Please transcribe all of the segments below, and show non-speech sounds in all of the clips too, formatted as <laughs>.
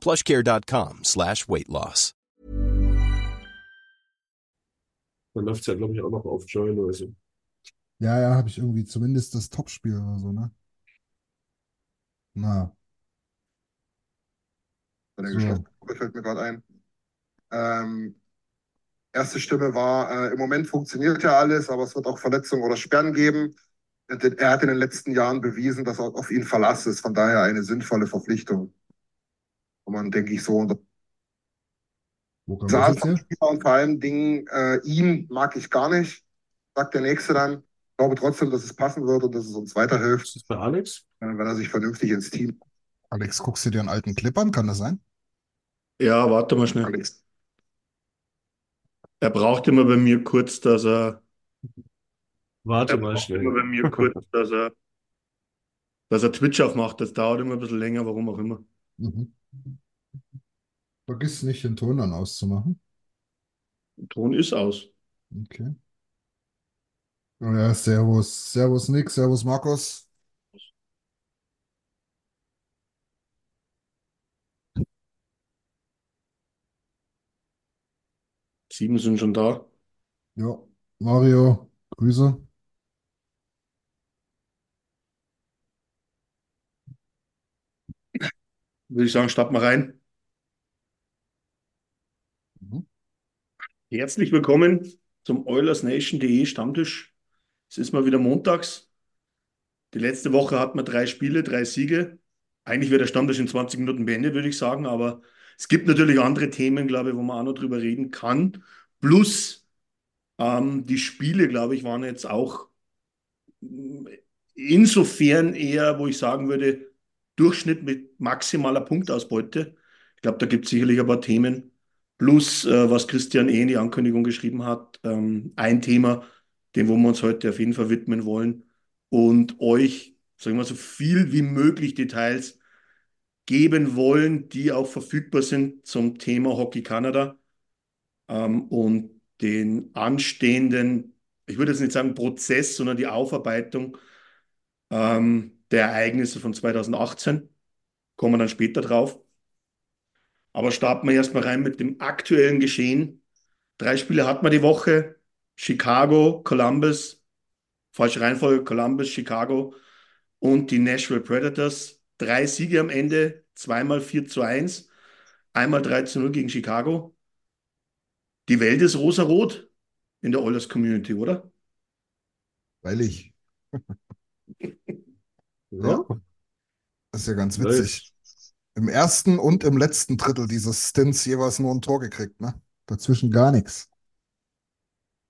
plushcare.com slash weight loss. Dann läuft es ja, glaube ich, auch noch auf Join oder so. Ja, ja, habe ich irgendwie zumindest das Topspiel oder so, ne? Na, Bei der so. geschlossenen Gruppe fällt mir gerade ein. Ähm, erste Stimme war, äh, im Moment funktioniert ja alles, aber es wird auch Verletzungen oder Sperren geben. Er hat in den letzten Jahren bewiesen, dass auch auf ihn Verlass ist. Von daher eine sinnvolle Verpflichtung. Und man, denke ich, so unter Wo saß und vor allen Dingen äh, ihn mag ich gar nicht, sagt der Nächste dann. Ich glaube trotzdem, dass es passen wird und dass es uns weiterhilft, Ist das bei Alex? wenn er sich vernünftig ins Team. Alex, guckst du dir einen alten Clip an? Kann das sein? Ja, warte mal schnell. Alex. Er braucht immer bei mir kurz, dass er, Warte er mal braucht schnell. immer bei mir kurz, dass er, dass er Twitch aufmacht. Das dauert immer ein bisschen länger, warum auch immer. Mhm. Vergiss nicht, den Ton dann auszumachen. Der Ton ist aus. Okay. Oh ja, Servus. Servus Nick, Servus Markus. Sieben sind schon da. Ja, Mario, Grüße. Würde ich sagen, starten wir rein. Mhm. Herzlich willkommen zum OilersNation.de Stammtisch. Es ist mal wieder montags. Die letzte Woche hatten wir drei Spiele, drei Siege. Eigentlich wäre der Stammtisch in 20 Minuten beendet, würde ich sagen, aber es gibt natürlich andere Themen, glaube ich, wo man auch noch drüber reden kann. Plus ähm, die Spiele, glaube ich, waren jetzt auch mm, insofern eher, wo ich sagen würde, Durchschnitt mit maximaler Punktausbeute. Ich glaube, da gibt es sicherlich ein paar Themen. Plus, äh, was Christian eh in die Ankündigung geschrieben hat, ähm, ein Thema, dem wo wir uns heute auf jeden Fall widmen wollen und euch, sagen wir, so viel wie möglich Details geben wollen, die auch verfügbar sind zum Thema Hockey Kanada ähm, und den anstehenden, ich würde jetzt nicht sagen Prozess, sondern die Aufarbeitung ähm, der Ereignisse von 2018. Kommen wir dann später drauf. Aber starten wir erstmal rein mit dem aktuellen Geschehen. Drei Spiele hatten wir die Woche. Chicago, Columbus, falsche Reihenfolge, Columbus, Chicago und die Nashville Predators. Drei Siege am Ende, zweimal 4 zu 1, einmal 3 zu 0 gegen Chicago. Die Welt ist rosa-rot in der Oilers Community, oder? Freilich. <laughs> Ja. Das ist ja ganz witzig. Im ersten und im letzten Drittel dieses Stints jeweils nur ein Tor gekriegt, ne? Dazwischen gar nichts.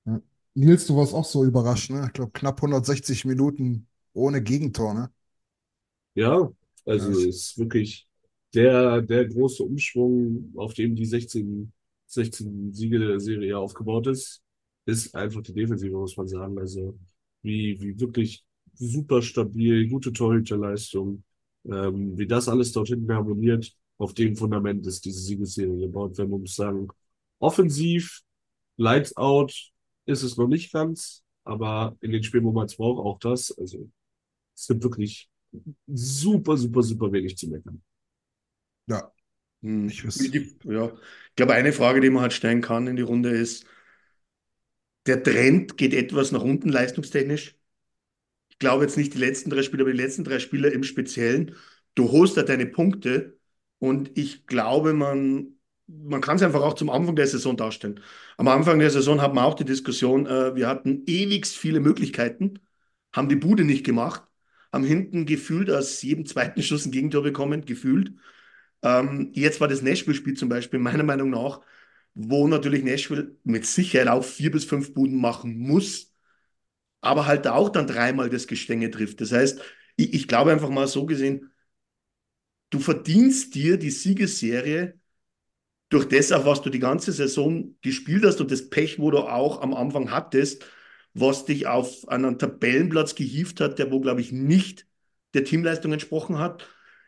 Ja. Nils, du warst auch so überrascht, ne? Ich glaube, knapp 160 Minuten ohne Gegentor, ne? Ja, also Ja, ist wirklich der, der große Umschwung, auf dem die 16, 16 Siege der Serie aufgebaut ist, ist einfach die Defensive, muss man sagen. Also wie, wie wirklich super stabil, gute Torhüterleistung, ähm, wie das alles dort hinten harmoniert, auf dem Fundament ist diese Siegesserie gebaut. Wenn man muss sagen, offensiv, Lights out ist es noch nicht ganz, aber in den Spielen, wo man es braucht, auch das. Also es gibt wirklich super, super, super wenig zu meckern. Ja, Hm. Ich Die- Ja, ich glaube, eine Frage, die man halt stellen kann in die Runde ist, der Trend geht etwas nach unten leistungstechnisch. Ich glaube jetzt nicht die letzten drei Spiele, aber die letzten drei Spiele im Speziellen. Du holst da deine Punkte und ich glaube, man man kann es einfach auch zum Anfang der Saison darstellen. Am Anfang der Saison hatten wir auch die Diskussion, äh, wir hatten ewigst viele Möglichkeiten, haben die Bude nicht gemacht, haben hinten gefühlt aus jedem zweiten Schuss ein Gegentor bekommen, gefühlt. Ähm, jetzt war das Nashville-Spiel zum Beispiel meiner Meinung nach, wo natürlich Nashville mit Sicherheit auch vier bis fünf Buden machen muss, aber halt auch dann dreimal das Gestänge trifft. Das heißt, ich, ich glaube einfach mal so gesehen, du verdienst dir die Siegesserie durch das, auf was du die ganze Saison gespielt hast und das Pech, wo du auch am Anfang hattest, was dich auf einen Tabellenplatz gehievt hat, der wo, glaube ich, nicht der Teamleistung entsprochen hat.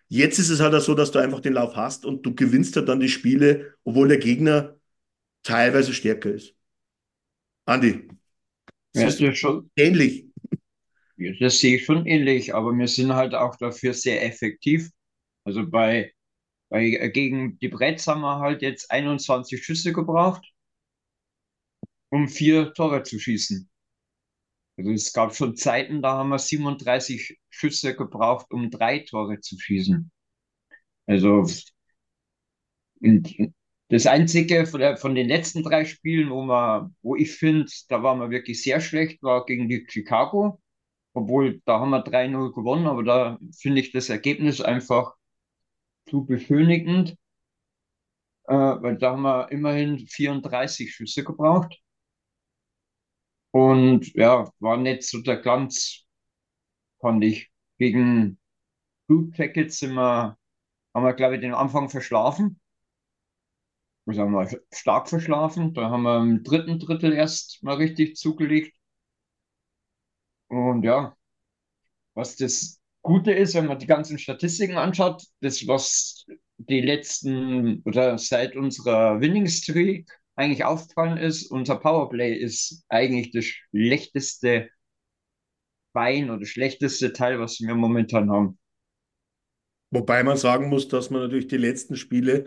Jetzt ist es halt auch so, dass du einfach den Lauf hast und du gewinnst halt dann die Spiele, obwohl der Gegner teilweise stärker ist. Andi, ja, das ist schon ähnlich. Das sehe ich schon ähnlich, aber wir sind halt auch dafür sehr effektiv. Also bei, bei äh, gegen die Bretts haben wir halt jetzt 21 Schüsse gebraucht, um vier Tore zu schießen. Also es gab schon Zeiten, da haben wir 37 Schüsse gebraucht, um drei Tore zu schießen. Also das Einzige von, von den letzten drei Spielen, wo man, wo ich finde, da waren wir wirklich sehr schlecht, war gegen die Chicago. Obwohl, da haben wir 3-0 gewonnen, aber da finde ich das Ergebnis einfach zu beschönigend, äh, weil da haben wir immerhin 34 Schüsse gebraucht. Und ja, war nicht so der Glanz, fand ich. Gegen Blue Jackets sind wir, haben wir, glaube ich, den Anfang verschlafen. Also haben wir stark verschlafen. Da haben wir im dritten Drittel erst mal richtig zugelegt. Und ja, was das Gute ist, wenn man die ganzen Statistiken anschaut, das, was die letzten oder seit unserer Winning Streak eigentlich aufgefallen ist, unser Powerplay ist eigentlich das schlechteste Bein oder schlechteste Teil, was wir momentan haben. Wobei man sagen muss, dass man natürlich die letzten Spiele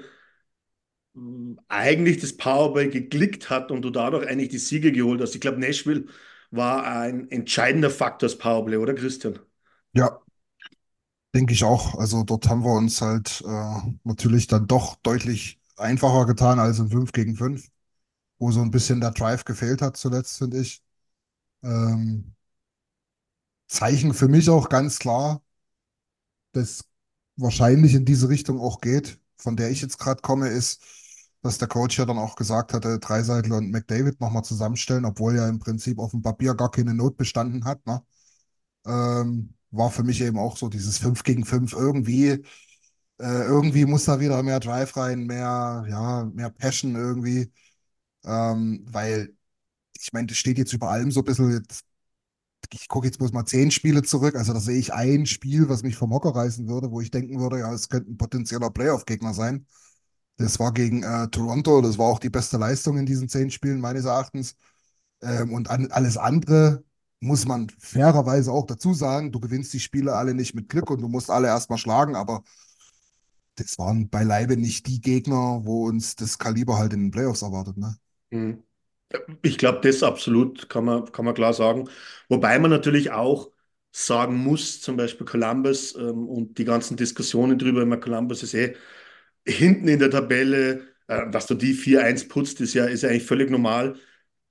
eigentlich das Powerplay geklickt hat und du dadurch eigentlich die Siege geholt hast. Ich glaube, Nashville war ein entscheidender Faktor das Powerplay, oder Christian? Ja, denke ich auch. Also dort haben wir uns halt äh, natürlich dann doch deutlich einfacher getan als im 5 gegen 5 wo so ein bisschen der Drive gefehlt hat zuletzt, finde ich. Ähm, Zeichen für mich auch ganz klar, dass wahrscheinlich in diese Richtung auch geht, von der ich jetzt gerade komme, ist, dass der Coach ja dann auch gesagt hatte, Dreiseitel und McDavid nochmal zusammenstellen, obwohl ja im Prinzip auf dem Papier gar keine Not bestanden hat. Ne? Ähm, war für mich eben auch so dieses 5 gegen 5 irgendwie. Äh, irgendwie muss da wieder mehr Drive rein, mehr, ja, mehr Passion irgendwie. Ähm, weil, ich meine, das steht jetzt über allem so ein bisschen, jetzt, ich gucke jetzt bloß mal zehn Spiele zurück, also da sehe ich ein Spiel, was mich vom Hocker reißen würde, wo ich denken würde, ja, es könnte ein potenzieller Playoff-Gegner sein. Das war gegen äh, Toronto, das war auch die beste Leistung in diesen zehn Spielen meines Erachtens. Ähm, und an, alles andere muss man fairerweise auch dazu sagen, du gewinnst die Spiele alle nicht mit Glück und du musst alle erstmal schlagen, aber das waren beileibe nicht die Gegner, wo uns das Kaliber halt in den Playoffs erwartet, ne? Mhm. Ich glaube, das absolut kann man, kann man klar sagen. Wobei man natürlich auch sagen muss, zum Beispiel Columbus ähm, und die ganzen Diskussionen drüber, immer Columbus ist eh hinten in der Tabelle, äh, dass du die 4-1 putzt, ist ja, ist eigentlich völlig normal.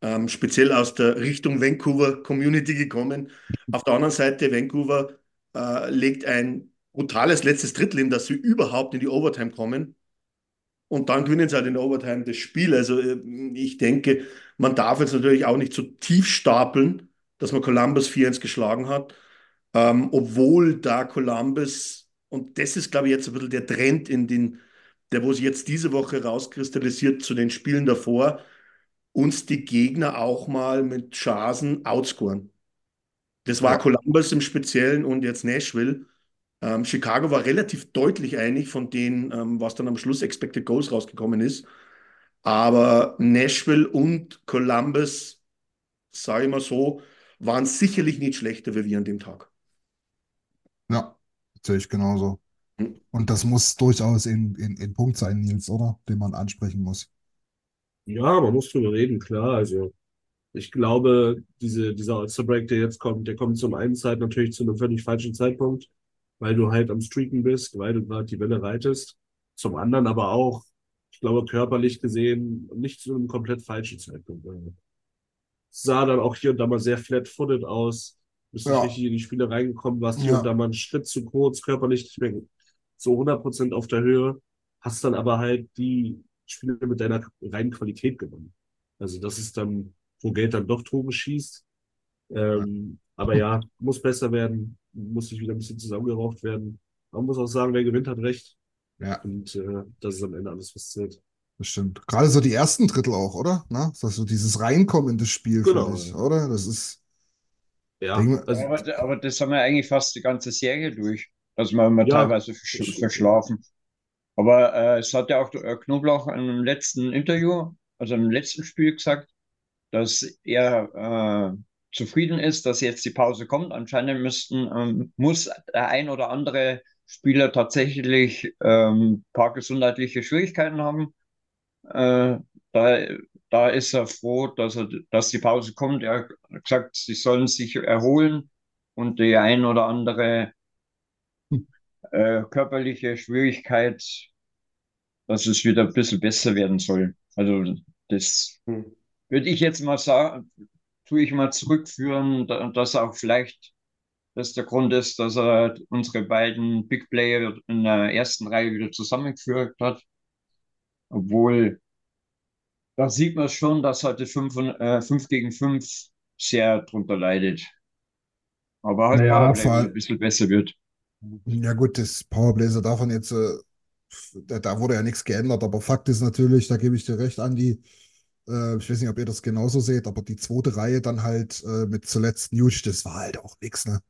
Ähm, speziell aus der Richtung Vancouver Community gekommen. Auf der anderen Seite, Vancouver äh, legt ein brutales letztes Drittel hin, dass sie überhaupt in die Overtime kommen. Und dann gewinnen sie halt in der Overtime das Spiel. Also äh, ich denke, man darf jetzt natürlich auch nicht so tief stapeln, dass man Columbus 4-1 geschlagen hat. Ähm, obwohl da Columbus, und das ist, glaube ich, jetzt ein bisschen der Trend in den, der, wo sich jetzt diese Woche rauskristallisiert zu den Spielen davor, uns die Gegner auch mal mit Chancen outscoren. Das war ja. Columbus im Speziellen und jetzt Nashville. Ähm, Chicago war relativ deutlich einig von denen, ähm, was dann am Schluss Expected Goals rausgekommen ist. Aber Nashville und Columbus, sage ich mal so, waren sicherlich nicht schlechter wie wir an dem Tag. Ja, sehe ich genauso. Und das muss durchaus in, in, in Punkt sein, Nils, oder? Den man ansprechen muss. Ja, man muss drüber reden, klar. Also ich glaube, diese, dieser All-Star-Break, der jetzt kommt, der kommt zum einen Zeit natürlich zu einem völlig falschen Zeitpunkt weil du halt am Streaken bist, weil du gerade die Welle reitest. Zum anderen aber auch, ich glaube, körperlich gesehen nicht zu einem komplett falschen Zeitpunkt. Sah dann auch hier und da mal sehr flat-footed aus. Bist nicht Ja. richtig in die Spiele reingekommen, warst hier Ja. und da mal einen Schritt zu kurz, körperlich nicht mehr so 100% auf der Höhe. Hast dann aber halt die Spiele mit deiner reinen Qualität gewonnen. Also das ist dann, wo Geld dann doch Tore schießt. Ähm, aber ja, muss besser werden, muss sich wieder ein bisschen zusammengeraucht werden. Man muss auch sagen, wer gewinnt, hat recht. Ja, Und äh, das ist am Ende alles, was zählt. das stimmt. Gerade so die ersten Drittel auch, oder? Na, dass so dieses Reinkommen in das Spiel, Genau. ich, oder? Das ist, Ja, Ding- also Aber, aber das haben wir eigentlich fast die ganze Serie durch. Dass wir mal Ja, teilweise versch verschlafen. Aber äh, es hat ja auch äh, Knoblauch im letzten Interview, also im letzten Spiel gesagt, dass er äh, zufrieden ist, dass jetzt die Pause kommt. Anscheinend müssten, ähm, muss der ein oder andere Spieler tatsächlich ähm, paar gesundheitliche Schwierigkeiten haben. Äh, da, da ist er froh, dass, er, dass die Pause kommt. Er hat gesagt, sie sollen sich erholen und die ein oder andere äh, körperliche Schwierigkeit, dass es wieder ein bisschen besser werden soll. Also das Hm. würde ich jetzt mal sagen, tue ich mal zurückführen, da- dass auch vielleicht das der Grund ist, dass er unsere beiden Big Player in der ersten Reihe wieder zusammengeführt hat. Obwohl, da sieht man schon, dass heute 5 äh, fünf gegen 5 sehr drunter leidet. Aber halt Naja, vor ein bisschen besser wird. Ja gut, das Powerblazer davon jetzt, äh, da, da wurde ja nichts geändert, aber Fakt ist natürlich, da gebe ich dir recht, Andi, äh, ich weiß nicht, ob ihr das genauso seht, aber die zweite Reihe dann halt äh, mit zuletzt Nuge, das war halt auch nichts, ne?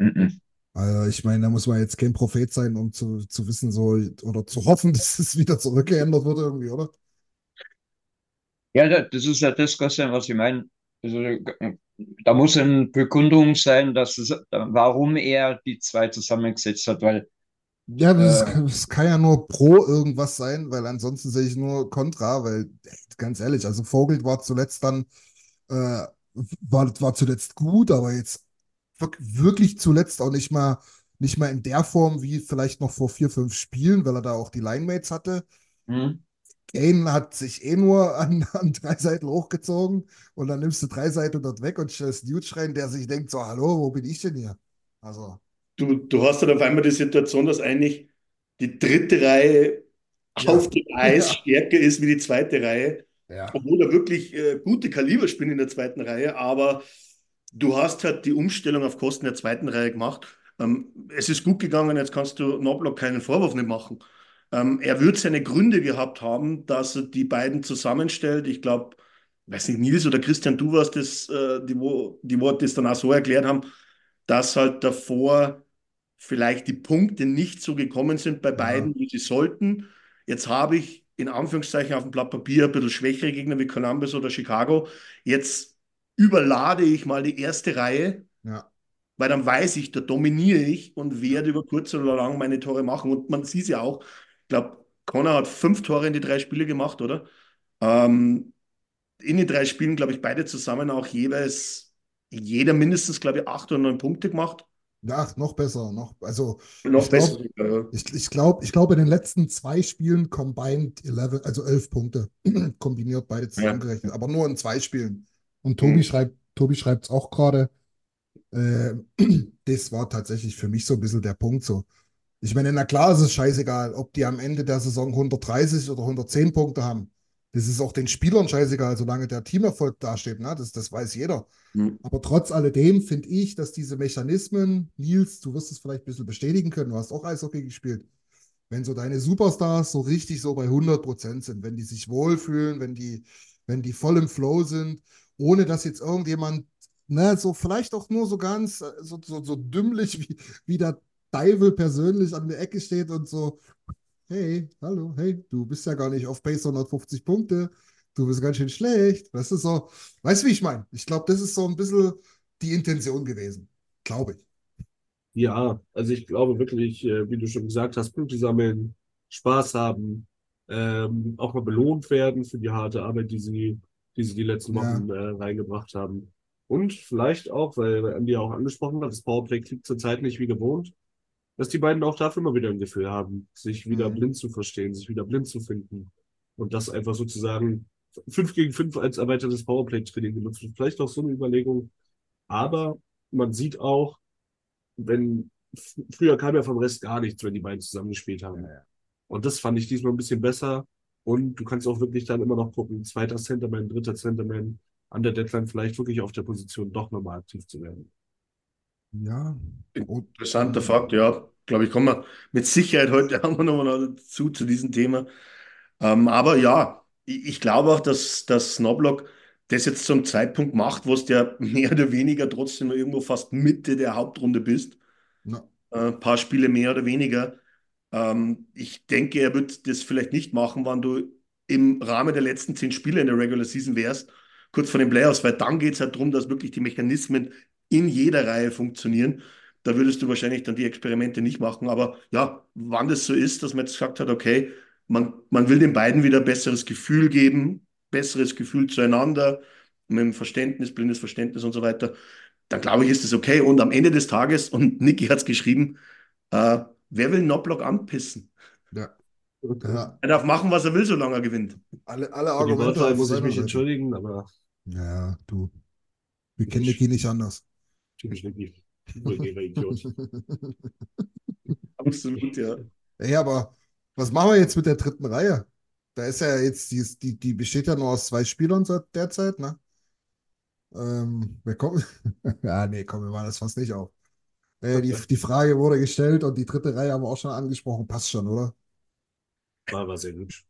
Mhm. Also ich meine, da muss man jetzt kein Prophet sein, um zu, zu wissen, so, oder zu hoffen, <laughs> dass es wieder zurückgeändert wird irgendwie, oder? Ja, da- das ist ja das, Christian, was ich meine. Also, da muss eine Begründung sein, dass es, warum er die zwei zusammengesetzt hat, weil Ja, das, Äh. kann ja nur pro irgendwas sein, weil ansonsten sehe ich nur Contra, weil, ganz ehrlich, also Vogel war zuletzt dann, äh, war, war zuletzt gut, aber jetzt wirk- wirklich zuletzt auch nicht mal, nicht mal in der Form wie vielleicht noch vor vier, fünf Spielen, weil er da auch die Linemates hatte. hm, Kane hat sich eh nur <laughs> an, an drei Seiten hochgezogen und dann nimmst du drei Seiten dort weg und stellst Newt rein, der sich denkt, so, hallo, wo bin ich denn hier? Also, Du, du hast dann auf einmal die Situation, dass eigentlich die dritte Reihe Ja. auf dem <laughs> Eis Ja. stärker ist wie die zweite Reihe, ja. obwohl da wirklich äh, gute Kaliber spielen in der zweiten Reihe, aber du hast halt die Umstellung auf Kosten der zweiten Reihe gemacht. Ähm, es ist gut gegangen, jetzt kannst du Noblock keinen Vorwurf nicht machen. Ähm, er wird seine Gründe gehabt haben, dass er die beiden zusammenstellt. Ich glaube, weiß nicht, Nils oder Christian, du warst das, äh, die, wo, die Worte das dann auch so erklärt haben, dass halt davor vielleicht die Punkte nicht so gekommen sind bei beiden, wie sie sollten. Jetzt habe ich in Anführungszeichen auf dem Blatt Papier ein bisschen schwächere Gegner wie Columbus oder Chicago. Jetzt überlade ich mal die erste Reihe, Ja. weil dann weiß ich, da dominiere ich und werde über kurz oder lang meine Tore machen. Und man sieht es ja auch, glaube, Connor hat fünf Tore in die drei Spiele gemacht, oder? Ähm, in den drei Spielen, glaube ich, beide zusammen auch jeweils jeder mindestens, glaube ich, acht oder neun Punkte gemacht. Ja, noch besser, noch, also Noch Ich glaub- besser. sogar, ja. ich, ich glaube, ich glaube in den letzten zwei Spielen combined 11, also 11 Punkte <clears throat> kombiniert beide zusammengerechnet, aber nur in zwei Spielen. Und Tobi Mhm. schreibt, Tobi schreibt es auch gerade, äh, <clears throat> das war tatsächlich für mich so ein bisschen der Punkt so. Ich meine, na klar ist es scheißegal, ob die am Ende der Saison 130 oder 110 Punkte haben. Das ist auch den Spielern scheißegal, solange der Teamerfolg dasteht, ne? Das, das weiß jeder. Mhm. Aber trotz alledem finde ich, dass diese Mechanismen, Nils, du wirst es vielleicht ein bisschen bestätigen können, du hast auch Eishockey gespielt, wenn so deine Superstars so richtig so bei 100 Prozent sind, wenn die sich wohlfühlen, wenn die, wenn die voll im Flow sind, ohne dass jetzt irgendjemand, ne, so vielleicht auch nur so ganz, äh, so, so, so dümmlich wie, wie der Deivel persönlich an der Ecke steht und so, hey, hallo, hey, du bist ja gar nicht auf Pace 150 Punkte, du bist ganz schön schlecht. Das ist so, weißt du, wie ich meine? Ich glaube, das ist so ein bisschen die Intention gewesen, glaube ich. Ja, also ich glaube wirklich, äh, wie du schon gesagt hast, Punkte sammeln, Spaß haben, ähm, auch mal belohnt werden für die harte Arbeit, die sie, die sie die letzten Ja. Wochen äh, reingebracht haben. Und vielleicht auch, weil Andi auch angesprochen hat, das Powerplay klickt zurzeit nicht wie gewohnt, dass die beiden auch dafür mal wieder ein Gefühl haben, sich wieder Mhm. blind zu verstehen, sich wieder blind zu finden. und das einfach sozusagen 5 gegen 5 als erweitertes Powerplay-Training genutzt wird. Vielleicht auch so eine Überlegung. Aber man sieht auch, wenn früher kam ja vom Rest gar nichts, wenn die beiden zusammengespielt haben. Und das fand ich diesmal ein bisschen besser. Und du kannst auch wirklich dann immer noch gucken, zweiter Centerman, dritter Centerman, an der Deadline vielleicht wirklich auf der Position doch nochmal aktiv zu werden. Ja. Interessanter Fakt, ja. Glaube ich, kommen wir mit Sicherheit heute <laughs> haben wir nochmal dazu zu diesem Thema. Ähm, aber ja, ich, ich glaube auch, dass, dass Snoblock das jetzt zum Zeitpunkt macht, wo du ja mehr oder weniger trotzdem irgendwo fast Mitte der Hauptrunde bist. Ja. Äh, ein paar Spiele mehr oder weniger. Ähm, ich denke, er wird das vielleicht nicht machen, wann du im Rahmen der letzten zehn Spiele in der Regular Season wärst, kurz vor den Playoffs, weil dann geht es halt darum, dass wirklich die Mechanismen in jeder Reihe funktionieren. Da würdest du wahrscheinlich dann die Experimente nicht machen. Aber ja, wann das so ist, dass man jetzt gesagt hat, okay, man, man will den beiden wieder ein besseres Gefühl geben, besseres Gefühl zueinander, mit dem Verständnis, blindes Verständnis und so weiter, dann glaube ich, ist das okay. Und am Ende des Tages, und Niki hat es geschrieben, äh, wer will Noblock anpissen? Ja. ja. Er darf machen, was er will, solange er gewinnt. Alle, alle Argumente muss ich mich entschuldigen, aber Ja, du. Wir kennen Niki nicht anders. Typisch. Urgeber Idiot. Absolut, ja. Ey, aber was machen wir jetzt mit der dritten Reihe? Da ist ja jetzt, die, ist- die, die besteht ja nur aus zwei Spielern seit derzeit, ne? Ähm, wer kommt? <laughs> Ja, nee, komm, wir machen das fast nicht auf. Äh, die, die Frage wurde gestellt und die dritte Reihe haben wir auch schon angesprochen. Passt schon, oder? War, war sehr gut.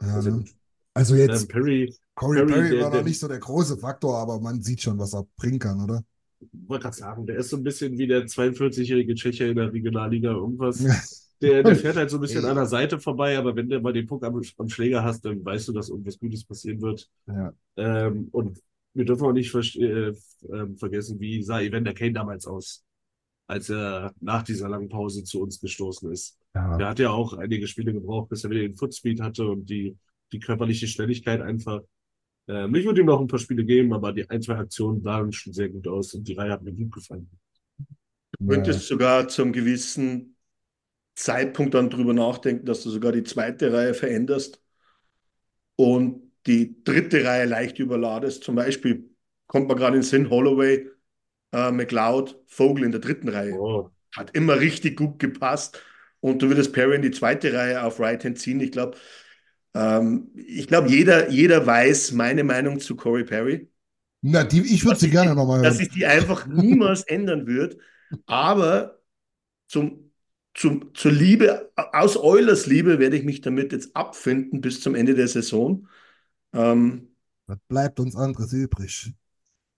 Ja, sehr ne? gut. Also Ähm, jetzt, Perry, Corey Perry, Perry der- war noch der- nicht so der große Faktor, aber man sieht schon, was er bringen kann, oder? Wollte gerade sagen, der ist so ein bisschen wie der 42-jährige Tscheche in der Regionalliga irgendwas. <laughs> Der, der fährt halt so ein bisschen an der Seite vorbei, aber wenn du mal den Puck am, am Schläger hast, dann weißt du, dass irgendwas Gutes passieren wird. Ja. Ähm, und wir dürfen auch nicht äh, ähm, vergessen, wie sah Evander Kane damals aus, als er nach dieser langen Pause zu uns gestoßen ist. Ja. Der hat ja auch einige Spiele gebraucht, bis er wieder den Footspeed hatte und die, die körperliche Schnelligkeit einfach. Ähm, ich würde ihm noch ein paar Spiele geben, aber die ein, zwei Aktionen sahen schon sehr gut aus und die Reihe hat mir gut gefallen. Du könntest sogar zum gewissen Zeitpunkt dann drüber nachdenken, dass du sogar die zweite Reihe veränderst und die dritte Reihe leicht überladest. Zum Beispiel kommt man gerade in den Sinn, Holloway, äh, McLeod, Vogel in der dritten Reihe. Oh, Hat immer richtig gut gepasst. Und du würdest Perry in die zweite Reihe auf Right Hand ziehen. Ich glaube, ähm, ich glaube, jeder, jeder weiß meine Meinung zu Corey Perry. Na, die, ich würde Dass sie ich gerne nochmal dass hören. sich die einfach niemals ändern wird. Aber zum, zum, zur Liebe, aus Eulers Liebe werde ich mich damit jetzt abfinden bis zum Ende der Saison. Ähm, Was bleibt uns anderes übrig?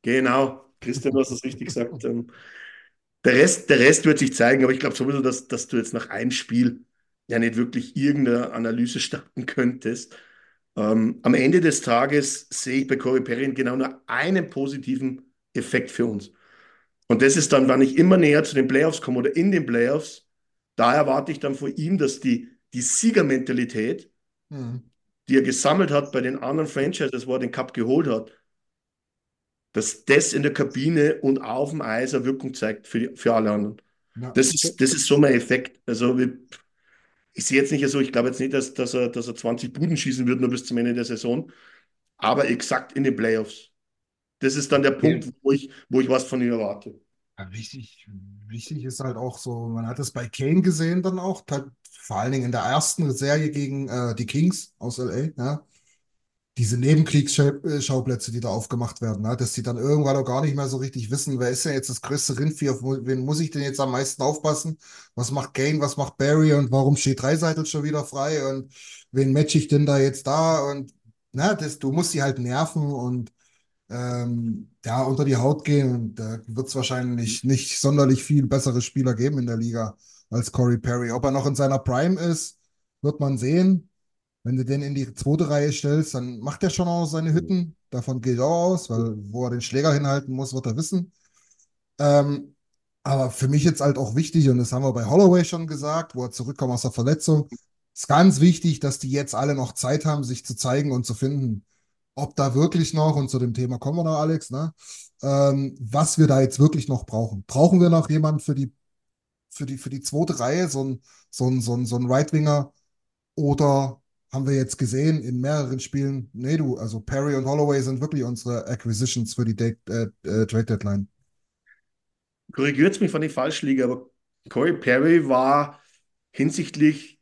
genau, Christian, du hast es richtig gesagt. Ähm, der Rest, der Rest wird sich zeigen, aber ich glaube sowieso, dass, dass du jetzt nach einem Spiel ja nicht wirklich irgendeine Analyse starten könntest. Ähm, am Ende des Tages sehe ich bei Corey Perrin genau nur einen positiven Effekt für uns. Und das ist dann, wann ich immer näher zu den Playoffs komme oder in den Playoffs, da erwarte ich dann von ihm, dass die, die Siegermentalität, Hm. die er gesammelt hat bei den anderen Franchises, wo er den Cup geholt hat, dass das in der Kabine und auf dem Eis eine Wirkung zeigt für, die, für alle anderen. Ja. Das ist, das ist so mein Effekt. Also wir- ich sehe jetzt nicht so, ich glaube jetzt nicht, dass, dass, er, dass er 20 Buden schießen wird, nur bis zum Ende der Saison, aber exakt in den Playoffs. Das ist dann der Punkt, wo ich, wo ich was von ihm erwarte. Ja, wichtig, wichtig ist halt auch so, man hat es bei Kane gesehen dann auch, vor allen Dingen in der ersten Serie gegen äh, die Kings aus LA, ja. Diese Nebenkriegsschauplätze, die da aufgemacht werden, ne? dass die dann irgendwann auch gar nicht mehr so richtig wissen, wer ist denn jetzt das größte Rindvieh, auf wen muss ich denn jetzt am meisten aufpassen? Was macht Kane, was macht Barry und warum steht Dreiseitel schon wieder frei und wen match ich denn da jetzt da? Und na, das, du musst die halt nerven und ähm, ja, unter die Haut gehen. Und da wird es wahrscheinlich nicht sonderlich viel bessere Spieler geben in der Liga als Corey Perry. Ob er noch in seiner Prime ist, wird man sehen. Wenn du den in die zweite Reihe stellst, dann macht er schon auch seine Hütten. Davon gehe ich auch aus, weil wo er den Schläger hinhalten muss, wird er wissen. Ähm, aber für mich jetzt halt auch wichtig, und das haben wir bei Holloway schon gesagt, wo er zurückkommt aus der Verletzung, ist ganz wichtig, dass die jetzt alle noch Zeit haben, sich zu zeigen und zu finden ob da wirklich noch, und zu dem Thema kommen wir noch, Alex, ne, ähm, was wir da jetzt wirklich noch brauchen. Brauchen wir noch jemanden für die, für die, für die zweite Reihe, so ein, so ein, so ein, so ein Right-Winger, oder haben wir jetzt gesehen in mehreren Spielen. Nee, du, also Perry und Holloway sind wirklich unsere Acquisitions für die De äh, äh, Trade Deadline. Korrigiert mich, wenn ich falsch liege, aber Corey Perry war hinsichtlich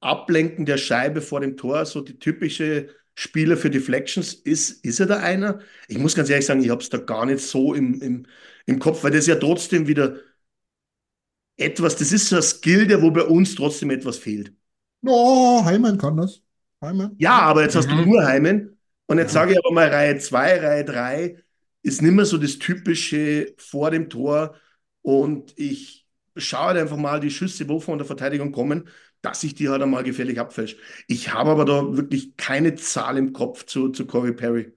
Ablenken der Scheibe vor dem Tor so die typische Spieler für Deflections. Ist, ist er da einer? Ich muss ganz ehrlich sagen, ich habe es da gar nicht so im, im, im Kopf, weil das ja trotzdem wieder etwas, das ist so ein Skill, der wo bei uns trotzdem etwas fehlt. Oh, Heimann kann das. Heimann. Ja, aber jetzt hast du nur Heimen. Und jetzt sage ich aber mal, Reihe 2, Reihe 3 ist nicht mehr so das typische vor dem Tor. Und ich schaue halt einfach mal die Schüsse, wo von der Verteidigung kommen, dass ich die halt einmal gefährlich abfälsche. Ich habe aber da wirklich keine Zahl im Kopf zu, zu Corey Perry.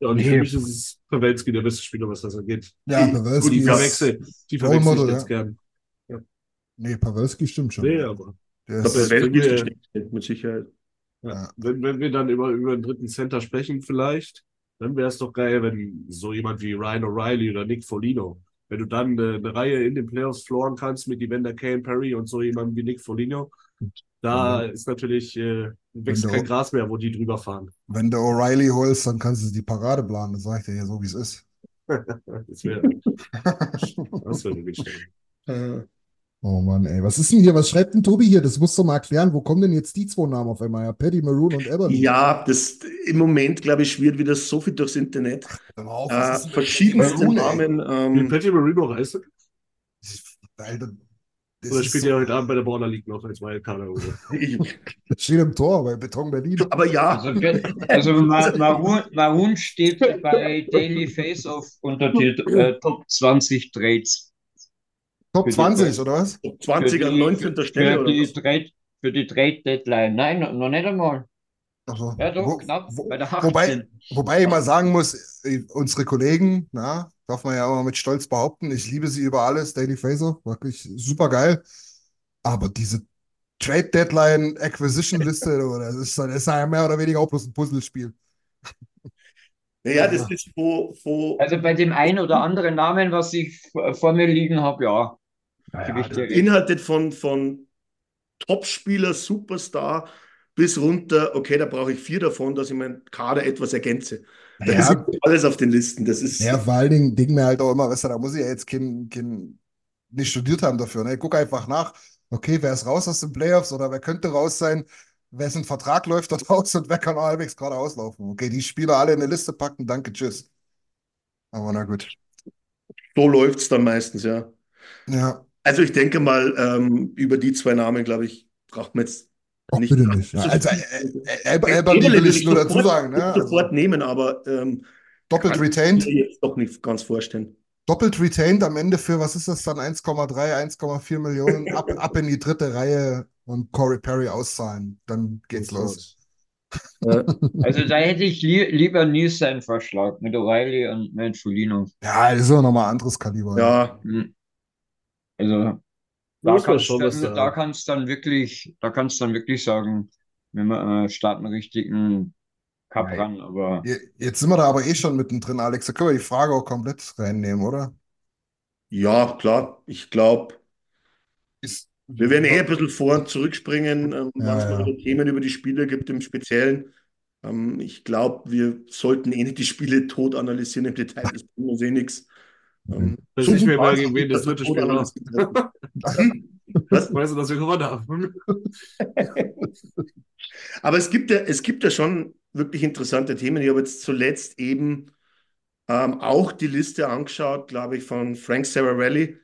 Ja, und Nee. für mich ist es Pavelski der beste Spieler, was das angeht. Ja, Gut, Pavelski die verwechsel, die verwechsel ich jetzt gern. Nee, Pavelski stimmt schon. Nee, aber Der Ich glaube, wir- steht mit Sicherheit. ja. Ja. Wenn, wenn wir dann über, über den dritten Center sprechen, vielleicht, dann wäre es doch geil, wenn so jemand wie Ryan O'Reilly oder Nick Folino, wenn du dann eine, eine Reihe in den Playoffs floren kannst mit Evander Kane Perry und so jemandem wie Nick Folino, da ist natürlich, äh, wächst kein Gras mehr, wo die drüber fahren. wenn du O'Reilly holst, dann kannst du die Parade planen. Das sag ich dir ja so, wie es ist. <laughs> Das wäre <laughs> das wär wirklich schön. Äh, Oh Mann, ey. Was ist denn hier? Was schreibt denn Tobi hier? Das musst du mal erklären. Wo kommen denn jetzt die zwei Namen auf einmal? Ja, Paddy Maroon und Ebony. Ja, das im Moment, glaube ich, schwirrt wieder so viel durchs Internet. Auf, Äh, verschiedenste Maroon? Namen. Wie Ähm, Patty Marino heißt er? Alter, das Oder spielt so- er heute Abend bei der Border League noch als Wildcard <laughs> steht im Tor bei Beton Berlin. aber ja, Also, also Ma Maroon, Maroon steht bei Daily Face Off unter die äh, Top 20 Trades. Top Für die 20, oder was? 20 Für an die- 19. Stelle Für oder die? Trade, für die Trade Deadline. Nein, noch, nicht einmal. Also, Ja, doch, wo- knapp. wo- bei der wobei, 18. wobei ich mal sagen muss, äh, unsere Kollegen, na, darf man ja immer mit Stolz behaupten, ich liebe sie über alles, Daily Facer, wirklich super geil. Aber diese Trade Deadline Acquisition <laughs> Liste, das ist, das ist ja mehr oder weniger auch bloß ein Puzzlespiel. <laughs> Naja, das ist wo, wo Also bei dem einen oder anderen Namen, was ich vor mir liegen habe, ja. Ich recht. beinhaltet von, von Topspieler, Superstar bis runter, okay, da brauche ich vier davon, dass ich meinen Kader etwas ergänze. Da ist Ja, alles auf den Listen. Das ist ja, vor allen Dingen denken mir halt auch immer, weißt du, da muss ich ja jetzt kein, kein, nicht studiert haben dafür. Ne? Guck einfach nach, okay, wer ist raus aus den Playoffs oder wer könnte raus sein, wessen Vertrag läuft dort <laughs> aus und wer kann auch halbwegs gerade auslaufen. Okay, die Spieler alle in eine Liste packen, danke, tschüss. Aber na gut. so läuft es dann meistens, ja. Ja, Also ich denke mal, ähm, über die zwei Namen, glaube ich, braucht man jetzt auch nicht. bitte nicht. Ja, also, äh, äh, äh, Eberle will ich nur dazu sofort- sagen, ne? ich Also, sofort nehmen, aber ähm, doppelt kann ich retained. mir jetzt doch nicht ganz vorstellen. Doppelt retained am Ende für, was ist das dann, 1,3, 1,4 Millionen, ab, <laughs> ab in die dritte Reihe und Corey Perry auszahlen. Dann geht's los. Also da hätte ich li lieber nie seinen Vorschlag mit O'Reilly und mit. Ja, das ist auch nochmal ein anderes Kaliber. Ja, Hm. Also da kannst schon dann, da kannst dann wirklich, da kannst dann wirklich sagen, wenn wir äh, starten richtigen Cup Nein. ran, aber Je- Jetzt sind wir da aber eh schon mittendrin, Alex. Da können wir die Frage auch komplett reinnehmen, oder? ja, klar. Ich glaube, wir werden eh ein bisschen vor und zurückspringen, ähm, wenn Ja, es mal ja. Themen über die Spiele gibt im Speziellen. Ähm, ich glaube, wir sollten eh nicht die Spiele tot analysieren im Detail. Das bringt uns eh nichts. Ähm, Weiß so nicht mehr, wer gegen wen das dritte Spiel war. <laughs> Was? Weißt du, dass wir gewonnen haben? <laughs> Aber es gibt ja, es gibt ja schon wirklich interessante Themen. Ich habe jetzt zuletzt eben ähm, auch die Liste angeschaut, glaube ich, von Frank Sararelli,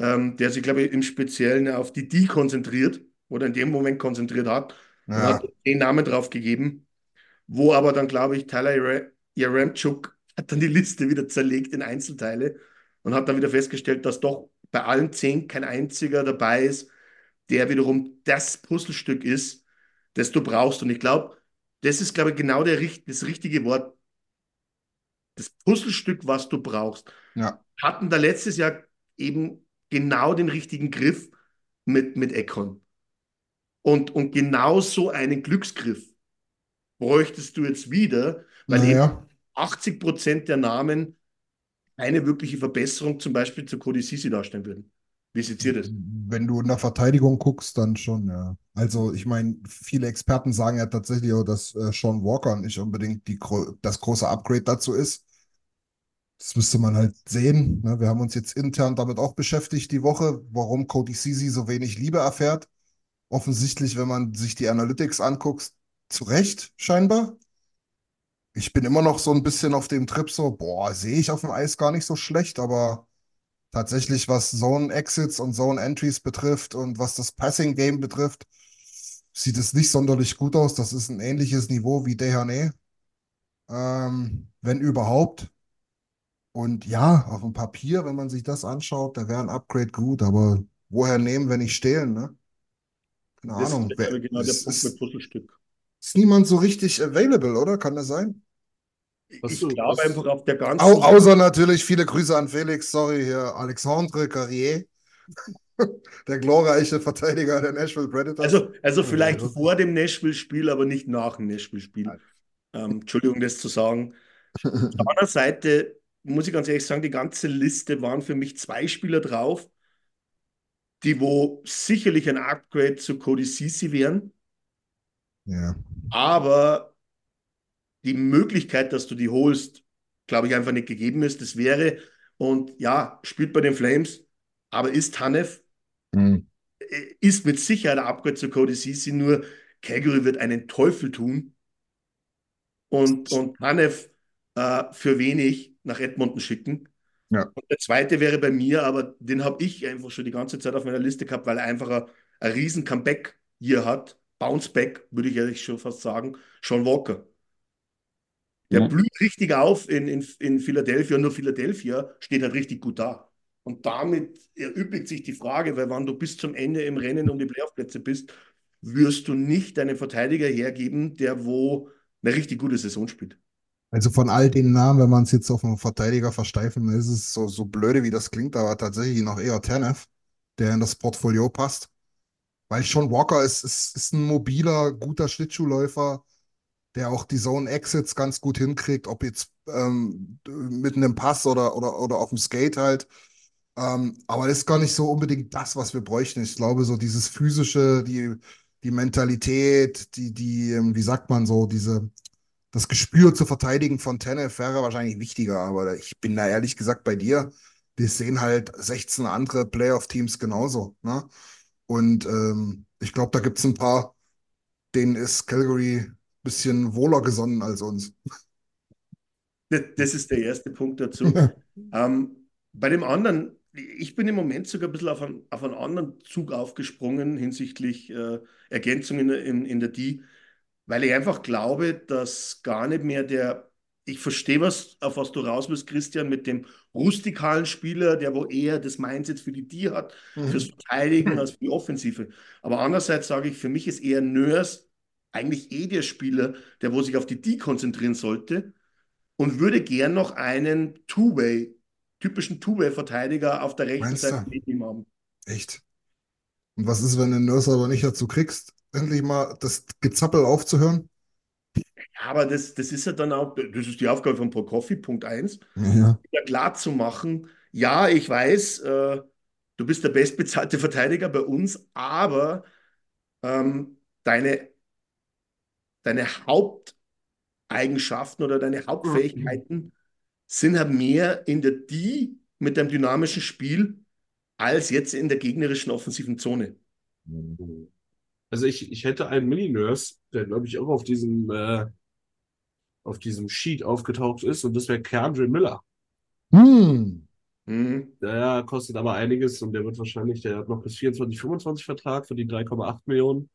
ähm, der sich, glaube ich, im Speziellen auf die D konzentriert oder in dem Moment konzentriert hat und Ja, hat den Namen drauf gegeben, wo aber dann, glaube ich, Tyler Yare- Yaremchuk hat dann die Liste wieder zerlegt in Einzelteile und hat dann wieder festgestellt, dass doch bei allen zehn kein einziger dabei ist, der wiederum das Puzzlestück ist, das du brauchst. Und ich glaube, das ist, glaube ich, genau der, das richtige Wort. Das Puzzlestück, was du brauchst. ja. Hatten da letztes Jahr eben genau den richtigen Griff mit, mit Econ. Und, und genau so einen Glücksgriff bräuchtest du jetzt wieder, weil eben Naja, 80 Prozent der Namen eine wirkliche Verbesserung zum Beispiel zu Cody Sisi darstellen würden. Wie seht ihr das? Wenn du in der Verteidigung guckst, dann schon, ja. Also, ich meine, viele Experten sagen ja tatsächlich auch, dass äh, Sean Walker nicht unbedingt die, das große Upgrade dazu ist. Das müsste man halt sehen. Ne? Wir haben uns jetzt intern damit auch beschäftigt die Woche, warum Cody Ceci so wenig Liebe erfährt. Offensichtlich, wenn man sich die Analytics anguckt, zu Recht scheinbar. Ich bin immer noch so ein bisschen auf dem Trip so, boah, sehe ich auf dem Eis gar nicht so schlecht, aber tatsächlich, was Zone Exits und Zone Entries betrifft und was das Passing Game betrifft, sieht es nicht sonderlich gut aus. Das ist ein ähnliches Niveau wie Dehane, ähm, wenn überhaupt. Und ja, auf dem Papier, wenn man sich das anschaut, da wäre ein Upgrade gut, aber woher nehmen, wenn nicht stehlen, ne? Keine Das Ahnung. ist Wer, genau der ist, Punkt mit ist, Puzzlestück. ist niemand so richtig available, oder? Kann das sein? Was Ich glaube einfach auf der ganzen. Au, außer natürlich viele Grüße an Felix, sorry, hier Alexandre Carrier, <laughs> der glorreiche Verteidiger der Nashville Predators. Also, also vielleicht Ja. vor dem Nashville-Spiel, aber nicht nach dem Nashville-Spiel. Ähm, Entschuldigung, das zu sagen. Auf der anderen Seite muss ich ganz ehrlich sagen, die ganze Liste waren für mich zwei Spieler drauf, die wo sicherlich ein Upgrade zu Cody Ceci wären, ja. aber die Möglichkeit, dass du die holst, glaube ich, einfach nicht gegeben ist. Das wäre, und ja, spielt bei den Flames, aber ist Tanev, Hm. äh, ist mit Sicherheit ein Upgrade zu Cody Ceci, nur Calgary wird einen Teufel tun und, und Tanev äh, für wenig nach Edmonton schicken. Ja. Und der zweite wäre bei mir, aber den habe ich einfach schon die ganze Zeit auf meiner Liste gehabt, weil er einfach ein, ein riesen Comeback hier hat. Bounceback, würde ich ehrlich schon fast sagen. Sean Walker. Der Ja. blüht richtig auf in, in, in Philadelphia, nur Philadelphia steht halt richtig gut da. Und damit erübrigt sich die Frage, weil wenn du bis zum Ende im Rennen um die Playoff-Plätze bist, wirst du nicht einen Verteidiger hergeben, der wo eine richtig gute Saison spielt. Also von all den Namen, wenn man es jetzt auf einen Verteidiger versteifen, ist es so, so blöde, wie das klingt, aber tatsächlich noch eher Tanev, der in das Portfolio passt. Weil Sean Walker ist, ist, ist ein mobiler, guter Schlittschuhläufer, der auch die Zone Exits ganz gut hinkriegt, ob jetzt ähm, mit einem Pass oder, oder, oder auf dem Skate halt. Ähm, aber das ist gar nicht so unbedingt das, was wir bräuchten. Ich glaube, so dieses physische, die, die Mentalität, die, die, ähm, wie sagt man so, diese, das Gespür zu verteidigen von Tanev wäre wahrscheinlich wichtiger. Aber ich bin da ehrlich gesagt bei dir. Wir sehen halt 16 andere Playoff-Teams genauso. Ne? Und ähm, ich glaube, da gibt es ein paar, denen ist Calgary bisschen wohler gesonnen als uns. Das, ist der erste Punkt dazu. <laughs> Ähm, bei dem anderen, ich bin im Moment sogar ein bisschen auf einen, auf einen anderen Zug aufgesprungen hinsichtlich äh, Ergänzungen in, in der D, weil ich einfach glaube, dass gar nicht mehr der, ich verstehe, was, auf was du raus willst, Christian, mit dem rustikalen Spieler, der wo eher das Mindset für die D hat, fürs Verteidigen als für die Offensive. Aber andererseits sage ich, für mich ist eher Nurse eigentlich eh der Spieler, der wo sich auf die D konzentrieren sollte und würde gern noch einen Two-Way, typischen Two-Way-Verteidiger auf der rechten Meinst? Seite neben ihm haben. Echt. Und was ist, wenn du Nurse aber nicht dazu kriegst, endlich mal das Gezappel aufzuhören? Ja, aber das, das ist ja dann auch, das ist die Aufgabe von Prokoffi, Punkt 1, Ja. ja klar zu machen, ja, ich weiß, äh, du bist der bestbezahlte <laughs> Verteidiger bei uns, aber ähm, deine, deine Haupteigenschaften oder deine Hauptfähigkeiten sind halt mehr in der D mit deinem dynamischen Spiel als jetzt in der gegnerischen offensiven Zone. Also ich, ich hätte einen Mini-Nurse, der glaube ich auch auf diesem, äh, auf diesem Sheet aufgetaucht ist und das wäre Keandre Miller. Hm. Mhm. Der kostet aber einiges und der wird wahrscheinlich, der hat noch bis 24, 25 Vertrag für die 3,8 Millionen.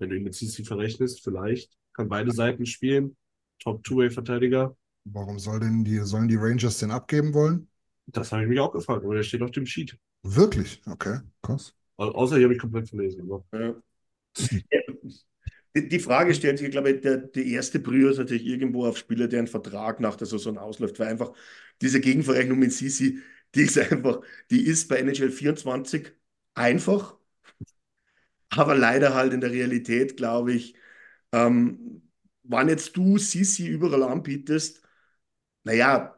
Wenn du ihn mit CC verrechnest, vielleicht. Kann beide Seiten spielen. Top Two-Way-Verteidiger. Warum soll denn die, sollen die Rangers den abgeben wollen? Das habe ich mich auch gefragt, aber der steht auf dem Sheet. Wirklich? Okay, krass. Au- Außer hier habe ich komplett verlesen. Aber Ja. Die Frage stellt sich, glaube ich, der, die erste Brühe ist natürlich irgendwo auf Spieler, deren Vertrag nach der Saison ausläuft, weil einfach diese Gegenverrechnung mit Sisi, die ist einfach, die ist bei NHL 24 einfach, aber leider halt in der Realität, glaube ich, ähm, wann jetzt du Sisi überall anbietest, naja,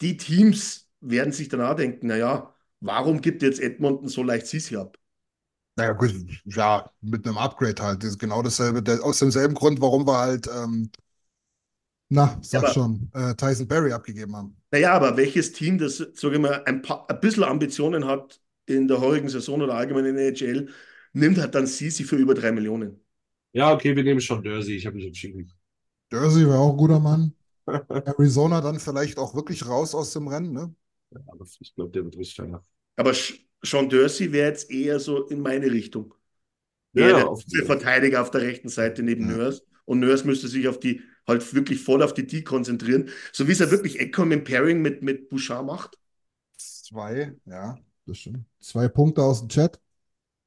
die Teams werden sich danach denken, naja, warum gibt jetzt Edmonton so leicht Sisi ab? Naja, gut, ja, mit einem Upgrade halt. Das ist genau dasselbe, der, aus demselben Grund, warum wir halt, ähm, na, sag aber- schon, äh, Tyson Berry abgegeben haben. Naja, aber welches Team, das, sage ich mal, ein, paar, ein bisschen Ambitionen hat in der heurigen Saison oder allgemein in der NHL, nimmt halt dann Sisi für über drei Millionen. Ja, okay, wir nehmen schon Jersey. Ich habe mich entschieden. Jersey wäre auch ein guter Mann. <laughs> Arizona dann vielleicht auch wirklich raus aus dem Rennen, ne? Ja, aber ich glaube, der wird richtig teuer. Aber Sean Dursey wäre jetzt eher so in meine Richtung. Ja, ja, der auf- gute Verteidiger auf der rechten Seite neben Ja. Nurse. Und Nurse müsste sich auf die, halt wirklich voll auf die D konzentrieren. So wie es ja wirklich Ekholm im Pairing mit, mit Bouchard macht. Zwei, ja, das stimmt. Zwei Punkte aus dem Chat.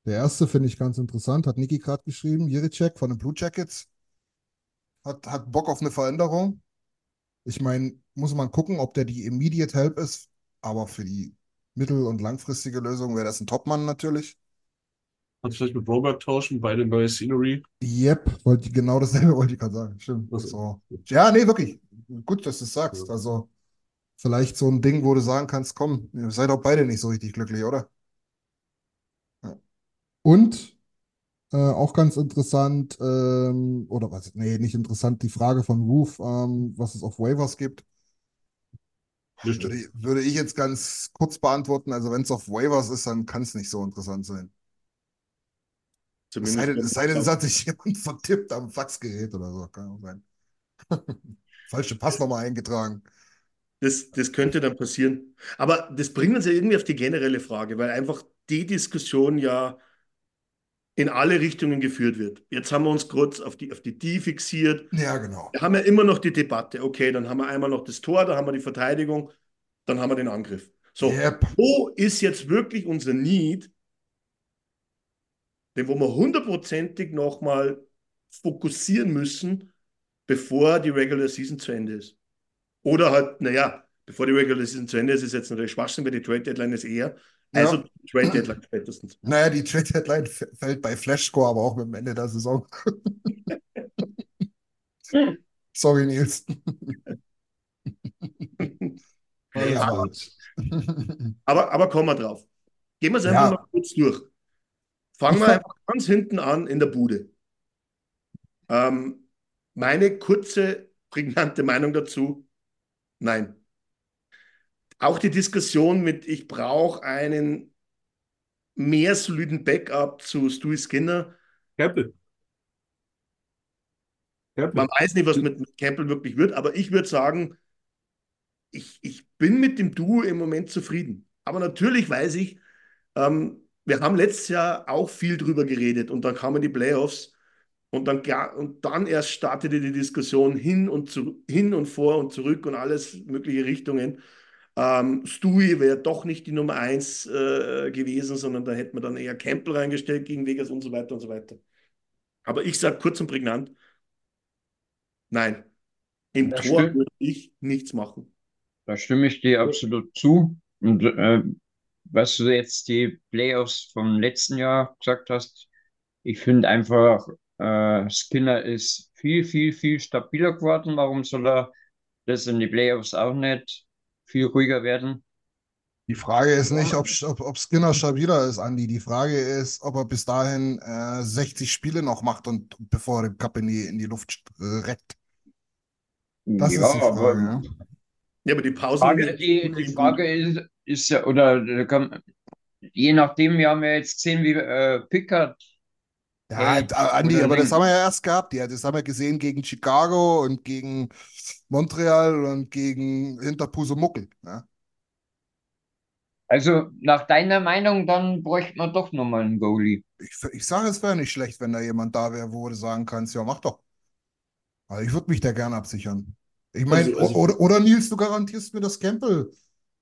Der erste finde ich ganz interessant, hat Niki gerade geschrieben. Jiricek von den Blue Jackets hat, hat Bock auf eine Veränderung. Ich meine, muss man gucken, ob der die Immediate Help ist, aber für die mittel- und langfristige Lösung wäre das ein Topmann natürlich. Kannst du vielleicht mit Robert tauschen, beide neue Scenery. Yep, wollte genau dasselbe wollte ich gerade sagen. Stimmt. So. Ja, nee, wirklich. Gut, dass du es sagst. Ja. Also, vielleicht so ein Ding, wo du sagen kannst, komm, ihr seid auch beide nicht so richtig glücklich, oder? Und äh, auch ganz interessant, ähm, oder was, nee, nicht interessant, die Frage von Roof, ähm, was es auf Waivers gibt. Würde, ich- würde ich jetzt ganz kurz beantworten. Also, wenn es auf Waivers ist, dann kann es nicht so interessant sein. Es sei denn, es sei denn, es hat sich jemand <laughs> vertippt am Faxgerät oder so. Kann auch sein. <laughs> Falsche Passnummer eingetragen. Das, das könnte dann passieren. Aber das bringt uns ja irgendwie auf die generelle Frage, weil einfach die Diskussion ja in alle Richtungen geführt wird. Jetzt haben wir uns kurz auf die, auf die D fixiert. Ja, genau. Wir haben ja immer noch die Debatte. Okay, dann haben wir einmal noch das Tor, dann haben wir die Verteidigung, dann haben wir den Angriff. So, Yep. wo ist jetzt wirklich unser Need, den wo wir hundertprozentig nochmal fokussieren müssen, bevor die Regular Season zu Ende ist? Oder halt, naja, bevor die Regular Season zu Ende ist, ist jetzt natürlich Schwachsinn, weil die Trade Deadline ist eher. Also die Trade Deadline spätestens. Naja, die Trade Deadline fällt bei Flashscore, aber auch mit dem Ende der Saison. <laughs> Sorry, Nils. <laughs> Nee, Ja, aber-. Aber, aber kommen wir drauf. Gehen wir es Ja. einfach mal kurz durch. Fangen wir einfach ganz hinten an in der Bude. Ähm, meine kurze, prägnante Meinung dazu, nein. Auch die Diskussion mit, ich brauche einen mehr soliden Backup zu Stewie Skinner. Campbell. Campbell. Man weiß nicht, was mit, mit Campbell wirklich wird, aber ich würde sagen, ich, ich bin mit dem Duo im Moment zufrieden. Aber natürlich weiß ich, ähm, wir haben letztes Jahr auch viel drüber geredet und dann kamen die Playoffs und dann, und dann erst startete die Diskussion hin und, zu, hin und vor und zurück und alles mögliche Richtungen. Ähm, Stewie wäre doch nicht die Nummer eins äh, gewesen, sondern da hätten wir dann eher Campbell reingestellt gegen Vegas und so weiter und so weiter. Aber ich sage kurz und prägnant, nein, im Das Tor würde ich nichts machen. Da stimme ich dir absolut zu. Und äh, was du jetzt die Playoffs vom letzten Jahr gesagt hast, ich finde einfach, äh, Skinner ist viel, viel, viel stabiler geworden. Warum soll er das in die Playoffs auch nicht viel ruhiger werden? Die Frage ist nicht, ob, ob, ob Skinner stabiler ist, Andi. Die Frage ist, ob er bis dahin äh, 60 Spiele noch macht und bevor er den Cup in die, in die Luft äh, reckt. Das Ja, ist die aber Frage. Ja. Ja, aber die Pausen. Frage, die, die Frage ist, ist ja, oder äh, kann, je nachdem, wir haben ja jetzt gesehen, wie äh, Pickard Ja, da- Andi, aber das haben wir ja erst gehabt. Ja, das haben wir gesehen gegen Chicago und gegen Montreal und gegen hinter Pusemuckel. Ja. Also nach deiner Meinung, dann bräuchte man doch nochmal einen Goalie. Ich, ich sage, es wäre nicht schlecht, wenn da jemand da wäre, wo du sagen kannst, ja, mach doch. Also ich würde mich da gerne absichern. Ich meine, Also- also- oder, oder Nils, du garantierst mir, dass Campbell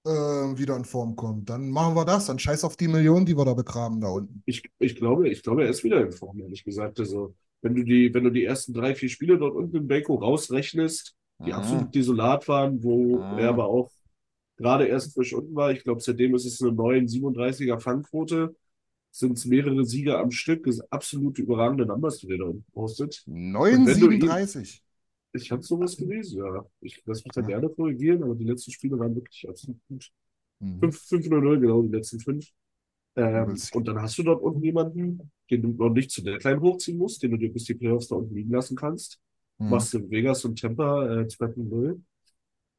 äh, wieder in Form kommt. Dann machen wir das. Dann scheiß auf die Millionen, die wir da begraben da unten. Ich, ich glaube, ich glaube, er ist wieder in Form, ehrlich gesagt. Also, wenn du die, wenn du die ersten drei, vier Spiele dort unten im Beko rausrechnest, die Mhm. absolut desolat waren, wo Mhm. er aber auch gerade erst frisch unten war. Ich glaube, seitdem ist es eine 9,37er Fangquote. Sind es mehrere Siege am Stück. Das sind absolut überragende Numbers, die der da unten postet. wenn du ihn- 9,37. Ich habe sowas gelesen, ja. Ich lasse mich da gerne korrigieren, aber die letzten Spiele waren wirklich absolut gut. Mhm. 5-0-0, genau, die letzten fünf. Ähm, und dann hast du dort unten jemanden, den du noch nicht zu Deadline hochziehen musst, den du dir bis die Playoffs da unten liegen lassen kannst. Mhm. Machst du Vegas und Tampa äh, 2-0.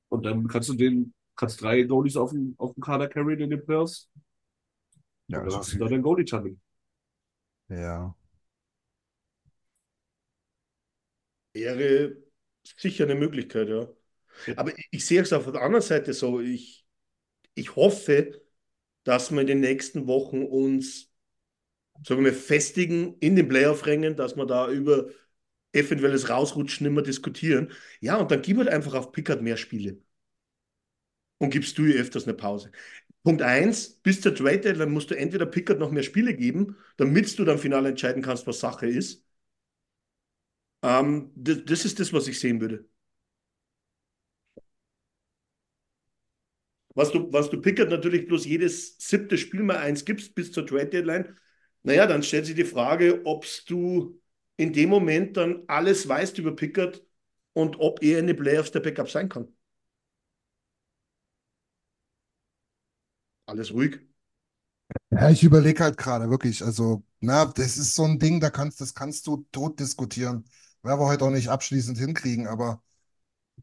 Und dann kannst du den, kannst drei Goalies auf dem, auf dem Kader carryen in den Playoffs. Ja, und dann ist hast du da dein Goalie-Channel. Ja. Wäre sicher eine Möglichkeit, ja. Aber ich, ich sehe es auf der anderen Seite so. Ich, ich hoffe, dass wir in den nächsten Wochen uns, sagen wir, festigen in den Playoff-Rängen, dass wir da über eventuelles Rausrutschen mehr diskutieren. Ja, und dann gib halt einfach auf Pickard mehr Spiele. Und gibst du ihr öfters eine Pause. Punkt eins, bis zur Trade Deadline musst du entweder Pickard noch mehr Spiele geben, damit du dann final entscheiden kannst, was Sache ist. Ähm, das, das ist das, was ich sehen würde. Was du, was du Pickard natürlich bloß jedes siebte Spiel mal eins gibst bis zur Trade Deadline, naja, dann stellt sich die Frage, ob du in dem Moment dann alles weißt über Pickard und ob er in den Playoffs der Backup sein kann. Alles ruhig. Ja, ich überlege halt gerade wirklich, also, na, das ist so ein Ding, da kannst, das kannst du tot diskutieren. Werden wir heute auch nicht abschließend hinkriegen, aber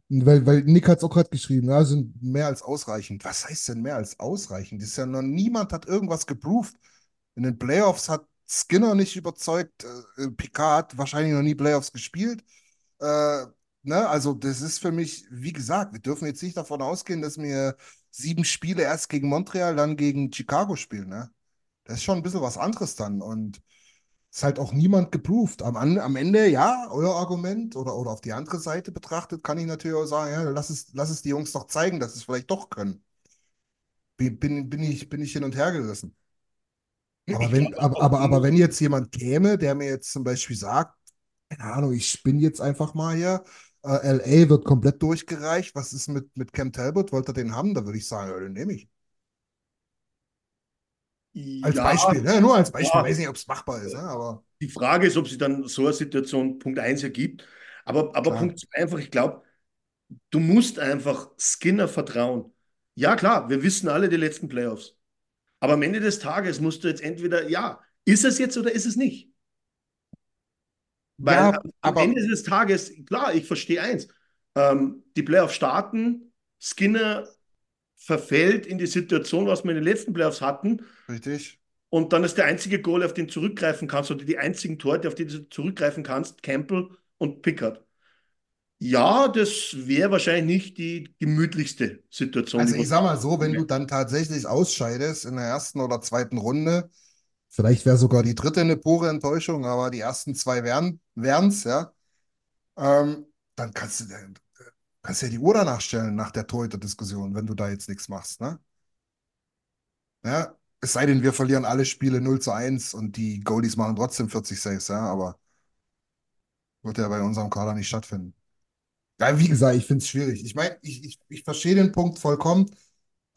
weil, weil Nick hat es auch gerade geschrieben, ja, sind mehr als ausreichend. Was heißt denn mehr als ausreichend? Das ist ja noch niemand hat irgendwas geproved. In den Playoffs hat Skinner nicht überzeugt, äh, Picard wahrscheinlich noch nie Playoffs gespielt. Äh, ne, also das ist für mich, wie gesagt, wir dürfen jetzt nicht davon ausgehen, dass wir sieben Spiele erst gegen Montreal, dann gegen Chicago spielen, ne? Das ist schon ein bisschen was anderes dann und ist halt auch niemand geproved. Am, am Ende, ja, euer Argument oder, oder auf die andere Seite betrachtet, kann ich natürlich auch sagen, ja, lass es, lass es die Jungs doch zeigen, dass sie es vielleicht doch können. Bin, bin ich, bin ich hin und her gerissen. Aber wenn, aber, aber, aber wenn jetzt jemand käme, der mir jetzt zum Beispiel sagt, keine Ahnung, ich spinne jetzt einfach mal hier, äh, LA wird komplett durchgereicht, was ist mit, mit Cam Talbot, wollt ihr den haben? Da würde ich sagen, ja, den nehme ich. Als Ja, Beispiel, ne? Nur als Beispiel, ja. weiß nicht, ob es machbar ist, ne? Aber Die Frage ist, ob sich dann so eine Situation Punkt 1 ergibt. Aber, aber Klar. Punkt 2 einfach, ich glaube, du musst einfach Skinner vertrauen. Ja, klar, wir wissen alle die letzten Playoffs. Aber am Ende des Tages musst du jetzt entweder, ja, ist es jetzt oder ist es nicht? Weil Ja, am, Ende des Tages, klar, ich verstehe eins. Ähm, die Playoffs starten, Skinner verfällt in die Situation, was wir in den letzten Playoffs hatten. richtig. Und dann ist der einzige Goal, auf den du zurückgreifen kannst, oder die einzigen Torhüter, auf die du zurückgreifen kannst, Campbell und Pickard. Ja, das wäre wahrscheinlich nicht die gemütlichste Situation. Also ich sag mal so, wenn du dann tatsächlich ausscheidest in der ersten oder zweiten Runde, vielleicht wäre sogar die dritte eine pure Enttäuschung, aber die ersten zwei wären es, ja, ähm, dann kannst du, dann kannst du ja die Uhr danach stellen nach der Torhüter-Diskussion, wenn du da jetzt nichts machst, ne? Ja, es sei denn, wir verlieren alle Spiele 0 zu 1 und die Goalies machen trotzdem 40 Saves, ja, aber wird ja bei unserem Kader nicht stattfinden. Ja, wie gesagt, ich finde es schwierig. Ich meine, ich, ich, ich verstehe den Punkt vollkommen,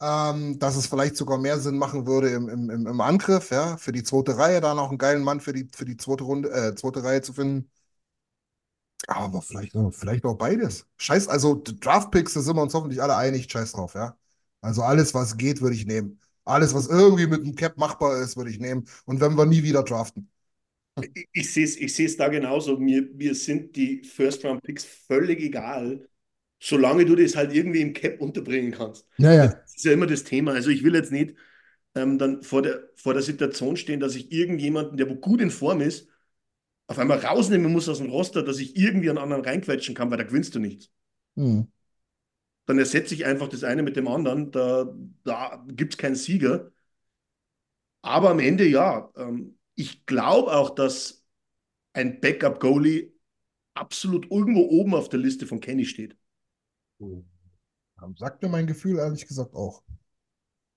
ähm, dass es vielleicht sogar mehr Sinn machen würde im, im, im Angriff, ja, für die zweite Reihe da noch einen geilen Mann für die, für die zweite Runde, äh, zweite Reihe zu finden. Aber vielleicht, vielleicht auch beides. Scheiß, also Draftpicks, da sind wir uns hoffentlich alle einig, scheiß drauf, ja. Also alles, was geht, würde ich nehmen. Alles, was irgendwie mit dem Cap machbar ist, würde ich nehmen. Und wenn wir nie wieder draften. Ich, sehe es ich seh's da genauso. Mir, mir sind die First-Round-Picks völlig egal, solange du das halt irgendwie im Cap unterbringen kannst. Ja, ja. Das ist ja immer das Thema. Also ich will jetzt nicht ähm, dann vor der, vor der Situation stehen, dass ich irgendjemanden, der gut in Form ist, auf einmal rausnehmen muss aus dem Roster, dass ich irgendwie einen anderen reinquetschen kann, weil da gewinnst du nichts. Hm. Dann ersetze ich einfach das eine mit dem anderen. Da, da gibt es keinen Sieger. Aber am Ende ja. Ähm, ich glaube auch, dass ein Backup-Goalie absolut irgendwo oben auf der Liste von Kenny steht. Sagt mir mein Gefühl ehrlich gesagt auch.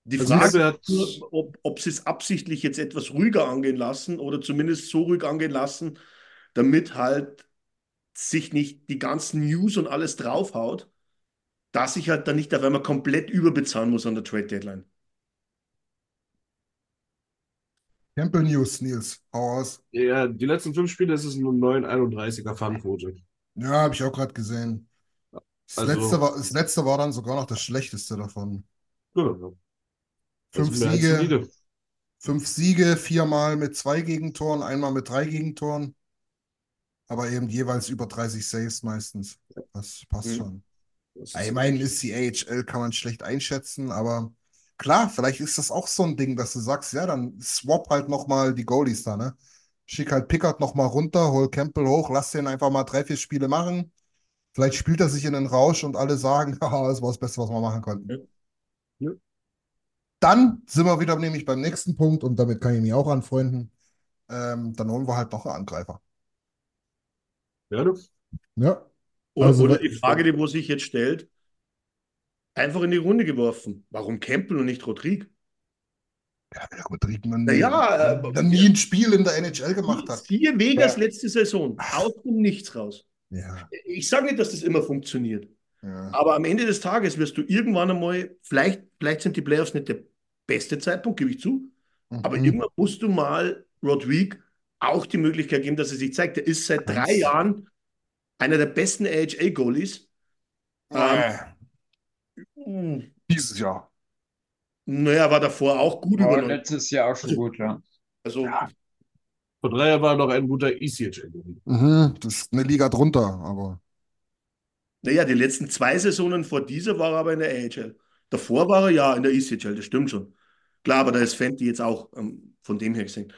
Die Also Frage ich glaube, ist nur, ob, ob sie es absichtlich jetzt etwas ruhiger angehen lassen oder zumindest so ruhig angehen lassen, damit halt sich nicht die ganzen News und alles draufhaut, dass ich halt dann nicht auf einmal komplett überbezahlen muss an der Trade Deadline. Campbell News, Nils, hau aus. Ja, die letzten fünf Spiele ist es eine 9,31er Fangquote. Ja, habe ich auch gerade gesehen. Das Also- letzte war, das letzte war dann sogar noch das schlechteste davon. Ja, Fünf mehr als Siege, fünf Siege, viermal mit zwei Gegentoren, einmal mit drei Gegentoren. Aber eben jeweils über 30 Saves meistens. Das passt Mhm. schon. Ja, Ich meine, ist die AHL, kann man schlecht einschätzen, aber klar, vielleicht ist das auch so ein Ding, dass du sagst, ja, dann swap halt nochmal die Goalies da, ne? Schick halt Pickard nochmal runter, hol Campbell hoch, lass den einfach mal drei, vier Spiele machen. Vielleicht spielt er sich in den Rausch und alle sagen, <laughs> haha, das war das Beste, was wir machen konnten. Ja. Ja. Dann sind wir wieder nämlich beim nächsten Punkt und damit kann ich mich auch anfreunden. Ähm, dann holen wir halt noch einen Angreifer. Ja, du? Ja, Oder, Also, oder die Frage, die wo sich jetzt stellt, einfach in die Runde geworfen. Warum Campbell und nicht Rodrigue? ja, der Rodrigue noch nie, Naja, äh, noch nie ein Spiel in der NHL gemacht hat. Siehe Vegas Ja. letzte Saison, aus dem Nichts raus. Ja, Ich sage nicht, dass das immer funktioniert, ja. aber am Ende des Tages wirst du irgendwann einmal, vielleicht, vielleicht sind die Playoffs nicht der beste Zeitpunkt, gebe ich zu, aber Mhm. irgendwann musst du mal Rodrigue auch die Möglichkeit geben, dass er sich zeigt. Er ist seit drei Jahren einer der besten AHA-Goalies. Äh, Dieses Jahr. Naja, war davor auch gut War übernommen. letztes Jahr auch schon gut, ja. Also, Vor drei Jahren war er noch ein guter ECHL. Mhm, das ist eine Liga drunter, aber naja, die letzten zwei Saisonen vor dieser war er aber in der AHL. Davor war er ja in der ECHL, das stimmt schon. Klar, aber da ist Fenty jetzt auch ähm, von dem her gesehen.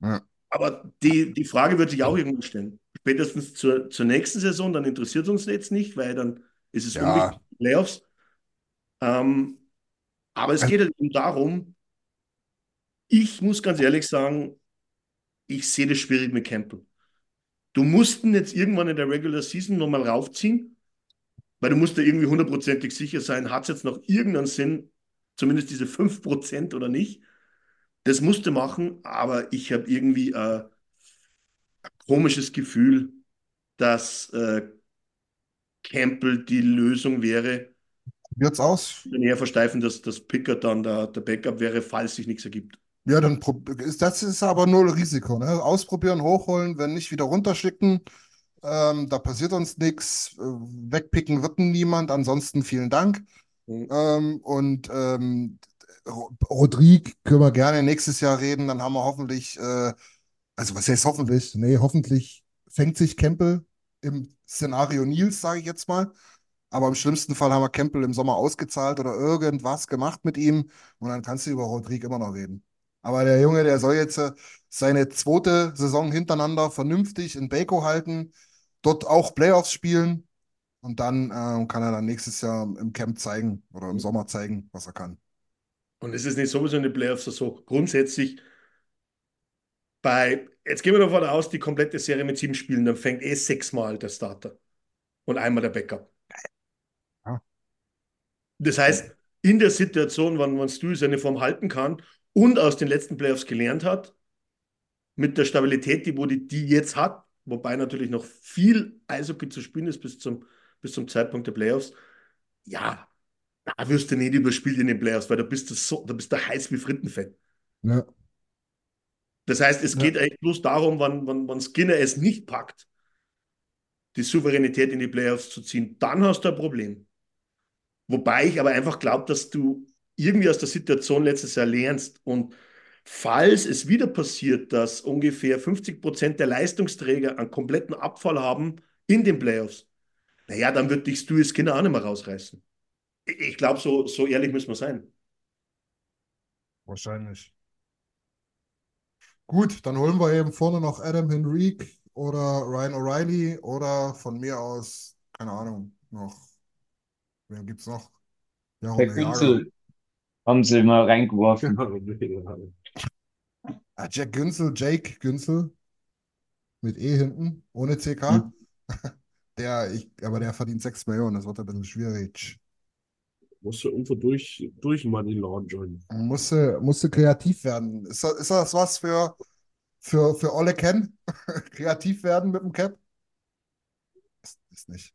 Ja. Aber die, die Frage wird sich auch irgendwann stellen. Spätestens zur, zur nächsten Saison, dann interessiert uns jetzt nicht, weil dann ist es Ja. unwichtig, Playoffs. Ähm, aber es geht halt eben darum, ich muss ganz ehrlich sagen, ich sehe das schwierig mit Campbell. Du musst ihn jetzt irgendwann in der Regular Season nochmal raufziehen, weil du musst da irgendwie hundertprozentig sicher sein, hat es jetzt noch irgendeinen Sinn, zumindest diese 5% oder nicht. Das musst du machen, aber ich habe irgendwie äh, ein komisches Gefühl, dass äh, Campbell die Lösung wäre. Wird's aus? Dann eher versteifen, dass das Pickard dann der, der Backup wäre, falls sich nichts ergibt. Ja, dann ist das ist aber null Risiko, ne? Ausprobieren, hochholen, wenn nicht wieder runterschicken. Ähm, da passiert uns nichts. Äh, wegpicken wird niemand. Ansonsten vielen Dank. Mhm. Ähm, und ähm, Ro- Rodrigue können wir gerne nächstes Jahr reden. Dann haben wir hoffentlich, äh, also was heißt hoffentlich? Nee, hoffentlich fängt sich Campbell im Szenario Nils, sage ich jetzt mal. Aber im schlimmsten Fall haben wir Campbell im Sommer ausgezahlt oder irgendwas gemacht mit ihm. Und dann kannst du über Rodrigue immer noch reden. Aber der Junge, der soll jetzt äh, seine zweite Saison hintereinander vernünftig in Baco halten, dort auch Playoffs spielen. Und dann äh, kann er dann nächstes Jahr im Camp zeigen oder im Sommer zeigen, was er kann. Und es ist nicht sowieso in den Playoffs so. Grundsätzlich bei, jetzt gehen wir davon aus, die komplette Serie mit sieben Spielen, dann fängt eh sechsmal der Starter und einmal der Backup. Das heißt, in der Situation, wann, wann Stu seine Form halten kann und aus den letzten Playoffs gelernt hat, mit der Stabilität, die, wo die, die jetzt hat, wobei natürlich noch viel Eishockey zu spielen ist bis zum, bis zum Zeitpunkt der Playoffs, ja, da wirst du nicht überspielt in den Playoffs, weil da bist du so, da bist du heiß wie Frittenfett. Ja. Das heißt, es Ja. geht eigentlich bloß darum, wann, wann, wann Skinner es nicht packt, die Souveränität in die Playoffs zu ziehen, dann hast du ein Problem. Wobei ich aber einfach glaube, dass du irgendwie aus der Situation letztes Jahr lernst und falls es wieder passiert, dass ungefähr 50 Prozent der Leistungsträger einen kompletten Abfall haben in den Playoffs, naja, dann wird dich Stu Skinner auch nicht mehr rausreißen. Ich, ich glaube, so, so ehrlich müssen wir sein. Wahrscheinlich. Gut, dann holen wir eben vorne noch Adam Henrique oder Ryan O'Reilly oder von mir aus, keine Ahnung, noch. Wer gibt's noch? Herr Jaromir Jagr. Günzel haben sie mal reingeworfen. Ah, Jack Günzel, Jake Günzel mit E hinten, ohne CK. Hm. <laughs> Der, ich, aber der verdient 6 Millionen, das wird ein bisschen schwierig. Musst du irgendwo durch, durch Money laundern. Musste, musste kreativ werden. Ist das, ist das was für, für, für Ole Ken? <laughs> Kreativ werden mit dem Cap? Ist, ist nicht.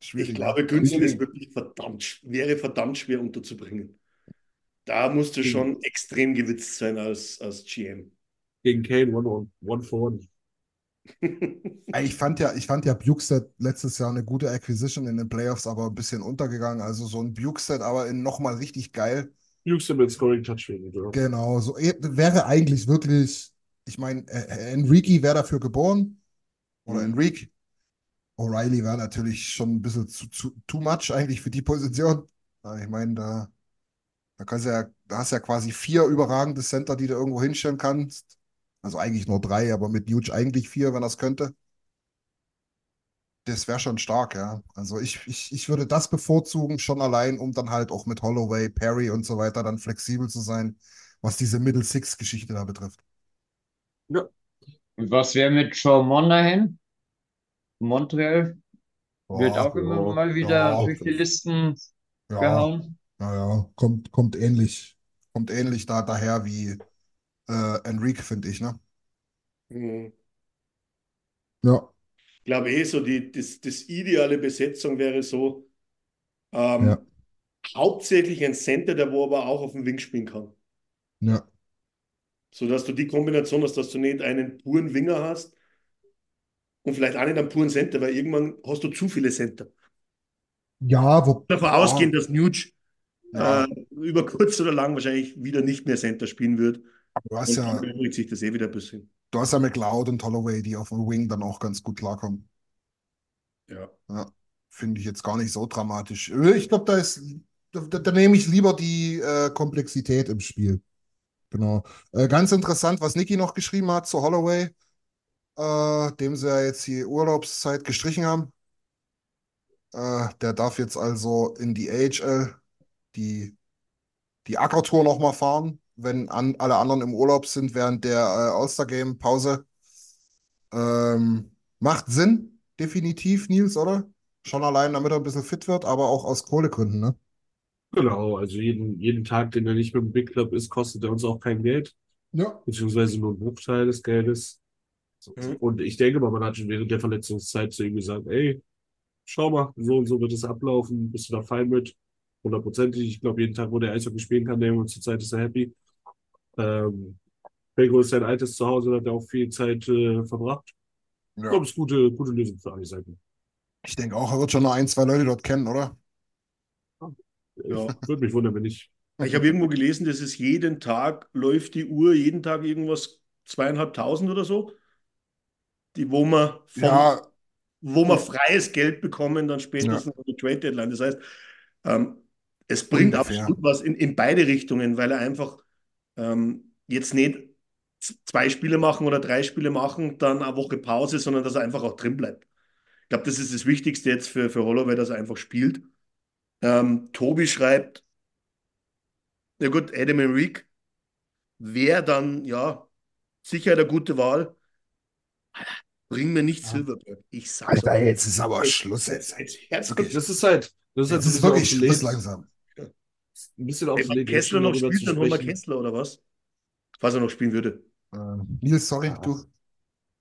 Schwierig. Ich glaube? Günzel ist wirklich verdammt, wäre verdammt schwer unterzubringen. Da musst du schon extrem gewitzt sein als, als GM. Gegen Kane, one, on, one for one. <laughs> Ich fand ja, ich fand ja Bukestad letztes Jahr eine gute Acquisition in den Playoffs, aber ein bisschen untergegangen. Also so ein Bukestad, aber in nochmal richtig geil. Jüngste mit Scoring oder? Genau, so eh, wäre eigentlich wirklich, ich meine, Enrique wäre dafür geboren. Oder Mhm. Enrique. O'Reilly wäre natürlich schon ein bisschen zu, zu too much eigentlich für die Position. Ja, Ich meine, da, da kannst ja, da hast ja quasi vier überragende Center, die du irgendwo hinstellen kannst. Also eigentlich nur drei, aber mit Nuge eigentlich vier, wenn das könnte. Das wäre schon stark, ja. Also ich, ich, ich würde das bevorzugen, schon allein, um dann halt auch mit Holloway, Perry und so weiter dann flexibel zu sein, was diese Middle Six-Geschichte da betrifft. Und was wäre mit Joe Monahan? Montreal wird Ja, auch immer mal wieder ja. durch die Listen ja, gehauen. ja, ja, kommt, kommt ähnlich, kommt ähnlich da daher wie äh, Enrique, finde ich, ne? Mhm. Ja, Ich glaube eh so, die, das, das ideale Besetzung wäre so, ähm, Ja. hauptsächlich ein Center, der wo aber auch auf dem Wing spielen kann. ja, Sodass du die Kombination hast, dass du nicht einen puren Winger hast und vielleicht auch nicht einen puren Center, weil irgendwann hast du zu viele Center. ja, wo, Davon ja, ausgehen, dass Nuge Ja. äh, über kurz oder lang wahrscheinlich wieder nicht mehr Center spielen wird. du hast ja, dann sich das eh wieder ein bisschen. du hast ja McLeod und Holloway, die auf dem Wing dann auch ganz gut klarkommen. Ja. Ja, finde ich jetzt gar nicht so dramatisch. Ich glaube, da ist, da, da, da nehme ich lieber die äh, Komplexität im Spiel. Genau. Äh, ganz interessant, was Niki noch geschrieben hat zu Holloway, äh, dem sie ja jetzt die Urlaubszeit gestrichen haben. Äh, der darf jetzt also in die AHL die, die Ackertour nochmal fahren, wenn an, alle anderen im Urlaub sind während der äh, All-Star-Game-Pause. Ähm, macht Sinn, definitiv, Nils, oder? Schon allein, damit er ein bisschen fit wird, aber auch aus Kohlegründen, ne? Genau, also jeden, jeden Tag, den er nicht mit dem Big Club ist, kostet er uns auch kein Geld, Ja. beziehungsweise nur einen Bruchteil des Geldes. Mhm. Und ich denke mal, man hat schon während der Verletzungszeit zu ihm gesagt, ey, schau mal, so und so wird es ablaufen, bist du da fein mit? Hundertprozentig. Ich glaube, jeden Tag, wo der Eishockey spielen kann, der und zurzeit ist er happy. Ähm, Belgo ist sein altes Zuhause, hat er auch viel Zeit äh, verbracht. Ich Ja. glaube, es ist gute, gute Lösung für alle Seiten. Ich denke auch, er wird schon noch ein, zwei Leute dort kennen, oder? Ja. Würde mich wundern, wenn nicht. Ich habe irgendwo gelesen, dass es jeden Tag läuft die Uhr, jeden Tag irgendwas zweieinhalbtausend oder so, die, wo man vom, Ja, wo man freies Geld bekommen, dann spätestens an der Trade Deadline. Das heißt, ähm, es bringt Ungefähr. absolut was in, in beide Richtungen, weil er einfach ähm, jetzt nicht zwei Spiele machen oder drei Spiele machen, dann eine Woche Pause, sondern dass er einfach auch drin bleibt. Ich glaube, das ist das Wichtigste jetzt für, für Holloway, dass er einfach spielt. Ähm, Tobi schreibt, ja gut, Adam Enrique wäre dann, ja, sicher eine gute Wahl. Bring mir nicht Ja. Silverberg. Ich sag's Alter, jetzt ist aber Schluss Jetzt, jetzt. Okay, das ist halt, das ist halt ein ist bisschen wirklich. Schluss langsam. Ein bisschen Wenn obsolet, jetzt Kessler noch spielt, dann holen wir. Kessler oder was? Falls er noch spielen würde. Äh, Nils, sorry, du.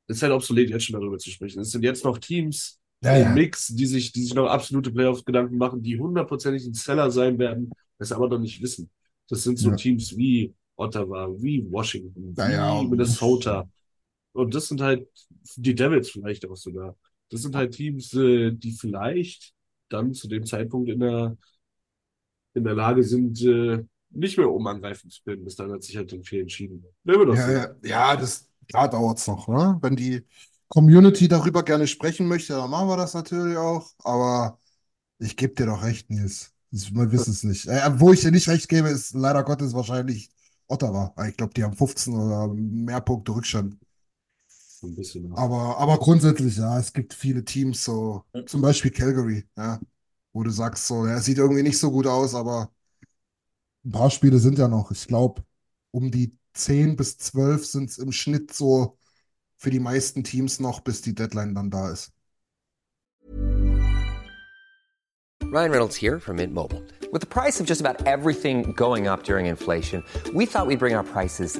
Es ist halt obsolet, jetzt schon darüber zu sprechen. Es sind jetzt noch Teams Ja, im ja. Mix, die sich, die sich noch absolute Playoff-Gedanken machen, die hundertprozentig ein Seller sein werden, das aber noch nicht wissen. Das sind so Ja. Teams wie Ottawa, wie Washington, Ja, wie ja. Minnesota. Und das sind halt die Devils vielleicht auch sogar. Das sind halt Teams, äh, die vielleicht dann zu dem Zeitpunkt in der, in der Lage sind, äh, nicht mehr um angreifen zu können. Bis dann hat sich halt dann viel entschieden. Ja, ja, ja, das, klar dauert's noch, ne? Wenn die Community darüber gerne sprechen möchte, dann machen wir das natürlich auch. Aber ich gebe dir doch recht, Nils. Wir wissen es nicht. Äh, wo ich dir nicht recht gebe, ist leider Gottes wahrscheinlich Ottawa. Ich glaube, die haben 15 oder mehr Punkte Rückstand. So ein bisschen. Aber, aber grundsätzlich, ja, es gibt viele Teams, so zum Beispiel Calgary, ja, wo du sagst, so, ja, es sieht irgendwie nicht so gut aus, aber ein paar Spiele sind ja noch. Ich glaube, um die 10 bis 12 sind es im Schnitt so für die meisten Teams noch, bis die Deadline dann da ist. Ryan Reynolds here from Mint Mobile. With the price of just about everything going up during inflation, we thought we'd bring our prices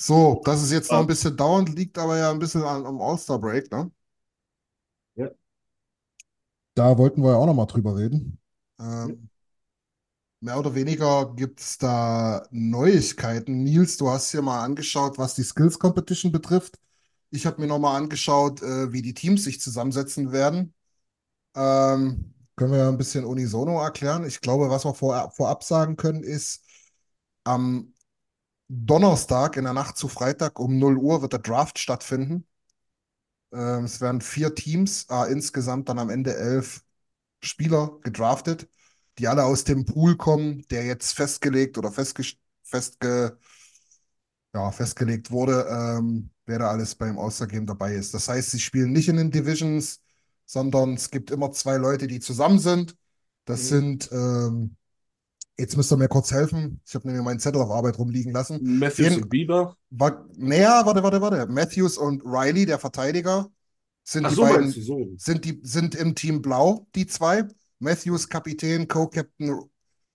So, dass es jetzt noch ein bisschen dauernd liegt, aber ja ein bisschen an, am All-Star-Break, ne? Ja. Da wollten wir ja auch noch mal drüber reden. Ähm, mehr oder weniger gibt es da Neuigkeiten. Nils, du hast dir mal angeschaut, was die Skills Competition betrifft. Ich habe mir noch mal angeschaut, äh, wie die Teams sich zusammensetzen werden. Ähm, können wir ja ein bisschen unisono erklären. Ich glaube, was wir vor, vorab sagen können, ist, am Donnerstag in der Nacht zu Freitag um 0 Uhr wird der Draft stattfinden. Ähm, es werden vier Teams, äh, insgesamt dann am Ende elf Spieler gedraftet, die alle aus dem Pool kommen, der jetzt festgelegt oder festge festge ja, festgelegt wurde, ähm, wer da alles beim All-Star-Game dabei ist. Das heißt, sie spielen nicht in den Divisions, sondern es gibt immer zwei Leute, die zusammen sind. Das sind, ähm, jetzt müsst ihr mir kurz helfen. Ich habe nämlich meinen Zettel auf Arbeit rumliegen lassen. Matthews Jeden- und Bieber. War, naja, warte, warte, warte. Matthews und Riley, der Verteidiger, sind Ach die so, beiden, so? sind die, sind im Team Blau, die zwei. Matthews Kapitän, Co-Captain,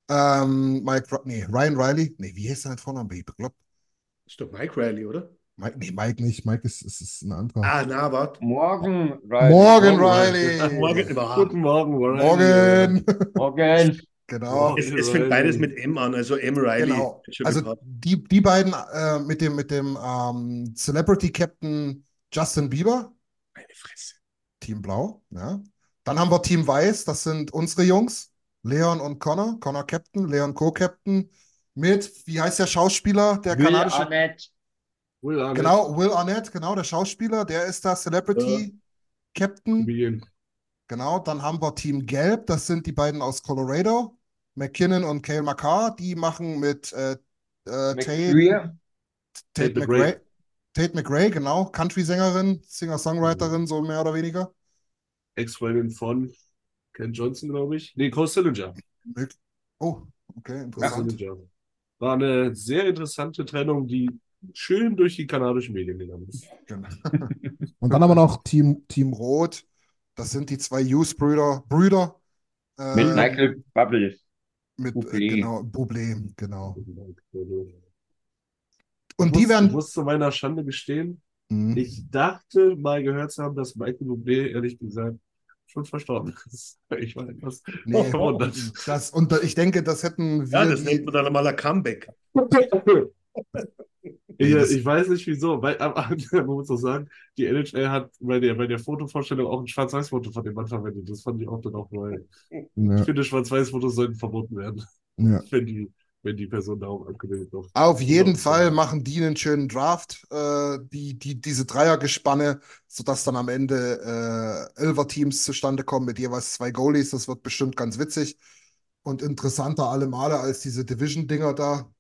ähm, Mike, nee, Ryan Riley. Nee, wie heißt der mit Vornamen? Ich bekloppt. Ist doch Mike Riley, oder? Mike, nee, Mike nicht. Mike ist, ist, ist ein anderer. Ah, na, warte. Morgen, Riley. Morgan Morgen, Riley. Morgen überhaupt. Guten Morgen, Ryan. Morgen. Morgen. Genau. Es, es fängt beides mit M an, also M. Riley. Genau. Also die, die beiden äh, mit dem, mit dem ähm, Celebrity Captain Justin Bieber, Meine Fresse. Team Blau, ja. Dann haben wir Team Weiß, das sind unsere Jungs, Leon und Connor. Connor Captain, Leon Co-Captain. Mit, wie heißt der Schauspieler, der Will kanadische? Arnett. Will Arnett. Genau, Will Arnett, genau, der Schauspieler, der ist da Celebrity Captain. Comedian. Genau, dann haben wir Team Gelb, das sind die beiden aus Colorado. McKinnon und Cale Makar, die machen mit äh, äh, Tate, McRae. Tate McRae, genau, Country-Sängerin, Singer-Songwriterin, so mehr oder weniger. Ex-Freundin von Ken Johnson, glaube ich. Nee, Cole Sillinger. Oh, okay, interessant. Sillinger. War eine sehr interessante Trennung, die schön durch die kanadischen Medien gegangen ist. Genau. <laughs> Und dann haben wir noch Team, Team Rot. Das sind die zwei Hughes-Brüder, Brüder, äh, Mit Michael Bubble. Mit, äh, Bublé. genau, Bublé, genau. Ich Und die muss, ich werden, muss zu meiner Schande gestehen, Mhm. ich dachte mal gehört zu haben, dass Michael Bublé, ehrlich gesagt, schon verstorben <laughs> ist. Ich war etwas nee, verwundert. das, und ich denke, das hätten Ja, wir, das die, nennt man dann mal ein Comeback. <laughs> Ich, das- ich weiß nicht wieso, weil aber, <laughs> man muss auch sagen, die NHL hat bei der, bei der Fotovorstellung auch ein Schwarz-Weiß-Foto von dem Mann verwendet. Das fand ich auch dann auch neu. Ich ja, finde, Schwarz-Weiß-Fotos sollten verboten werden, ja. <laughs> wenn die, wenn die Person darauf angemeldet wird. Auf jeden Ja. Fall machen die einen schönen Draft, äh, die, die, diese Dreiergespanne, sodass dann am Ende äh, Elfer-Teams zustande kommen mit jeweils zwei Goalies. Das wird bestimmt ganz witzig und interessanter alle Male als diese Division-Dinger da.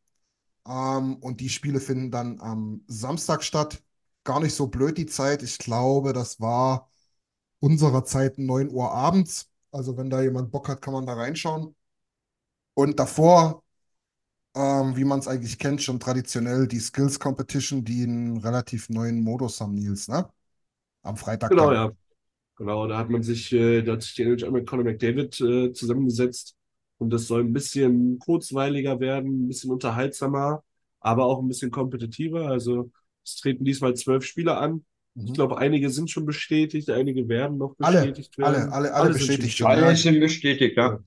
Ähm, und die Spiele finden dann am Samstag statt. Gar nicht so blöd die Zeit. Ich glaube, das war unserer Zeit 9 Uhr abends. Also wenn da jemand Bock hat, kann man da reinschauen. Und davor ähm, wie man es eigentlich kennt, schon traditionell die Skills Competition, die einen relativ neuen Modus haben, Nils, ne? Am Freitag Genau, dann. ja. Genau, da hat man sich, äh, da hat sich die NHL mit Conor McDavid äh, zusammengesetzt und das soll ein bisschen kurzweiliger werden, ein bisschen unterhaltsamer, aber auch ein bisschen kompetitiver. Also es treten diesmal zwölf Spieler an. Ich Mhm. glaube, einige sind schon bestätigt, einige werden noch Alle, bestätigt alle, werden. alle, alle sind schon bestätigt ja. Alle sind bestätigt, ja.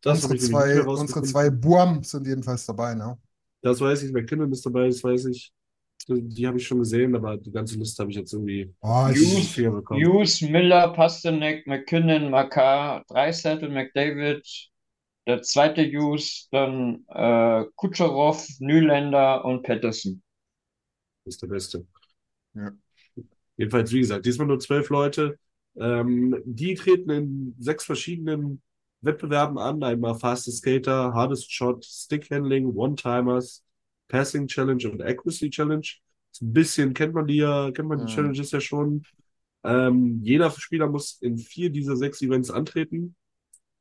Das Unsere ich zwei, unsere zwei Buam sind jedenfalls dabei, ne? Das weiß ich, McKinnon ist dabei, das weiß ich. Die, die habe ich schon gesehen, aber die ganze Liste habe ich jetzt irgendwie Oh, ich, Hughes. Hughes, Miller, Pasternak, McKinnon, Makar, Dreisettel, McDavid, der zweite Hughes, dann äh, Kucherov, Nylander und Patterson. ist der Beste. Ja. Jedenfalls, wie gesagt, diesmal nur zwölf Leute. Ähm, die treten in sechs verschiedenen Wettbewerben an. Einmal Fastest Skater, Hardest Shot, Stick Handling, One-Timers, Passing Challenge und Accuracy Challenge. So ein bisschen kennt man die ja, kennt man die. Challenges ja schon. Ähm, jeder Spieler muss in vier dieser sechs Events antreten.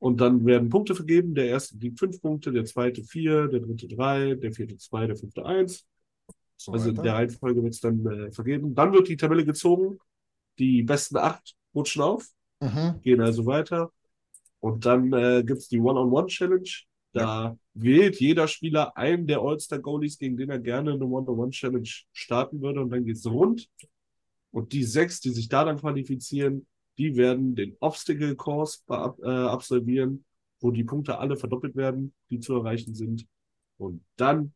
Und dann werden Punkte vergeben. Der erste kriegt fünf Punkte, der zweite vier, der dritte drei, der vierte zwei, der fünfte eins. so Also in der Reihenfolge wird es dann äh, vergeben. Dann wird die Tabelle gezogen. Die besten acht rutschen auf, Mhm. gehen also weiter. Und dann äh, gibt es die One-on-One-Challenge. Da wählt jeder Spieler einen der All-Star-Goalies, gegen den er gerne eine One-on-One-Challenge starten würde. Und dann geht es rund. Und die sechs, die sich da dann qualifizieren, die werden den Obstacle Course beab- äh, absolvieren, wo die Punkte alle verdoppelt werden, die zu erreichen sind. Und dann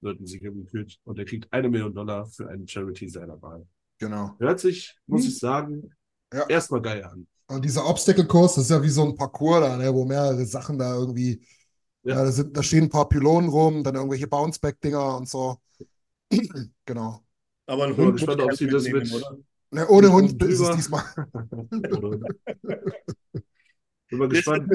wird ein Sieger gekürt und er kriegt eine Million Dollar für einen Charity seiner Wahl. Genau. Hört sich, muss Hm. ich sagen, Ja. erstmal geil an. Und dieser Obstacle-Kurs, das ist ja wie so ein Parcours da, ne, wo mehrere Sachen da irgendwie, Ja. ja, da sind, da stehen ein paar Pylonen rum, dann irgendwelche Bounceback-Dinger und so. <clears throat> Genau. Aber ein Bin mal Hund gespannt, ob ich sie das mitnehmen, mit- oder? Ne, ohne Hund ist es diesmal. <laughs> Bin mal gespannt.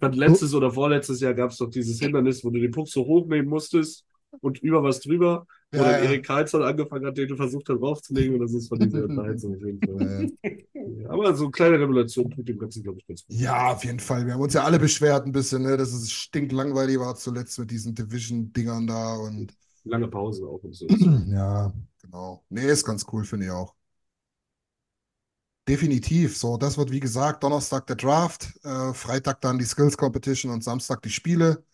Letztes oder vorletztes Jahr gab es doch dieses Hindernis, wo du den Puck so hochnehmen musstest und über was drüber, wo Ja, dann ja. Erik Karlsson angefangen hat, den du versucht hast draufzulegen und das ist von dieser <laughs> Unterhaltung auf jeden Fall. Ja, Aber so eine kleine Revelation tut dem Ganzen, glaube ich, ganz gut. Ja, auf jeden Fall. Wir haben uns ja alle beschwert ein bisschen, ne, dass es stinklangweilig war zuletzt mit diesen Division-Dingern da und Lange Pause auch und so. <clears throat> ja, genau. Nee, ist ganz cool, finde ich auch. Definitiv. So, das wird wie gesagt Donnerstag der Draft, äh, Freitag dann die Skills Competition und Samstag die Spiele.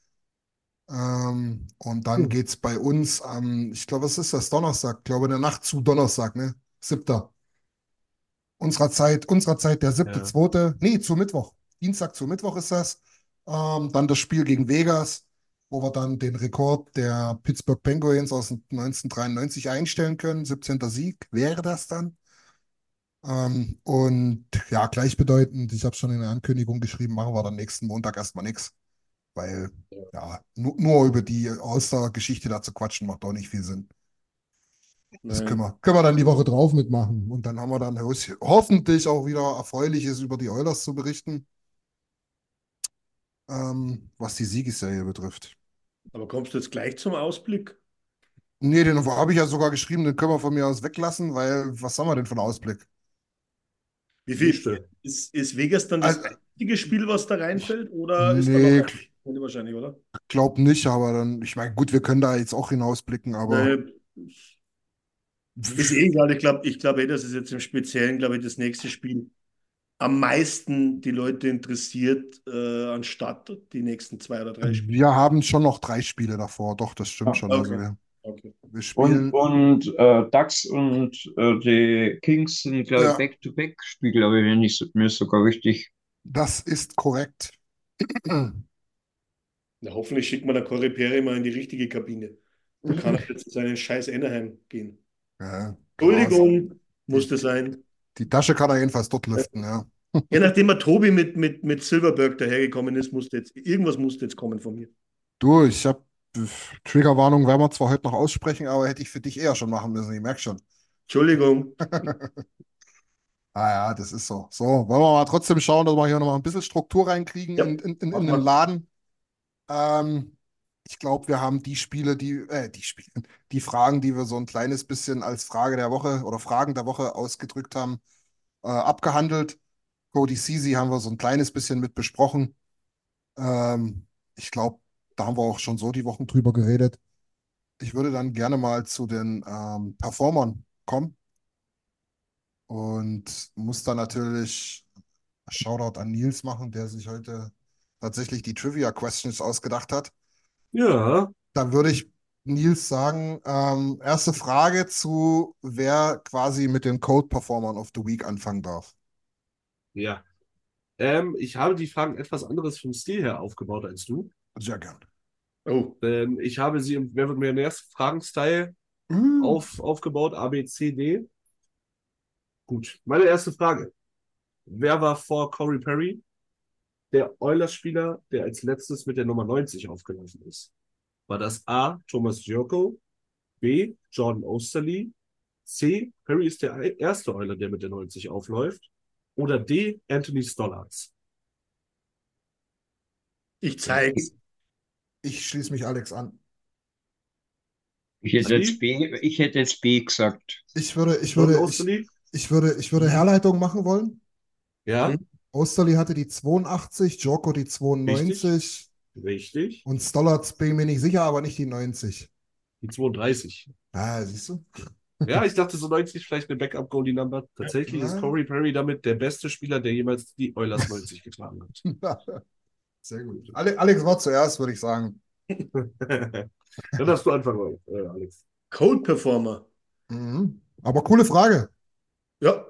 Ähm, und dann Hm. geht's bei uns am, ich glaube, was ist das? Donnerstag, ich glaube, in der Nacht zu Donnerstag, ne? Siebter. Unserer Zeit, unserer Zeit der siebte, Ja. zweite, nee, zu Mittwoch. Dienstag zu Mittwoch ist das. Ähm, dann das Spiel gegen Vegas, wo wir dann den Rekord der Pittsburgh Penguins aus dem 1993 einstellen können. 17. Sieg wäre das dann. Ähm, und ja, gleichbedeutend, ich habe schon in der Ankündigung geschrieben, machen wir dann nächsten Montag erstmal nichts. Weil, ja, nur, nur über die All-Star-Geschichte da zu quatschen, macht auch nicht viel Sinn. Das können wir, können wir dann die Woche drauf mitmachen. Und dann haben wir dann ho- hoffentlich auch wieder Erfreuliches über die Oilers zu berichten, ähm, was die Siegesserie betrifft. Aber kommst du jetzt gleich zum Ausblick? Nee, den habe ich ja sogar geschrieben, den können wir von mir aus weglassen, weil was haben wir denn für einen Ausblick? Wie viel ist, ist Vegas dann das Also- einzige Spiel, was da reinfällt? Oder ist da Nee, noch ein wahrscheinlich, oder? Glaub nicht, aber dann, ich meine, gut, wir können da jetzt auch hinausblicken, aber Nee, ist eh egal. Ich glaube, ich glaube eh, dass es jetzt im Speziellen, glaube ich, das nächste Spiel am meisten die Leute interessiert, äh, anstatt die nächsten zwei oder drei Spiele. wir haben schon noch drei Spiele davor. Doch, das stimmt Ah, schon. okay. Also wir, Okay. wir Und, spielen. und äh, Ducks und äh, die Kings sind, glaube ich, Ja. Back-to-Back-Spiele, aber wenn ich mir ist sogar richtig. Das ist korrekt. Na, hoffentlich schickt man der Corey Perry mal in die richtige Kabine. Da kann er <laughs> jetzt zu seinen scheiß Anaheim gehen. Ja, Entschuldigung, musste sein. Die Tasche kann er jedenfalls dort lüften, ja. <laughs> Ja, nachdem er Tobi mit, mit, mit Silverberg dahergekommen ist, musste jetzt, irgendwas musste jetzt kommen von mir. Du, ich habe Triggerwarnung werden wir zwar heute noch aussprechen, aber hätte ich für dich eher schon machen müssen. Ich merke schon. Entschuldigung. <laughs> <laughs> Ah ja, das ist so. So, wollen wir mal trotzdem schauen, dass wir hier nochmal ein bisschen Struktur reinkriegen Ja, in, in, in, in den Laden. Ähm, ich glaube, wir haben die Spiele, die, äh, die Spiele, die Fragen, die wir so ein kleines bisschen als Frage der Woche oder Fragen der Woche ausgedrückt haben, äh, abgehandelt. Cody Ceesay haben wir so ein kleines bisschen mit besprochen. Ähm, ich glaube, da haben wir auch schon so die Wochen drüber geredet. Ich würde dann gerne mal zu den ähm, Performern kommen und muss da natürlich Shoutout an Nils machen, der sich heute tatsächlich die Trivia-Questions ausgedacht hat. Ja, Da würde ich Nils sagen, ähm, erste Frage zu, wer quasi mit den Code-Performern of the Week anfangen darf. ja. Ähm, ich habe die Fragen etwas anderes vom Stil her aufgebaut als du. Sehr gern. Oh, Denn ich habe sie im Wer wird Millionärs Fragen-Style Mm. auf, aufgebaut, A, B, C, D. Gut, meine erste Frage. Wer war vor Corey Perry der Oilers-Spieler, der als letztes mit der Nummer 90 aufgelaufen ist? War das A, Thomas Joko, B, Jordan Osterley, C, Perry ist der erste Euler, der mit der 90 aufläuft, oder D, Anthony Stollarz? ich zeige. Ich schließe mich Alex an. Ich hätte jetzt B, ich hätte jetzt B gesagt. Ich würde, ich würde, ich, ich würde, ich würde Herleitung machen wollen. Ja, Osterley hatte die 82, Joko die 92 richtig. und Stollarz bin ich mir nicht sicher, aber nicht die 90. Die 32. Ah, siehst du? Ja, ich dachte so 90 vielleicht eine Backup-Goalie-Number. Tatsächlich ist Ja. Corey Perry damit der beste Spieler, der jemals die Oilers 90 getragen hat. <laughs> Sehr gut. Ale Alex war zuerst, würde ich sagen. <laughs> Dann darfst du anfangen, äh, Alex. Code Performer. Mhm. Aber coole Frage. Ja,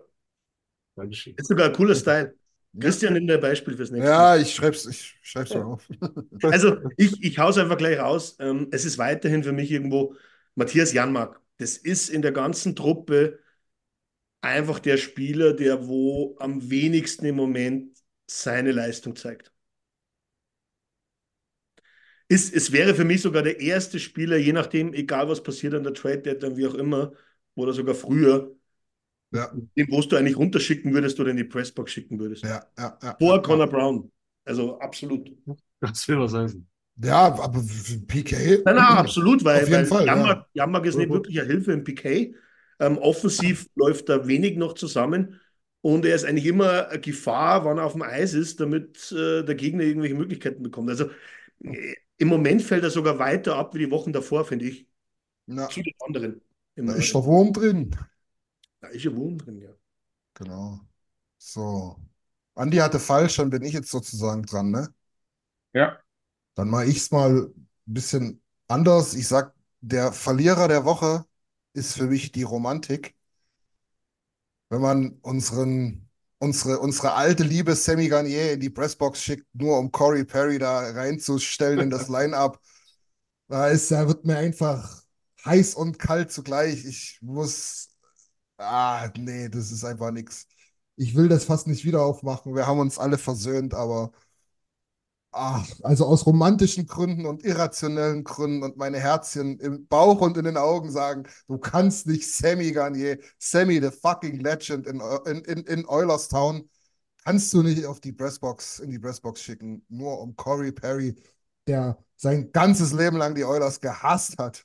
Dankeschön. ist sogar ein cooler Style. Christian, nimm dir ein Beispiel fürs nächste Mal. Ja, ich schreib's, ich schreib's mal auf. <laughs> Also, ich, ich hau's einfach gleich raus. Ähm, es ist weiterhin für mich irgendwo Matthias Janmark. Das ist in der ganzen Truppe einfach der Spieler, der wo am wenigsten im Moment seine Leistung zeigt. Ist, es wäre für mich sogar der erste Spieler, je nachdem, egal was passiert an der Trade Deadline, wie auch immer, oder sogar früher, Ja, den wo du eigentlich runterschicken würdest oder in die Pressbox schicken würdest. ja, ja, ja. Vor Connor Brown. Also absolut. Das will was heißen. Ja, aber für PK. Nein, nein, absolut, weil, Auf jeden weil Fall, ja. Janmark, Janmark ist nicht wirklich eine Hilfe im PK. Ähm, offensiv läuft da wenig noch zusammen und er ist eigentlich immer eine Gefahr, wann er auf dem Eis ist, damit äh, der Gegner irgendwelche Möglichkeiten bekommt. Also äh, im Moment fällt er sogar weiter ab wie die Wochen davor, finde ich, Na, zu den anderen. Da ist der Wurm drin. Da ist ja Wurm drin, ja. Genau. So. Andi hatte falsch, dann bin ich jetzt sozusagen dran, ne? Ja. Dann mache ich es mal ein bisschen anders. Ich sag, der Verlierer der Woche ist für mich die Romantik. Wenn man unseren, unsere, unsere alte Liebe Sammy Garnier in die Pressbox schickt, nur um Corey Perry da reinzustellen in das <laughs> Line-Up, da ist, da wird mir einfach heiß und kalt zugleich. Ich muss, ah, nee, das ist einfach nichts. Ich will das fast nicht wieder aufmachen. Wir haben uns alle versöhnt, aber Ach, also aus romantischen Gründen und irrationellen Gründen und meine Herzchen im Bauch und in den Augen sagen, du kannst nicht Sammy Garnier, Sammy the fucking Legend in, in, in, in Oilers Town, kannst du nicht auf die Pressbox, in die Pressbox schicken, nur um Corey Perry, der sein ganzes Leben lang die Oilers gehasst hat,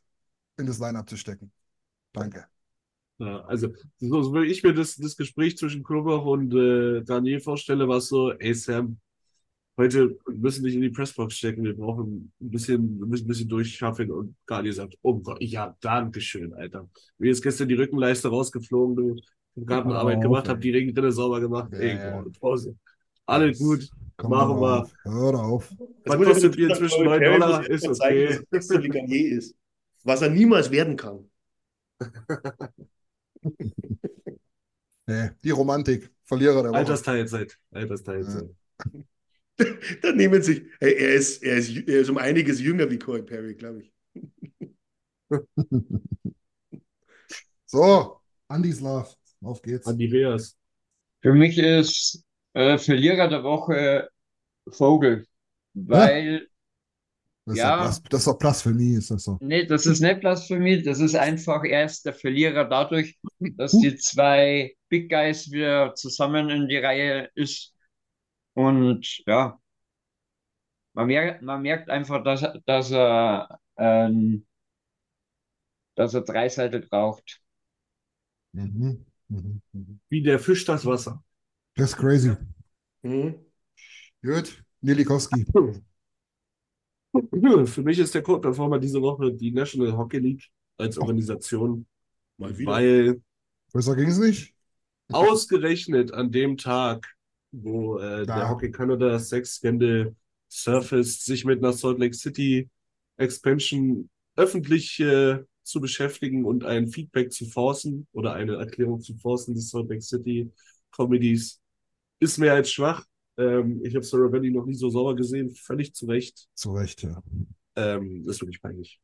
in das Lineup zu stecken. Danke. Ja, also, so, wie ich mir das, das Gespräch zwischen Knoblauch und äh, Daniel vorstelle, war es so, ey Sam, heute müssen dich in die Pressbox stecken, wir brauchen ein bisschen, wir müssen ein bisschen durchschaffen und Daniel sagt, oh Gott, ja, danke schön, Alter. Mir ist gestern die Rückenleiste rausgeflogen, du, eine Oh, Arbeit gemacht, okay. hab die Regenrinne sauber gemacht, Ja, ey, ja. Pause. Alles gut, Komm machen wir. Hör auf. Was kostet dem Bier Typen zwischen Corey 9 Perry Dollar? Ist zeigen, okay. dass wie Garnier ist. Was er niemals werden kann. <laughs> <laughs> Nee, die Romantik, Verlierer der Woche. Altersteilzeit, Altersteilzeit. <laughs> Dann nehmen sich, hey, er ist, er ist, er ist um einiges jünger wie Corey Perry, glaube ich. <laughs> So, Andys Love, auf geht's. Andreas. Für mich ist äh, Verlierer der Woche Vogel, weil, Das ist Ja. Blas- das ist doch Blasphemie, ist das so. nee, das ist nicht Blasphemie, das ist einfach erst der Verlierer dadurch, dass die zwei Big Guys wieder zusammen in die Reihe ist. Und ja, man merkt, man merkt einfach, dass, er- dass er, ähm, dass er drei Seiten braucht. Mhm. Mhm. Mhm. Wie der Fisch das Wasser. Das ist crazy. Mhm. Gut, Nielikowski. <laughs> Für mich ist der Code-Performer diese Woche die National Hockey League als Organisation, Mal wieder. weil Besser ging's nicht? ausgerechnet an dem Tag, wo äh, der Hockey Canada Sex-Skandal surfaced, sich mit einer Salt Lake City Expansion öffentlich äh, zu beschäftigen und ein Feedback zu forcen oder eine Erklärung zu forcen des Salt Lake City Comedies, ist mehr als schwach. Ähm, ich habe Sarah Valley noch nie so sauer gesehen, völlig zu Recht. Zu Recht, ja. Ähm, ist wirklich peinlich.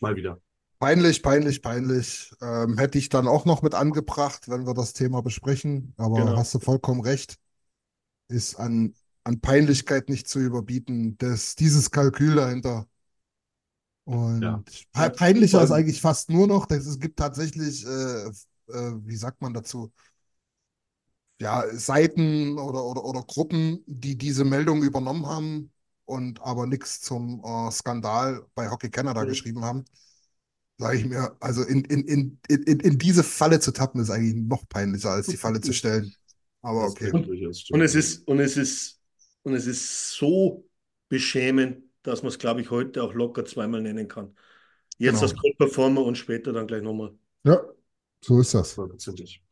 Mal wieder. Peinlich, peinlich, peinlich. Ähm, hätte ich dann auch noch mit angebracht, wenn wir das Thema besprechen. Aber Genau. hast du vollkommen recht. Ist an, an Peinlichkeit nicht zu überbieten. Das, dieses Kalkül dahinter. Und Ja. pe- peinlicher Vor ist eigentlich fast nur noch, dass es gibt tatsächlich, äh, äh, wie sagt man dazu? Ja, Seiten oder, oder, oder Gruppen, die diese Meldung übernommen haben und aber nichts zum äh, Skandal bei Hockey Canada Mhm. geschrieben haben. Sage ich mir, also in, in, in, in, in diese Falle zu tappen, ist eigentlich noch peinlicher, als die Falle zu stellen. Aber Das okay. stimmen. Und es ist, und es ist, und es ist so beschämend, dass man es, glaube ich, heute auch locker zweimal nennen kann. Jetzt Genau. als Cold Performer und später dann gleich nochmal. Ja, so ist das. Hundertprozentig.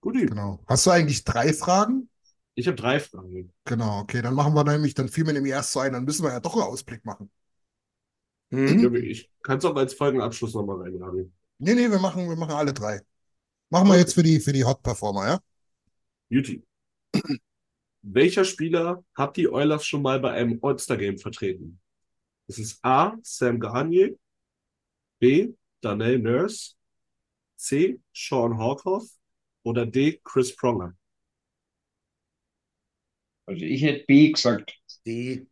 Gut, Genau. Hast du eigentlich drei Fragen? ich habe drei Fragen. Genau, okay, dann machen wir nämlich, dann fiel mir nämlich erst so ein, dann müssen wir ja doch einen Ausblick machen. Hm? Ich kann es auch als Folgenabschluss nochmal reinladen. Nee, nee, wir machen, wir machen alle drei. Machen wir jetzt für die, für die Hot Performer, ja? Beauty. Welcher Spieler hat die Oilers schon mal bei einem All-Star-Game vertreten? Es ist A. Sam Gagner, B. Darnell Nurse, C. Sean Horkoff oder D. Chris Pronger. Also ich hätte B gesagt. Die.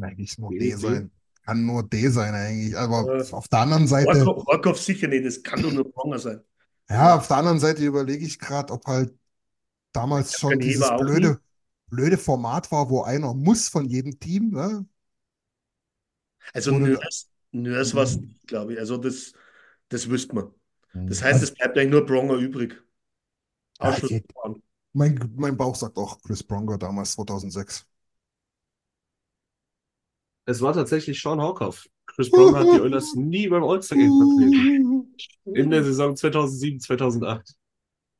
Eigentlich nur D, D D. sein. Kann nur D sein eigentlich. Aber Äh, auf der anderen Seite, Horkoff sicher nicht, das kann doch nur Pronger sein. ja, auf der anderen Seite überlege ich gerade, ob halt damals schon dieses blöde, blöde Format war, wo einer muss von jedem Team, ne? Also Nurse war es nicht, glaube ich. Also das, das wüsste man. Das heißt, Also, es bleibt eigentlich nur Pronger übrig. Ja, Ausschlussverfahren. mein, mein Bauch sagt auch Chris Pronger damals 2006. Es war tatsächlich Sean Horkoff. Chris Pronger hat die Oilers <laughs> nie beim All-Star-Game vertreten. In der Saison 2007, 2008.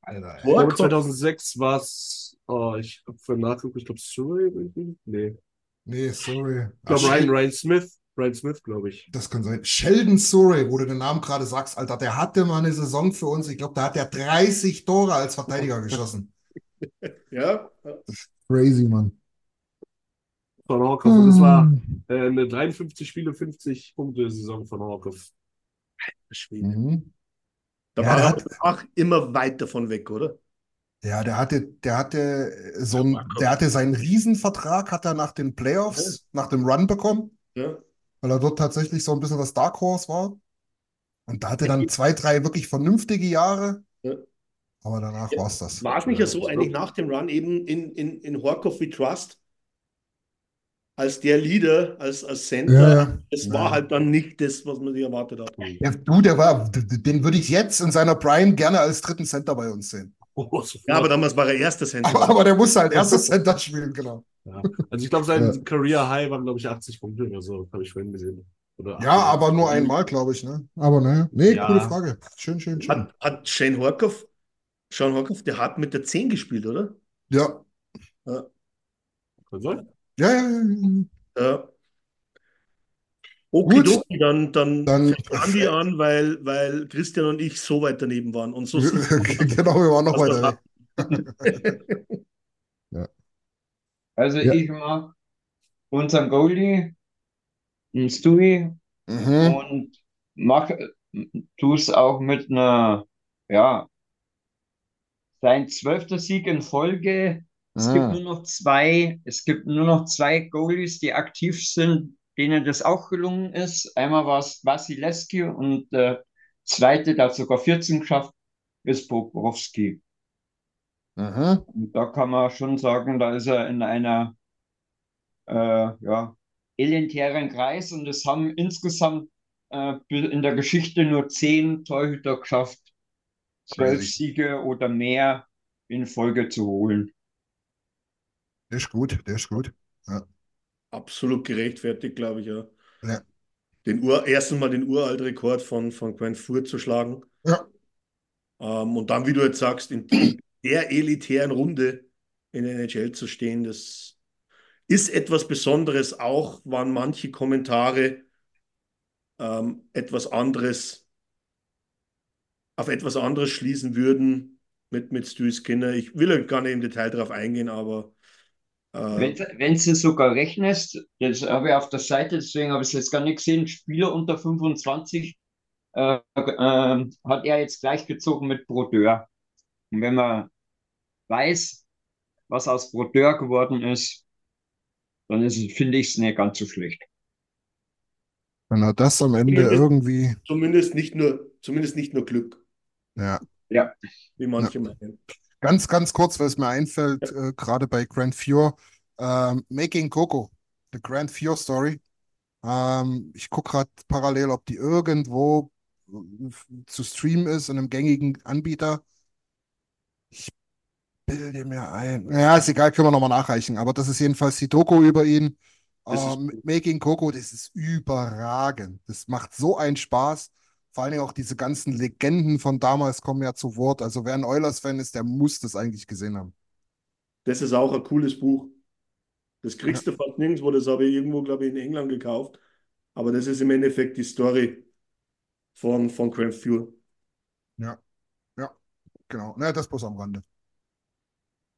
Alter, Ich glaube, Horkoff. 2006 war es, oh, ich habe vorhin nachgeguckt, ich glaube Surrey irgendwie? Nee. Nee, sorry. Ich glaube Ryan, Ryan Smith. Ryan Smith, glaube ich. Das kann sein. Sheldon Surrey, wo du den Namen gerade sagst, Alter, der hatte mal eine Saison für uns. Ich glaube, da hat er 30 Tore als Verteidiger <laughs> geschossen. Ja, Crazy, Mann. Von Horkoff. Und es war Mhm. äh, eine 53 Spiele, 50 Punkte Saison von Horkoff. Schwede. Mhm. Da Ja, war er hat- auch immer weit davon weg, oder? Ja, der hatte, der hatte so ein, der hatte seinen Riesenvertrag, hat er nach den Playoffs, nach dem Run bekommen, Ja. Weil er dort tatsächlich so ein bisschen das Dark Horse war. Und da hatte er dann zwei, drei wirklich vernünftige Jahre. Ja. Aber danach Ja. war es das. War es nicht ja so, eigentlich nach dem Run eben in, in, in Horkoff We Trust, als der Leader, als, als Center, Ja, es war halt dann nicht das, was man sich erwartet hat. Ja, du, der war, den würde ich jetzt in seiner Prime gerne als dritten Center bei uns sehen. Oh. Ja, aber damals war er erster Center. Aber, aber der musste halt erstes Center spielen, genau. Ja. Also ich glaube, sein Ja. Career High waren, glaube ich, 80 Punkte oder so, habe ich vorhin gesehen. Oder Ja, aber nur einmal, glaube ich, ne? Aber ne, nee, Ja. coole Frage. Schön, schön, schön. Hat, hat Shane Horkoff, Sean Horkoff, der hat mit der 10 gespielt, oder? Ja, Ja. Kann sein. ja, ja, ja, ja. Ja. Okidoki, dann, dann, Dann- Andi an, weil, weil Christian und ich so weit daneben waren. Und so <laughs> genau, wir waren noch Also, weiter weg. <laughs> Also Ja. ich mag unseren Goalie, den Stewie, Mhm. und mach, tu es auch mit einer, ja, sein zwölfter Sieg in Folge. Es gibt Ah. nur noch zwei, es gibt nur noch zwei Goalies, die aktiv sind, denen das auch gelungen ist. Einmal war es Wasilewski und der zweite, der hat sogar 14 geschafft, ist Bobrovsky. Mhm. Und da kann man schon sagen, da ist er in einer äh, ja, elitären Kreis und es haben insgesamt äh, in der Geschichte nur zehn Torhüter geschafft, zwölf. Siege oder mehr in Folge zu holen. Der ist gut, der ist gut. absolut gerechtfertigt, glaube ich, ja. Ja. Den Ur, erstens mal den Uraltrekord von, von Grant Furt zu schlagen. Ja. Ähm, und dann, wie du jetzt sagst, in, in der elitären Runde in der NHL zu stehen, das ist etwas Besonderes, auch waren manche Kommentare ähm, etwas anderes, auf etwas anderes schließen würden mit, mit Stu Skinner. Ich will ja gar nicht im Detail darauf eingehen, aber Wenn, Äh, wenn du sogar rechnest, das habe ich auf der Seite, deswegen habe ich es jetzt gar nicht gesehen, Spieler unter 25 äh, äh, hat er jetzt gleichgezogen mit Brodeur. Und wenn man weiß, was aus Brodeur geworden ist, dann ist, finde ich es nicht ganz so schlecht. Wenn er das am Ende Zumindest- irgendwie, zumindest nicht nur, zumindest nicht nur Glück, ja. Ja, wie manche meinen. Ganz, ganz kurz, weil es mir einfällt, äh, gerade bei Grand Fjord, ähm, Making Coco, The Grand Fjord Story. Ähm, ich gucke gerade parallel, ob die irgendwo äh, zu streamen ist in einem gängigen Anbieter. Ich bilde mir ein. Ja, ist egal, können wir nochmal nachreichen. Aber das ist jedenfalls die Doku über ihn. Ähm. Making Coco, das ist überragend. Das macht so einen Spaß. Vor allen Dingen auch diese ganzen Legenden von damals kommen ja zu Wort. Also wer ein Oilers-Fan ist, der muss das eigentlich gesehen haben. Das ist auch ein cooles Buch. Das kriegst du fast nirgendwo, das habe ich irgendwo, glaube ich, in England gekauft. Aber das ist im Endeffekt die Story von, von Grand Fuel. Ja, ja, genau. Na, das bloß am Rande.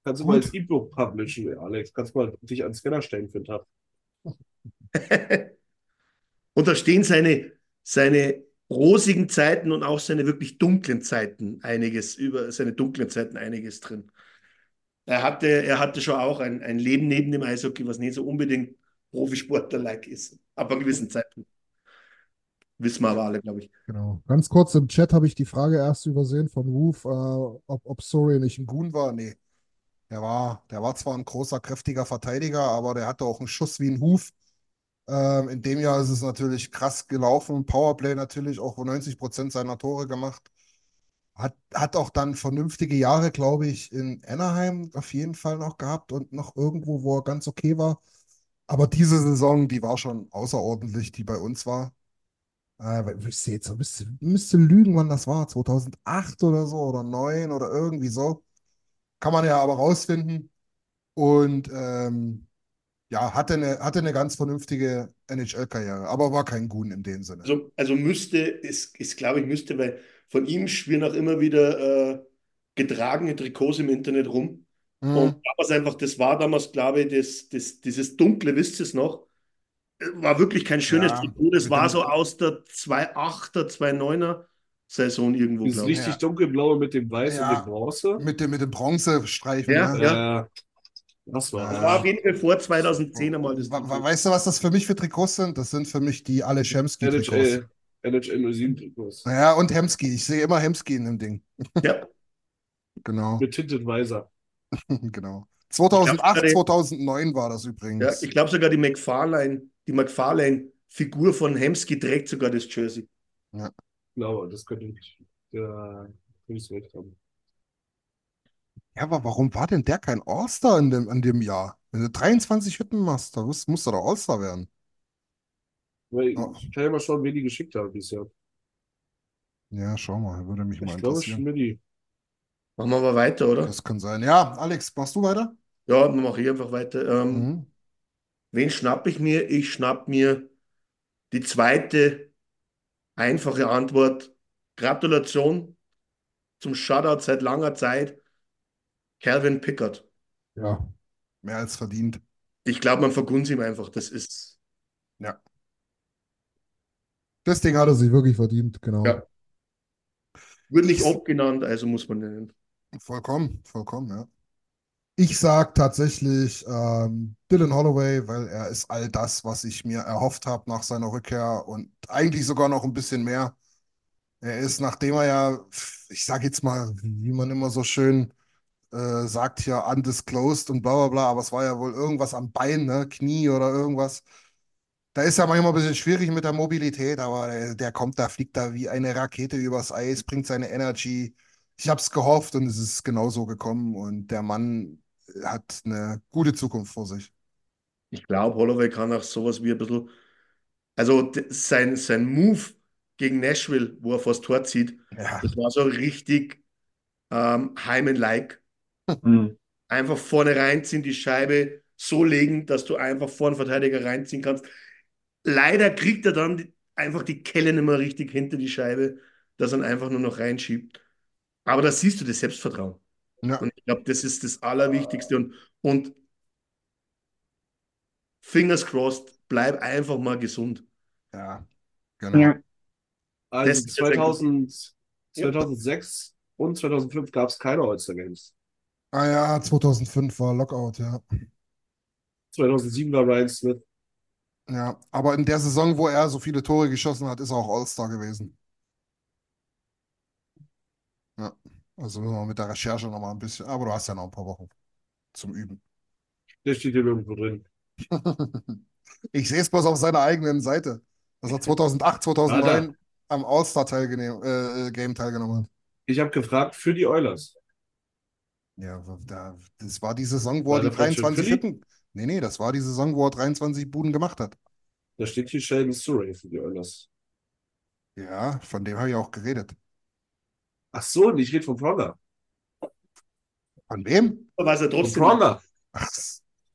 Kannst du Gut. mal als E-Book publishen, Alex? Kannst du mal dich an Scanner stellen für den Tag? <laughs> Und da stehen seine, seine rosigen Zeiten und auch seine wirklich dunklen Zeiten einiges, über seine dunklen Zeiten einiges drin. Er hatte, er hatte schon auch ein, ein Leben neben dem Eishockey, was nicht so unbedingt Profisportler-like ist. Ab einem gewissen Zeitpunkt. Wissen wir aber alle, glaube ich. Genau. Ganz kurz im Chat habe ich die Frage erst übersehen von Ruf, äh, ob, ob Sorry nicht ein Goon war. Nee. Der war, der war zwar ein großer, kräftiger Verteidiger, aber der hatte auch einen Schuss wie ein Huf. Ähm, in dem Jahr ist es natürlich krass gelaufen. Powerplay natürlich auch 90 Prozent seiner Tore gemacht. Hat, hat auch dann vernünftige Jahre, glaube ich, in Anaheim auf jeden Fall noch gehabt und noch irgendwo, wo er ganz okay war. Aber diese Saison, die war schon außerordentlich, die bei uns war. Äh, ich sehe jetzt, müsste, müsste lügen, wann das war. 2008 oder so oder 9 oder irgendwie so. Kann man ja aber rausfinden. Und ähm, ja, hatte eine, hatte eine ganz vernünftige NHL-Karriere, aber war kein Goon in dem Sinne. Also, also müsste, ist, ist glaube ich, müsste, weil von ihm schwirren auch immer wieder äh, getragene Trikots im Internet rum. Mhm. Und damals einfach, das war damals, glaube ich, das, das, dieses Dunkle, wisst ihr es noch? Äh, War wirklich kein schönes Ja, Trikot. Das war so aus der 2.8er, 2.9er Saison irgendwo, Dieses glaube ich. richtig Ja. dunkelblaue mit dem Weiß Ja. und dem Bronze. Mit dem, mit dem Bronzestreifen. Ja, ne? ja. Äh, das war. Das war auf jeden Fall vor 2010 einmal das. Weißt du, was das für mich für Trikots sind? Das sind für mich die alle Hemsky-Trikots. NHL, NHL 07 Trikots. Ja, und Hemsky. Ich sehe immer Hemsky in dem Ding. Ja, <laughs> Genau, Mit Tinted Weiser. <laughs> genau. 2008, Ich glaub, 2009 war das ja, übrigens. ich glaube sogar die McFarlane, die McFarlane-Figur von Hemsky trägt sogar das Jersey. Genau, das könnte ich. Der ich recht haben. Ja, aber warum war denn der kein All-Star in dem, in dem Jahr? Wenn du 23 Hütten machst, da musst, musst du doch All-Star werden. Weil Ja. Ich kann ja mal schauen, wen die geschickt haben dieses Jahr. Ja, schau mal, würde mich mal Ich glaube, interessieren. Schmidti. Machen wir aber weiter, oder? Das kann sein. Ja, Alex, machst du weiter? Ja, dann mache ich einfach weiter. Ähm, Mhm. Wen schnapp ich mir? Ich schnapp mir die zweite einfache Antwort. Gratulation zum Shutout seit langer Zeit. Calvin Pickard. Ja. Mehr als verdient. Ich glaube, man vergunst ihm einfach. Das ist. Ja. Das Ding hat er sich wirklich verdient, genau. Ja. Wird nicht oft genannt, also muss man nennen. Vollkommen, vollkommen, ja. Ich sag tatsächlich ähm, Dylan Holloway, weil er ist all das, was ich mir erhofft habe nach seiner Rückkehr und eigentlich sogar noch ein bisschen mehr. Er ist, nachdem er ja, ich sag jetzt mal, wie man immer so schön äh, sagt hier, undisclosed und bla bla bla, aber es war ja wohl irgendwas am Bein, ne? Knie oder irgendwas. Da ist ja manchmal ein bisschen schwierig mit der Mobilität, aber der, der kommt da, fliegt da wie eine Rakete übers Eis, bringt seine Energy. Ich habe es gehofft und es ist genauso gekommen und der Mann hat eine gute Zukunft vor sich. Ich glaube, Holloway kann auch sowas wie ein bisschen. Also sein, sein Move gegen Nashville, wo er vors Tor zieht, Ja, das war so richtig ähm, Heimen-like. Mhm. Einfach vorne reinziehen, die Scheibe so legen, dass du einfach vor den Verteidiger reinziehen kannst. Leider kriegt er dann die, einfach die Kelle nicht mehr richtig hinter die Scheibe, dass er ihn einfach nur noch reinschiebt. Aber da siehst du das Selbstvertrauen. Ja, Und ich glaube, das ist das Allerwichtigste. Und, und fingers crossed, bleib einfach mal gesund. Ja, genau. Ja. Also Das ist jetzt 2000, 2006 und 2005 gab es keine All-Star Games. Ah ja, 2005 war Lockout, ja. 2007 war Ryan Smith. Ja, aber in der Saison, wo er so viele Tore geschossen hat, ist er auch All-Star gewesen. Ja, also müssen wir mit der Recherche nochmal ein bisschen, aber du hast ja noch ein paar Wochen zum Üben. Der steht hier irgendwo drin. <laughs> Ich sehe es bloß auf seiner eigenen Seite, dass er 2008, 2009 am All-Star-Game teilgenommen hat. Ich habe gefragt für die Oilers. Ja, da, das war die Saison, wo War er die der Patrick 23 Philly? Hütten. Nee, nee, das war die Saison, wo er 23 Buden gemacht hat. Da steht hier Sheldon Surrey für die Oilers. Ja, von dem habe ich auch geredet. Ach so, und ich rede von Pronger. Von wem? Weiß er Von trotzdem. Pronger. Ach,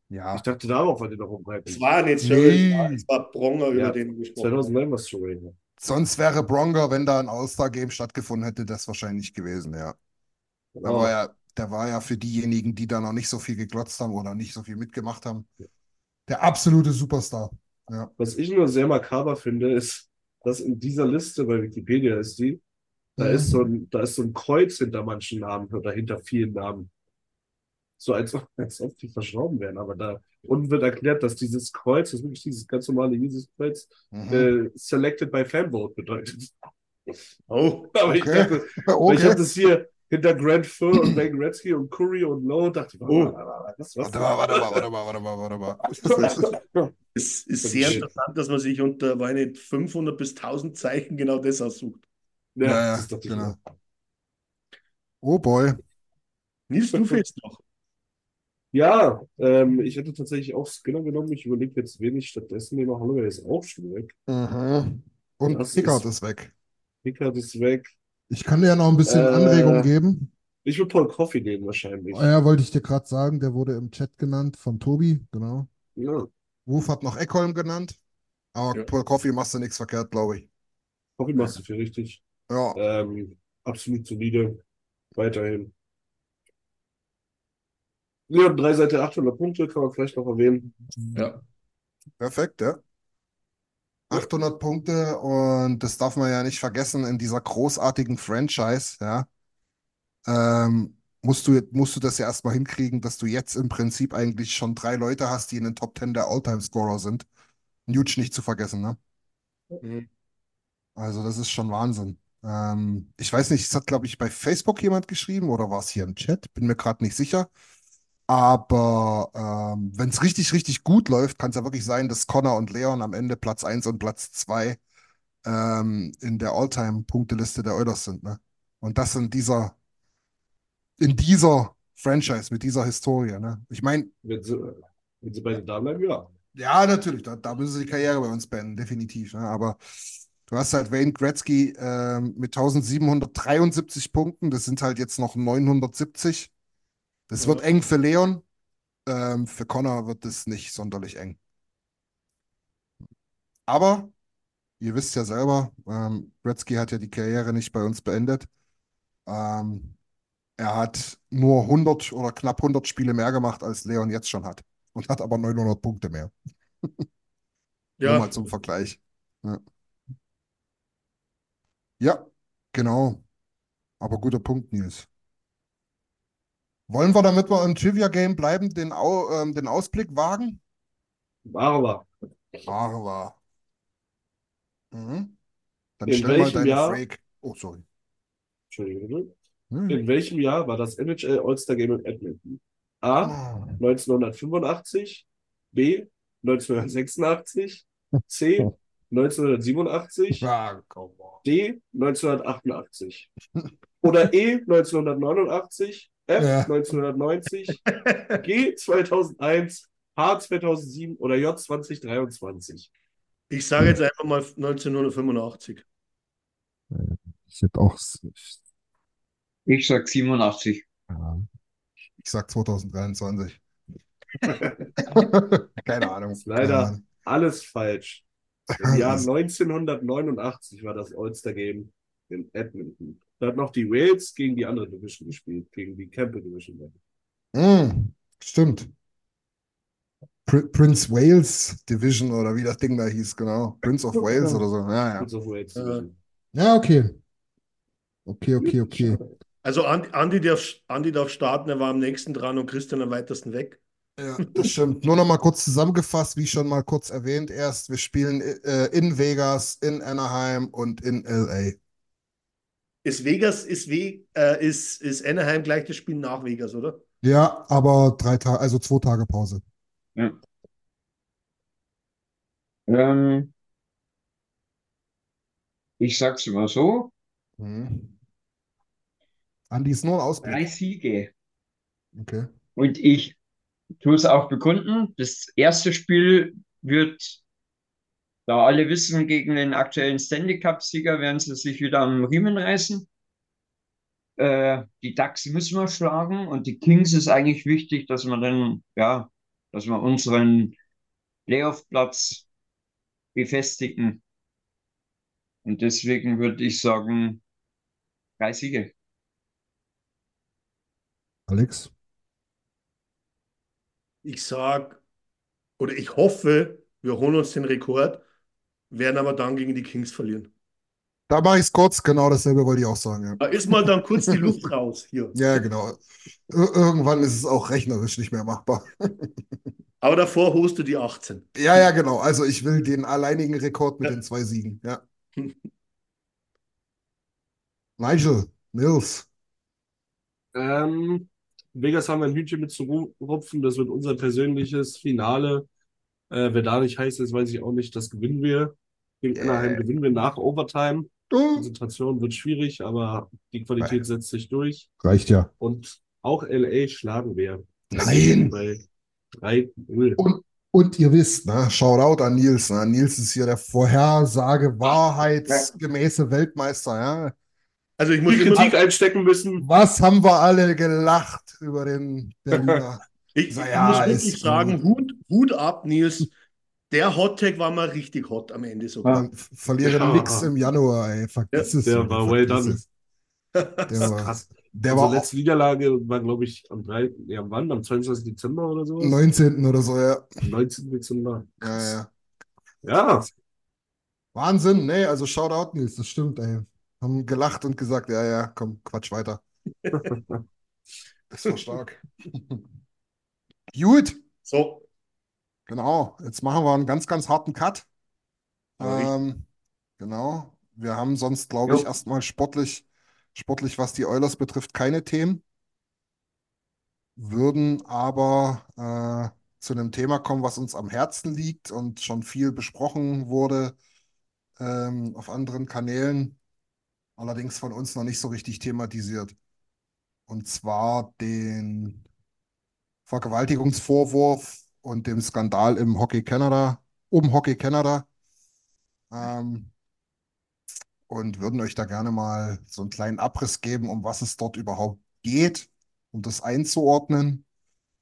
ja. Ich dachte, darauf wollte ich noch rumreiten. Es war nicht so, Nee. es war Bronger, über Ja, den wir gesprochen haben. 2009 war Surrey. Sonst wäre Bronger, wenn da ein All-Star-Game stattgefunden hätte, das wahrscheinlich gewesen, ja. Da Genau. war ja, der war ja für diejenigen, die da noch nicht so viel geglotzt haben oder nicht so viel mitgemacht haben, der absolute Superstar. Ja. Was ich nur sehr makaber finde, ist, dass in dieser Liste, bei Wikipedia ist die, da Mhm. ist so ein, da ist so ein Kreuz hinter manchen Namen oder hinter vielen Namen. So als, ob- als ob die verschrauben wären. Aber da unten wird erklärt, dass dieses Kreuz, das ist wirklich dieses ganz normale Jesus-Kreuz, Mhm. äh, selected by Fanvote bedeutet. Oh, <laughs> Aber ich Okay. dachte, weil ich Okay. habe das hier hinter Grant Fuhr und Wayne Gretzky und Curry und Lowe, dachte ich, Oh. was, was, Warte mal, warte mal, warte mal, warte mal, warte mal. <laughs> es ist sehr interessant, dass man sich unter, weiß nicht, 500 bis 1000 Zeichen genau das aussucht. Ja, Ja, das dachte ich genau. Oh boy. Nils, du fehlst noch. Ja, ähm, ich hätte tatsächlich auch Skinner genommen. Ich überlege jetzt, wen ich stattdessen nehme. Holloway ist auch schon weg. Mhm. Und Das Pickard ist- ist weg. Pickard ist weg. Ich kann dir ja noch ein bisschen Äh, Anregung geben. Ich würde Paul Coffey nehmen wahrscheinlich. Ah ja, wollte ich dir gerade sagen, der wurde im Chat genannt von Tobi, genau. Ja, Ruf hat noch Eckholm genannt. Aber Ja. Paul Coffey machst du nichts verkehrt, glaube ich. Coffey machst du viel richtig. Ja. Ähm, absolut solide. Weiterhin. Leon Dreiseite 800 Punkte, kann man vielleicht noch erwähnen. Ja. Perfekt, ja. 800 Punkte und das darf man ja nicht vergessen in dieser großartigen Franchise, ja. Ähm, musst du, musst du das ja erstmal hinkriegen, dass du jetzt im Prinzip eigentlich schon drei Leute hast, die in den Top 10 der All-Time-Scorer sind. Nuge nicht zu vergessen, ne? Mhm. Also das ist schon Wahnsinn. Ähm, ich weiß nicht, es hat, glaube ich, bei Facebook jemand geschrieben oder war es hier im Chat? Bin mir gerade nicht sicher. Aber ähm, wenn es richtig, richtig gut läuft, kann es ja wirklich sein, dass Connor und Leon am Ende Platz 1 und Platz 2 ähm, in der All-Time-Punkteliste der Oilers sind. Ne? Und das in dieser, in dieser Franchise, mit dieser Historie. Ne? Ich meine, Wenn sie, wenn sie beide da bleiben, ja. ja, natürlich, da, da müssen sie die Karriere bei uns beenden, definitiv. Ne? Aber du hast halt Wayne Gretzky ähm, mit 1773 Punkten, das sind halt jetzt noch 970. Das wird eng für Leon. Ähm, für Connor wird es nicht sonderlich eng. Aber ihr wisst ja selber, ähm, Gretzky hat ja die Karriere nicht bei uns beendet. Ähm, er hat nur 100 oder knapp 100 Spiele mehr gemacht, als Leon jetzt schon hat. Und hat aber 900 Punkte mehr. Nur Ja, mal zum Vergleich. Ja. Ja, genau. Aber guter Punkt, Nils. Wollen wir, damit wir im Trivia-Game bleiben, den, Au ähm, den Ausblick wagen? Machen wir. Mhm. Dann In stell mal welchem deine Jahr? Frage. Oh, sorry. Entschuldigung. Hm. In welchem Jahr war das NHL All-Star Game in Edmonton? A. Oh. 1985, B. 1986, C. 1987, Ah. D. 1988 oder E. 1989, F. Ja. 1990, <laughs> G. 2001, H. 2007 oder J. 2023. ich sage jetzt einfach mal 1985. Ich hätte auch. Ich sag 87. Ja. Ich sag 2023. <laughs> Keine Ahnung. Leider. Keine Ahnung. Alles falsch. Im Jahr <laughs> 1989 war das All-Star Game in Edmonton. Da hat noch die Wales gegen die andere Division gespielt, gegen die Campbell Division. Hm, stimmt. Pr Prince Wales Division oder wie das Ding da hieß, genau. Prince of Wales Ja. oder so. Ja, ja. Prince of Wales. Äh, Ja, okay. Okay, okay, okay. Also Andi, Andi, darf, Andi darf starten, er war am nächsten dran und Christian am weitesten weg. Ja, das stimmt. Nur noch mal kurz zusammengefasst, wie schon mal kurz erwähnt erst, wir spielen äh, in Vegas, in Anaheim und in LA. Ist Vegas, ist, We äh, ist, ist Anaheim gleich das Spiel nach Vegas, oder? Ja, aber drei Tage, also zwei Tage Pause. Ja. Ähm, ich sag's mal so, Mhm. Andi ist nur ein Ausblick. drei Siege. Okay. Und ich tue es auch bekunden. Das erste Spiel wird, da alle wissen, gegen den aktuellen Stanley Cup-Sieger werden sie sich wieder am Riemen reißen. Äh, die Ducks müssen wir schlagen und die Kings ist eigentlich wichtig, dass wir dann, ja, dass wir unseren Playoff-Platz befestigen. Und deswegen würde ich sagen, drei Siege. Alex? Ich sag, oder ich hoffe, wir holen uns den Rekord, werden aber dann gegen die Kings verlieren. Da mache ich es kurz, genau dasselbe wollte ich auch sagen. Ja, Da ist mal dann kurz die Luft raus hier. <laughs> ja genau. Ir irgendwann ist es auch rechnerisch nicht mehr machbar. <laughs> Aber davor holst du die 18. Ja, ja, genau. Also ich will den alleinigen Rekord mit den zwei Siegen. Ja. <laughs> Nigel, Nils. Ähm, Vegas haben wir ein Hühnchen mit zu rupfen. Das wird unser persönliches Finale. Äh, wer da nicht heiß ist, weiß ich auch nicht. Das gewinnen wir. Gegen Anaheim gewinnen wir nach Overtime. Oh, Konzentration wird schwierig, aber die Qualität setzt sich durch. reicht ja. Und auch LA schlagen wir. Nein. Bei 3-0. Und, und ihr wisst, ne, Shoutout an Nils. Ne? Nils ist hier der Vorhersage wahrheitsgemäße Weltmeister. Ja? Also ich muss Die immer, Kritik einstecken müssen. Was haben wir alle gelacht über den Berliner? <laughs> ich, ich Na ja, muss wirklich sagen, Hut, Hut ab, Nils. Der Hottag war mal richtig hot am Ende sogar. Dann verliere Ja. nix im Januar, ey. Vergiss es. der war well done. es. Der war, Krass. der Unsere war letzte Niederlage war, glaube ich, am 3. Ja, wann? Am 22. Dezember oder so? 19. oder so, ja. Am 19. Dezember. Ja, ja. Ja, Wahnsinn, nee, also Shoutout, Nils, das stimmt, ey. Haben gelacht und gesagt, ja, ja, komm, Quatsch weiter. Das war stark. Gut, So, genau. Jetzt machen wir einen ganz, ganz harten Cut. Ähm, genau. Wir haben sonst, glaube ich, erstmal sportlich, sportlich, was die Oilers betrifft, keine Themen. Würden aber äh, zu einem Thema kommen, was uns am Herzen liegt und schon viel besprochen wurde ähm, auf anderen Kanälen, allerdings von uns noch nicht so richtig thematisiert. Und zwar den Vergewaltigungsvorwurf und dem Skandal im Hockey Canada, um Hockey Canada. Ähm, und würden euch da gerne mal so einen kleinen Abriss geben, um was es dort überhaupt geht, um das einzuordnen.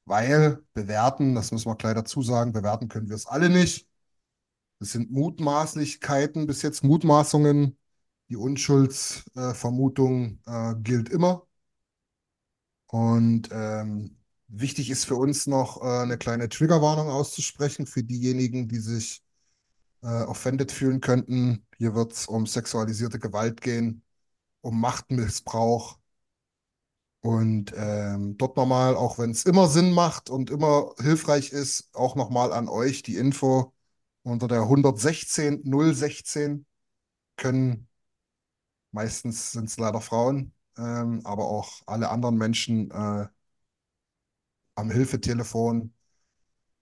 Weil bewerten, das müssen wir gleich dazu sagen, bewerten können wir es alle nicht. Es sind Mutmaßlichkeiten, bis jetzt Mutmaßungen. Die Unschuldsvermutung äh, gilt immer. Und ähm, wichtig ist für uns noch äh, eine kleine Triggerwarnung auszusprechen für diejenigen, die sich äh, offended fühlen könnten. Hier wird es um sexualisierte Gewalt gehen, um Machtmissbrauch. Und ähm, dort nochmal, auch wenn es immer Sinn macht und immer hilfreich ist, auch nochmal an euch die Info unter der 116 016 können, meistens sind es leider Frauen, ähm, aber auch alle anderen Menschen äh, am Hilfetelefon,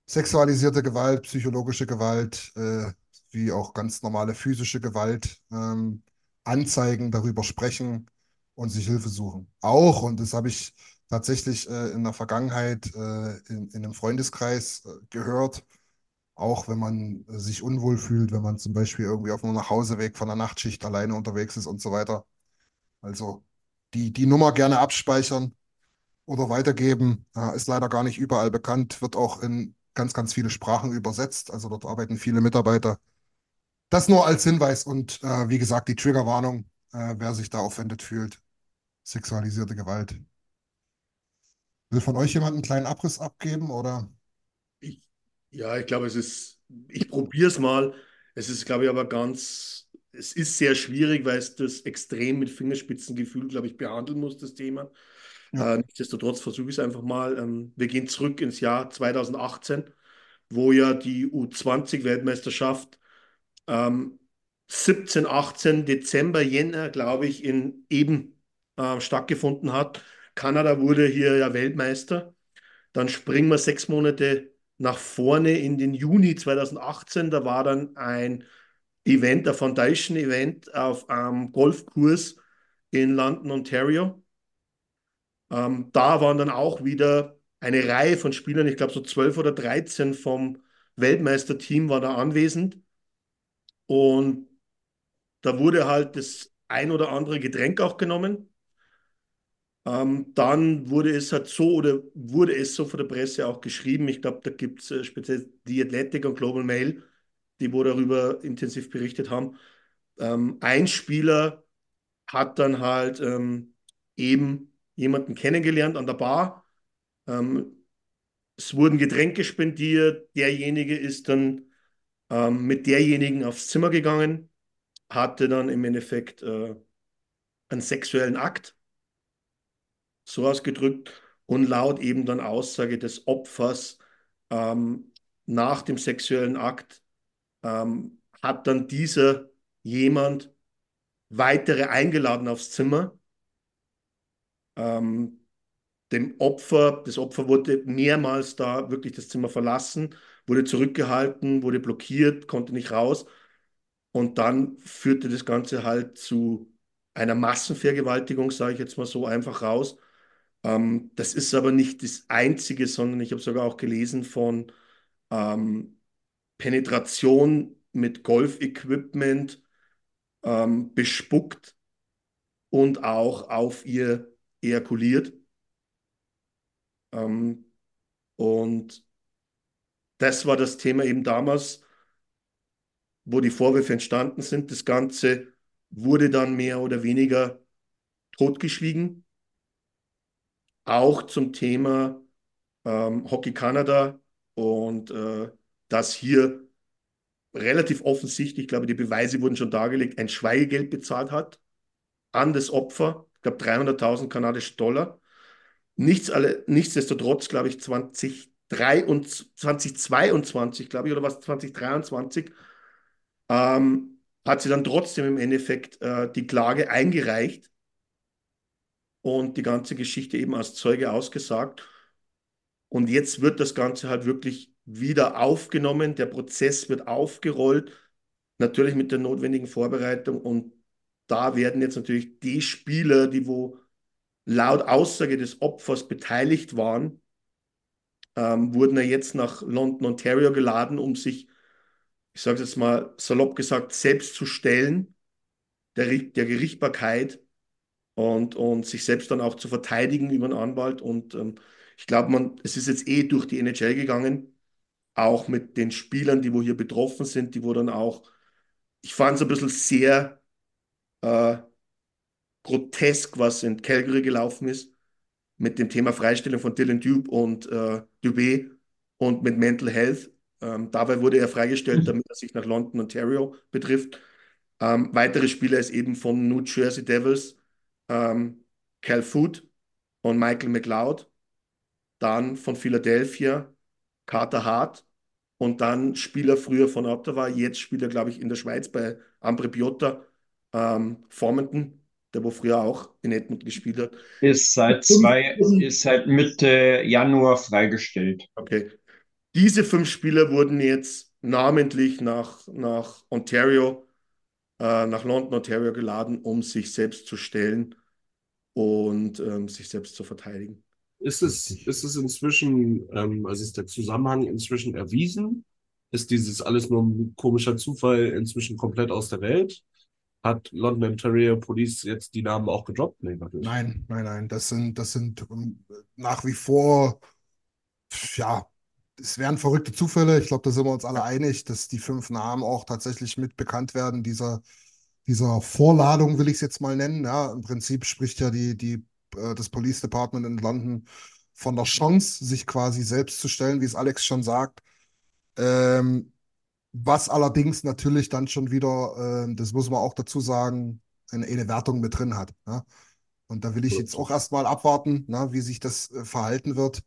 sexualisierte Gewalt, psychologische Gewalt, äh, wie auch ganz normale physische Gewalt ähm, anzeigen, darüber sprechen und sich Hilfe suchen. Auch, und das habe ich tatsächlich äh, in der Vergangenheit äh, in, in einem Freundeskreis äh, gehört, auch wenn man äh, sich unwohl fühlt, wenn man zum Beispiel irgendwie auf einem Nachhauseweg von der Nachtschicht alleine unterwegs ist und so weiter. Also die, die Nummer gerne abspeichern oder weitergeben. Äh, ist leider gar nicht überall bekannt, wird auch in ganz, ganz viele Sprachen übersetzt. Also dort arbeiten viele Mitarbeiter. Das nur als Hinweis und äh, wie gesagt, die Triggerwarnung, äh, wer sich da offended fühlt. Sexualisierte Gewalt. Will von euch jemand einen kleinen Abriss abgeben oder? ich, Ja, ich glaube, es ist, ich probiere es mal. Es ist, glaube ich, aber ganz, es ist sehr schwierig, weil es das extrem mit Fingerspitzengefühl, glaube ich, behandeln muss, das Thema. Ja. Äh, nichtsdestotrotz versuche ich es einfach mal. Ähm, wir gehen zurück ins Jahr 2018, wo ja die U20-Weltmeisterschaft ähm, 17, 18 Dezember, Jänner, glaube ich, in eben äh, stattgefunden hat. Kanada wurde hier ja Weltmeister. Dann springen wir sechs Monate nach vorne in den Juni 2018. Da war dann ein Event, der Foundation Event auf einem Golfkurs in London, Ontario. Ähm, da waren dann auch wieder eine Reihe von Spielern, ich glaube so 12 oder 13 vom Weltmeisterteam war da anwesend. Und da wurde halt das ein oder andere Getränk auch genommen. Ähm, dann wurde es halt so oder wurde es so von der Presse auch geschrieben. Ich glaube, da gibt es äh, speziell die Athletic und Global Mail, die wo darüber intensiv berichtet haben. Ähm, ein Spieler hat dann halt ähm, eben jemanden kennengelernt an der Bar. Ähm, es wurden Getränke spendiert. Derjenige ist dann ähm, mit derjenigen aufs Zimmer gegangen, hatte dann im Endeffekt äh, einen sexuellen Akt, so ausgedrückt, und laut eben dann Aussage des Opfers ähm, nach dem sexuellen Akt ähm, hat dann dieser jemand weitere eingeladen aufs Zimmer. Ähm, dem Opfer, das Opfer wurde mehrmals da wirklich das Zimmer verlassen, wurde zurückgehalten, wurde blockiert, konnte nicht raus. Und dann führte das Ganze halt zu einer Massenvergewaltigung, sage ich jetzt mal so einfach raus. Ähm, das ist aber nicht das Einzige, sondern ich habe sogar auch gelesen von ähm, Penetration mit Golfequipment, ähm, bespuckt und auch auf ihr ejakuliert. Ähm, und das war das Thema eben damals, wo die Vorwürfe entstanden sind. Das Ganze wurde dann mehr oder weniger totgeschwiegen. Auch zum Thema ähm, Hockey Kanada und äh, dass hier relativ offensichtlich, ich glaube, die Beweise wurden schon dargelegt, ein Schweigegeld bezahlt hat an das Opfer, ich glaube 300.000 kanadische Dollar. Nichts alle, nichtsdestotrotz, glaube ich, 2023, 2022, glaube ich, oder was, 2023, ähm, hat sie dann trotzdem im Endeffekt äh, die Klage eingereicht und die ganze Geschichte eben als Zeuge ausgesagt. Und jetzt wird das Ganze halt wirklich wieder aufgenommen, der Prozess wird aufgerollt, natürlich mit der notwendigen Vorbereitung und da werden jetzt natürlich die Spieler, die wo laut Aussage des Opfers beteiligt waren, ähm, wurden ja jetzt nach London, Ontario geladen, um sich, ich sage jetzt mal salopp gesagt, selbst zu stellen, der, der Gerichtbarkeit und, und sich selbst dann auch zu verteidigen über einen Anwalt. Und ähm, ich glaube, man, es ist jetzt eh durch die NHL gegangen, auch mit den Spielern, die wo hier betroffen sind, die wo dann auch, ich fand es ein bisschen sehr äh, grotesk, was in Calgary gelaufen ist, mit dem Thema Freistellung von Dylan Dube und äh, Dubé und mit Mental Health. Ähm, dabei wurde er freigestellt, mhm. damit er sich nach London, Ontario betrifft. Ähm, weitere Spieler ist eben von New Jersey Devils, ähm, Cal Food und Michael McLeod. Dann von Philadelphia, Carter Hart. Und dann Spieler früher von Ottawa, jetzt Spieler, glaube ich, in der Schweiz bei Ambre Piotta, ähm, Formanton, der wo früher auch in Edmund gespielt hat. Ist seit zwei, ist seit Mitte Januar freigestellt. Okay. Diese fünf Spieler wurden jetzt namentlich nach, nach Ontario, äh, nach London, Ontario geladen, um sich selbst zu stellen und ähm, sich selbst zu verteidigen. Ist es, ist es inzwischen, ähm, also ist der Zusammenhang inzwischen erwiesen? Ist dieses alles nur ein komischer Zufall inzwischen komplett aus der Welt? Hat London Ontario Police jetzt die Namen auch gedroppt? Nee, nein, nein, nein. Das sind, das sind ähm, nach wie vor, ja, es wären verrückte Zufälle. Ich glaube, da sind wir uns alle einig, dass die fünf Namen auch tatsächlich mit bekannt werden. Dieser, dieser Vorladung will ich es jetzt mal nennen. Ja, im Prinzip spricht ja die, die äh, das Police Department in London von der Chance, sich quasi selbst zu stellen, wie es Alex schon sagt. Ähm, was allerdings natürlich dann schon wieder, ähm, das muss man auch dazu sagen, eine, eine Wertung mit drin hat. Ne? Und da will ich jetzt auch erstmal abwarten, ne, wie sich das äh, verhalten wird.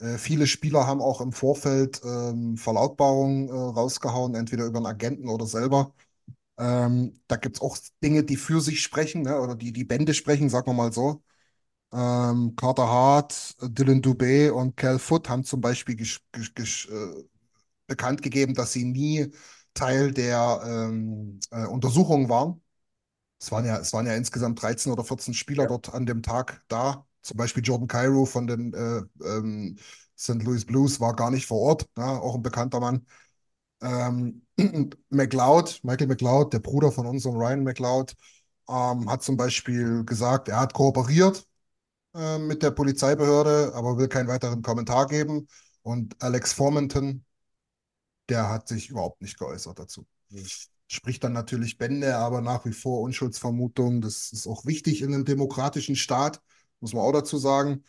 Äh, viele Spieler haben auch im Vorfeld ähm, Verlautbarungen äh, rausgehauen, entweder über einen Agenten oder selber. Ähm, da gibt es auch Dinge, die für sich sprechen, ne, oder die die Bände sprechen, sagen wir mal so. Ähm, Carter Hart, Dylan Dubé und Cal Foot haben zum Beispiel gesch gesch gesch äh, bekannt gegeben, dass sie nie Teil der ähm, äh, Untersuchung waren. Es waren ja, es waren ja insgesamt 13 oder 14 Spieler Ja. dort an dem Tag da. Zum Beispiel Jordan Cairo von den äh, ähm, St. Louis Blues war gar nicht vor Ort, ne? Auch ein bekannter Mann. Ähm, <clears throat> McLeod, Michael McLeod, der Bruder von unserem Ryan McLeod, ähm, hat zum Beispiel gesagt, er hat kooperiert äh, mit der Polizeibehörde, aber will keinen weiteren Kommentar geben. Und Alex Formenton, der hat sich überhaupt nicht geäußert dazu. Spricht dann natürlich Bände, aber nach wie vor Unschuldsvermutung. Das ist auch wichtig in einem demokratischen Staat, muss man auch dazu sagen.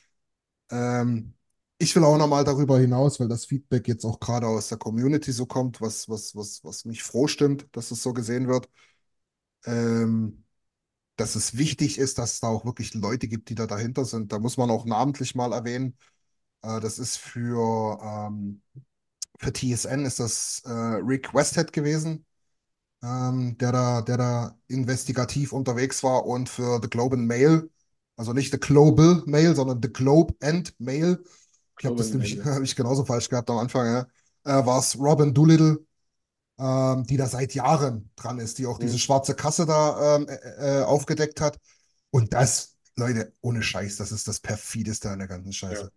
Ähm, ich will auch nochmal darüber hinaus, weil das Feedback jetzt auch gerade aus der Community so kommt, was, was, was, was mich froh stimmt, dass es so gesehen wird. Ähm, dass es wichtig ist, dass es da auch wirklich Leute gibt, die da dahinter sind. Da muss man auch namentlich mal erwähnen. Äh, das ist für, ähm, für TSN ist das äh, Rick Westhead gewesen, ähm, der da, der da investigativ unterwegs war und für The Globe and Mail, also nicht The Global Mail, sondern The Globe and Mail. Ich habe das and nämlich Mail, ja. <laughs> hab ich genauso falsch gehabt am Anfang, ja. Äh, war es Robin Doolittle, ähm, die da seit Jahren dran ist, die auch diese Mhm. schwarze Kasse da ähm, äh, aufgedeckt hat. Und das, Leute, ohne Scheiß, das ist das perfideste an der ganzen Scheiße.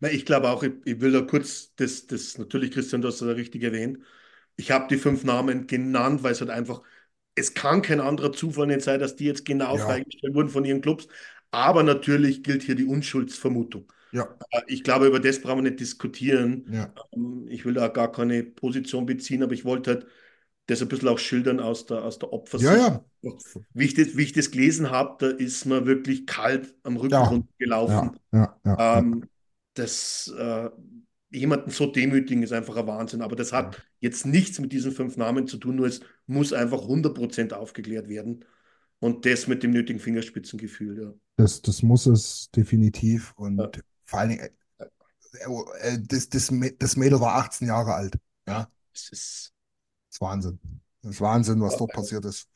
Na, ich glaube auch, ich, ich will da kurz, das, das natürlich, Christian, du hast das richtig erwähnt. Ich habe die fünf Namen genannt, weil es halt einfach, es kann kein anderer Zufall nicht sein, dass die jetzt genau Ja. freigestellt wurden von ihren Clubs. Aber natürlich gilt hier die Unschuldsvermutung. Ja, Äh, Ich glaube, über das brauchen wir nicht diskutieren. ja, Ähm, Ich will da gar keine Position beziehen, aber ich wollte halt das ein bisschen auch schildern aus der, aus der ja, Opfersicht. ja, Wie ich das, wie ich das gelesen habe, da ist mir wirklich kalt am Rücken Ja. runtergelaufen. ja, ja, ja. Ähm, das, äh, jemanden so demütigen ist einfach ein Wahnsinn. Aber das hat jetzt nichts mit diesen fünf Namen zu tun, nur es muss einfach 100% aufgeklärt werden. Und das mit dem nötigen Fingerspitzengefühl, ja. Das, das muss es definitiv. Und Ja. vor allen Dingen, äh, äh, das, das, das Mädel war 18 Jahre alt. Ja, Das ist das ist Wahnsinn. Das ist Wahnsinn, was dort passiert ist.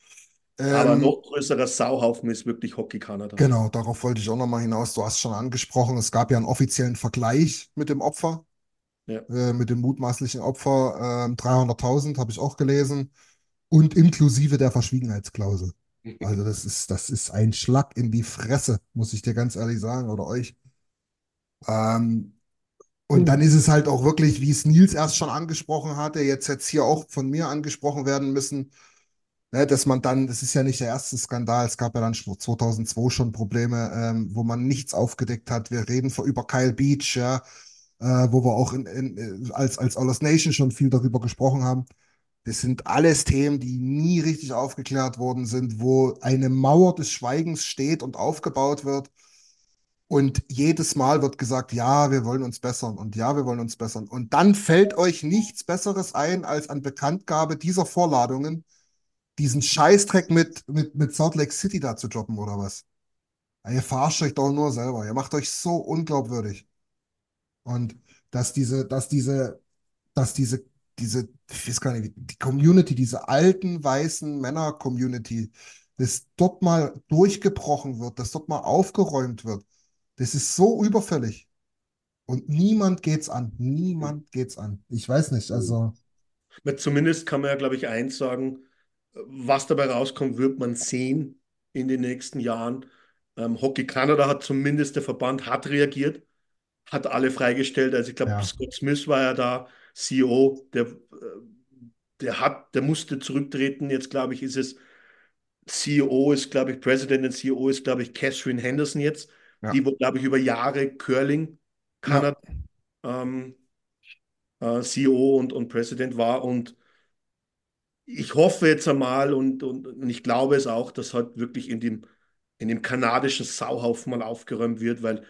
aber Ähm, noch größerer Sauhaufen ist wirklich Hockey Kanada. Genau, darauf wollte ich auch nochmal hinaus. Du hast schon angesprochen, es gab ja einen offiziellen Vergleich mit dem Opfer, Ja. äh, mit dem mutmaßlichen Opfer. Ähm, 300.000 habe ich auch gelesen und inklusive der Verschwiegenheitsklausel. Also das ist, das ist ein Schlag in die Fresse, muss ich dir ganz ehrlich sagen, oder euch. Ähm, und dann ist es halt auch wirklich, wie es Nils erst schon angesprochen hatte, jetzt jetzt hier auch von mir angesprochen werden müssen, ne, dass man dann, das ist ja nicht der erste Skandal, es gab ja dann schon 2002 schon Probleme, ähm, wo man nichts aufgedeckt hat. Wir reden vor, über Kyle Beach, ja, äh, wo wir auch in, in, äh, als, als All Nation schon viel darüber gesprochen haben. Das sind alles Themen, die nie richtig aufgeklärt worden sind, wo eine Mauer des Schweigens steht und aufgebaut wird. Und jedes Mal wird gesagt, ja, wir wollen uns bessern und ja, wir wollen uns bessern. Und dann fällt euch nichts Besseres ein, als an Bekanntgabe dieser Vorladungen diesen Scheißdreck mit, mit, mit Salt Lake City da zu droppen oder was? Ihr verarscht euch doch nur selber. Ihr macht euch so unglaubwürdig. Und dass diese, dass diese, dass diese, diese, ich weiß gar nicht, die Community, diese alten weißen Männer-Community, dass dort mal durchgebrochen wird, dass dort mal aufgeräumt wird, das ist so überfällig. Und niemand geht's an. Niemand geht's an. Ich weiß nicht, also. Zumindest kann man ja, glaube ich, eins sagen, was dabei rauskommt, wird man sehen in den nächsten Jahren. Ähm, Hockey Kanada hat zumindest, der Verband hat reagiert, hat alle freigestellt. Also ich glaube, Ja. Scott Smith war ja da, CEO, der, äh, der hat, der musste zurücktreten. Jetzt, glaube ich, ist es CEO ist, glaube ich, President und CEO ist, glaube ich, Catherine Henderson jetzt, Ja. die, glaube ich, über Jahre Curling Kanada ähm, äh, CEO und, und President war. Und ich hoffe jetzt einmal und, und, und ich glaube es auch, dass halt wirklich in dem, in dem kanadischen Sauhaufen mal aufgeräumt wird, weil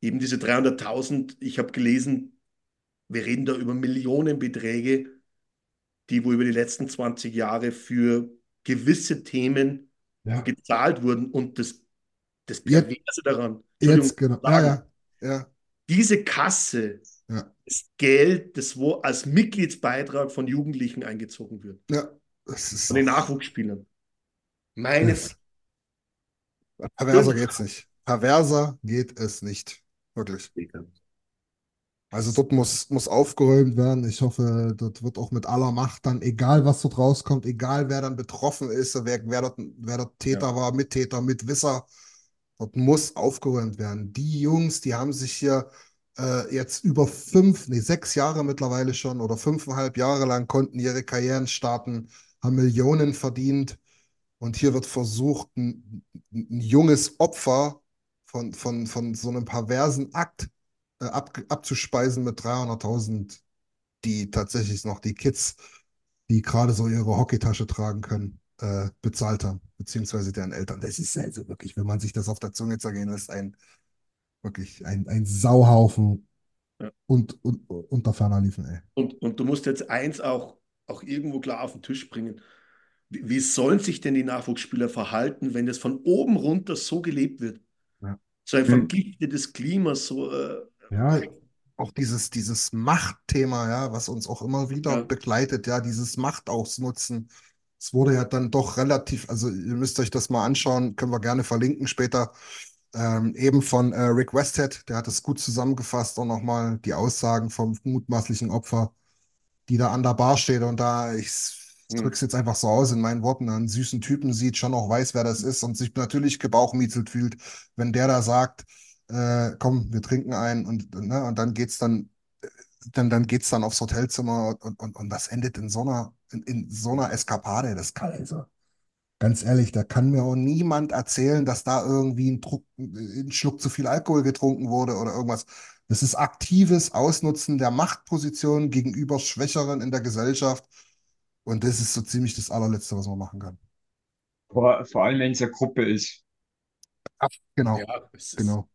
eben diese 300.000, ich habe gelesen, wir reden da über Millionenbeträge, die wo über die letzten 20 Jahre für gewisse Themen Ja. gezahlt wurden. Und das, das Jetzt- Perverse daran, Jetzt, genau. Sagen, ja, ja, diese Kasse ist Geld, das wo als Mitgliedsbeitrag von Jugendlichen eingezogen wird, von den Nachwuchsspielern. Meine Das- Perverser geht's nicht. Perverser geht es nicht. Wirklich. Also dort muss, muss aufgeräumt werden. Ich hoffe, dort wird auch mit aller Macht dann, egal was dort rauskommt, egal wer dann betroffen ist, wer, wer dort, wer dort Täter war, Mittäter, Mitwisser, dort muss aufgeräumt werden. Die Jungs, die haben sich hier äh, jetzt über fünf, nee, sechs Jahre mittlerweile schon oder fünfeinhalb Jahre lang konnten ihre Karrieren starten, haben Millionen verdient. Und hier wird versucht, ein, ein junges Opfer von, von, von so einem perversen Akt ab, abzuspeisen mit 300.000, die tatsächlich noch die Kids, die gerade so ihre Hockeytasche tragen können, äh, bezahlt haben, beziehungsweise deren Eltern. Das ist also wirklich, wenn man sich das auf der Zunge zergehen lässt, ein wirklich ein, ein Sauhaufen Ja. und, und unter ferner liefen, ey. Und, und du musst jetzt eins auch, auch irgendwo klar auf den Tisch bringen. Wie, wie sollen sich denn die Nachwuchsspieler verhalten, wenn das von oben runter so gelebt wird? Ja. So ein Hm. vergiftetes Klima, so äh, Ja, auch dieses, dieses Machtthema, ja, was uns auch immer wieder Ja. begleitet, ja, dieses Machtausnutzen. Es wurde ja dann doch relativ, also ihr müsst euch das mal anschauen, können wir gerne verlinken später. Ähm, eben von äh, Rick Westhead, der hat es gut zusammengefasst und nochmal die Aussagen vom mutmaßlichen Opfer, die da an der Bar steht und da, ich Hm. drücke es jetzt einfach so aus in meinen Worten, einen süßen Typen sieht, schon auch weiß, wer das ist und sich natürlich gebauchmietzelt fühlt, wenn der da sagt, äh, komm, wir trinken ein und, ne, und dann geht's dann, dann, dann geht's dann aufs Hotelzimmer und, und, und das endet in so einer, in, in so einer Eskapade. Das kann also, ganz ehrlich, da kann mir auch niemand erzählen, dass da irgendwie ein, Druck, ein Schluck zu viel Alkohol getrunken wurde oder irgendwas. Das ist aktives Ausnutzen der Machtposition gegenüber Schwächeren in der Gesellschaft. Und das ist so ziemlich das allerletzte, was man machen kann. Vor, vor allem, wenn es eine Gruppe ist. Genau, ja, genau.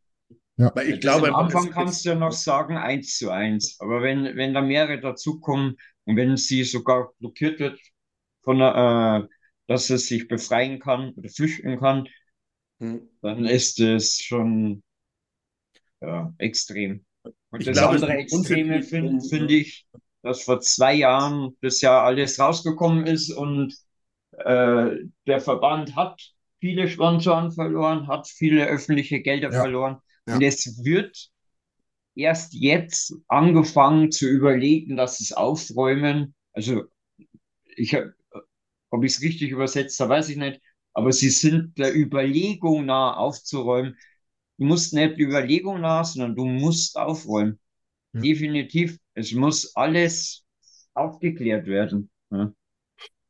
Ja, Weil ich Das glaube, am Anfang kannst du ja noch sagen, eins zu eins. Aber wenn, wenn da mehrere dazukommen und wenn sie sogar blockiert wird, von, äh, dass es sich befreien kann oder flüchten kann, Hm. dann ist es schon ja, extrem. Und Ich das glaube, andere ist Extreme finde find ich, dass vor zwei Jahren das ja alles rausgekommen ist und äh, der Verband hat viele Sponsoren verloren, hat viele öffentliche Gelder Ja, verloren. Ja. Und es wird erst jetzt angefangen zu überlegen, dass sie es aufräumen. Also ich habe, ob ich es richtig übersetzt habe, weiß ich nicht. Aber sie sind der Überlegung nah aufzuräumen. Du musst nicht der Überlegung nah, sondern du musst aufräumen. Ja. Definitiv. Es muss alles aufgeklärt werden. Ja.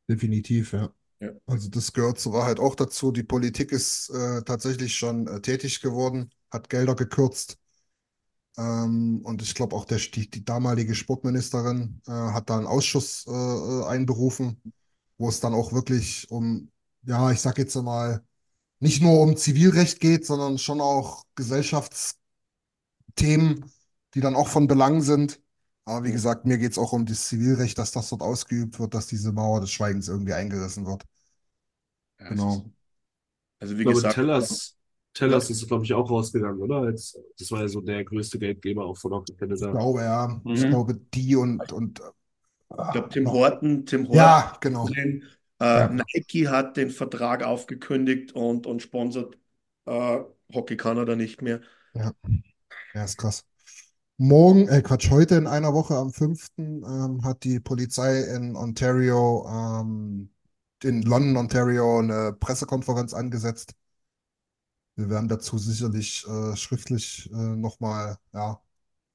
definitiv, ja. Ja. Also das gehört zur Wahrheit auch dazu. Die Politik ist äh, tatsächlich schon äh, tätig geworden, hat Gelder gekürzt. Ähm, und ich glaube auch der, die, die damalige Sportministerin äh, hat da einen Ausschuss äh, äh, einberufen, wo es dann auch wirklich um, ja, ich sag jetzt mal, nicht nur um Zivilrecht geht, sondern schon auch Gesellschaftsthemen, die dann auch von Belang sind. Aber wie gesagt, mir geht es auch um das Zivilrecht, dass das dort ausgeübt wird, dass diese Mauer des Schweigens irgendwie eingerissen wird. Ja, Genau. Also wie Ich glaube, gesagt, Tellers, Tellers ist, glaube ich, auch rausgegangen, oder? Als, das war ja so der größte Geldgeber auch von Hockey Ich Canada. glaube, ja. Ich Mhm. glaube, die und, und ich glaube, Tim noch- Horton, Tim Horton Ja, genau. drin. Äh, Ja. Nike hat den Vertrag aufgekündigt und, und sponsert äh, Hockey Kanada nicht mehr. Ja. Ja, ist krass. Morgen, äh Quatsch, heute in einer Woche am 5. Ähm, hat die Polizei in Ontario, ähm, in London, Ontario, eine Pressekonferenz angesetzt. Wir werden dazu sicherlich äh, schriftlich äh, nochmal ja,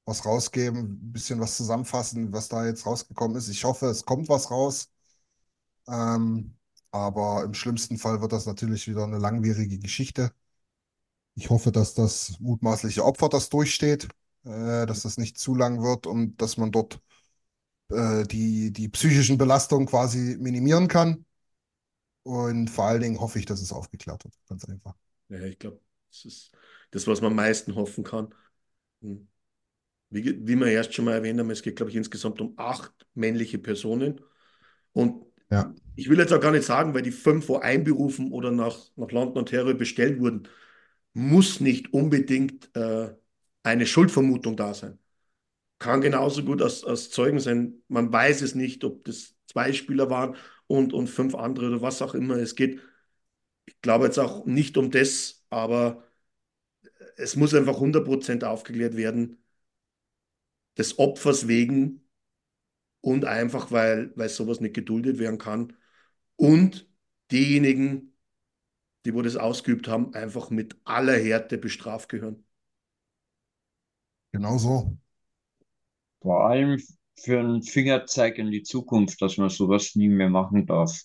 was rausgeben, ein bisschen was zusammenfassen, was da jetzt rausgekommen ist. Ich hoffe, es kommt was raus. Ähm, aber im schlimmsten Fall wird das natürlich wieder eine langwierige Geschichte. Ich hoffe, dass das mutmaßliche Opfer das durchsteht, äh, dass das nicht zu lang wird und dass man dort äh, die, die psychischen Belastungen quasi minimieren kann. Und vor allen Dingen hoffe ich, dass es aufgeklärt wird. Ganz einfach. Ja, ich glaube, das ist das, was man am meisten hoffen kann. Hm. Wie, wie wir erst schon mal erwähnt haben, es geht, glaube ich, insgesamt um acht männliche Personen. Und Ja. ich will jetzt auch gar nicht sagen, weil die fünf wo einberufen oder nach, nach London, Ontario bestellt wurden, muss nicht unbedingt äh, eine Schuldvermutung da sein. Kann genauso gut als, als Zeugen sein. Man weiß es nicht, ob das zwei Spieler waren und, und fünf andere oder was auch immer. Es geht, ich glaube jetzt auch nicht um das, aber es muss einfach 100% aufgeklärt werden, des Opfers wegen und einfach, weil, weil sowas nicht geduldet werden kann. Und diejenigen, die wo das ausgeübt haben, einfach mit aller Härte bestraft gehören. Genau so. Vor allem für einen Fingerzeig in die Zukunft, dass man sowas nie mehr machen darf.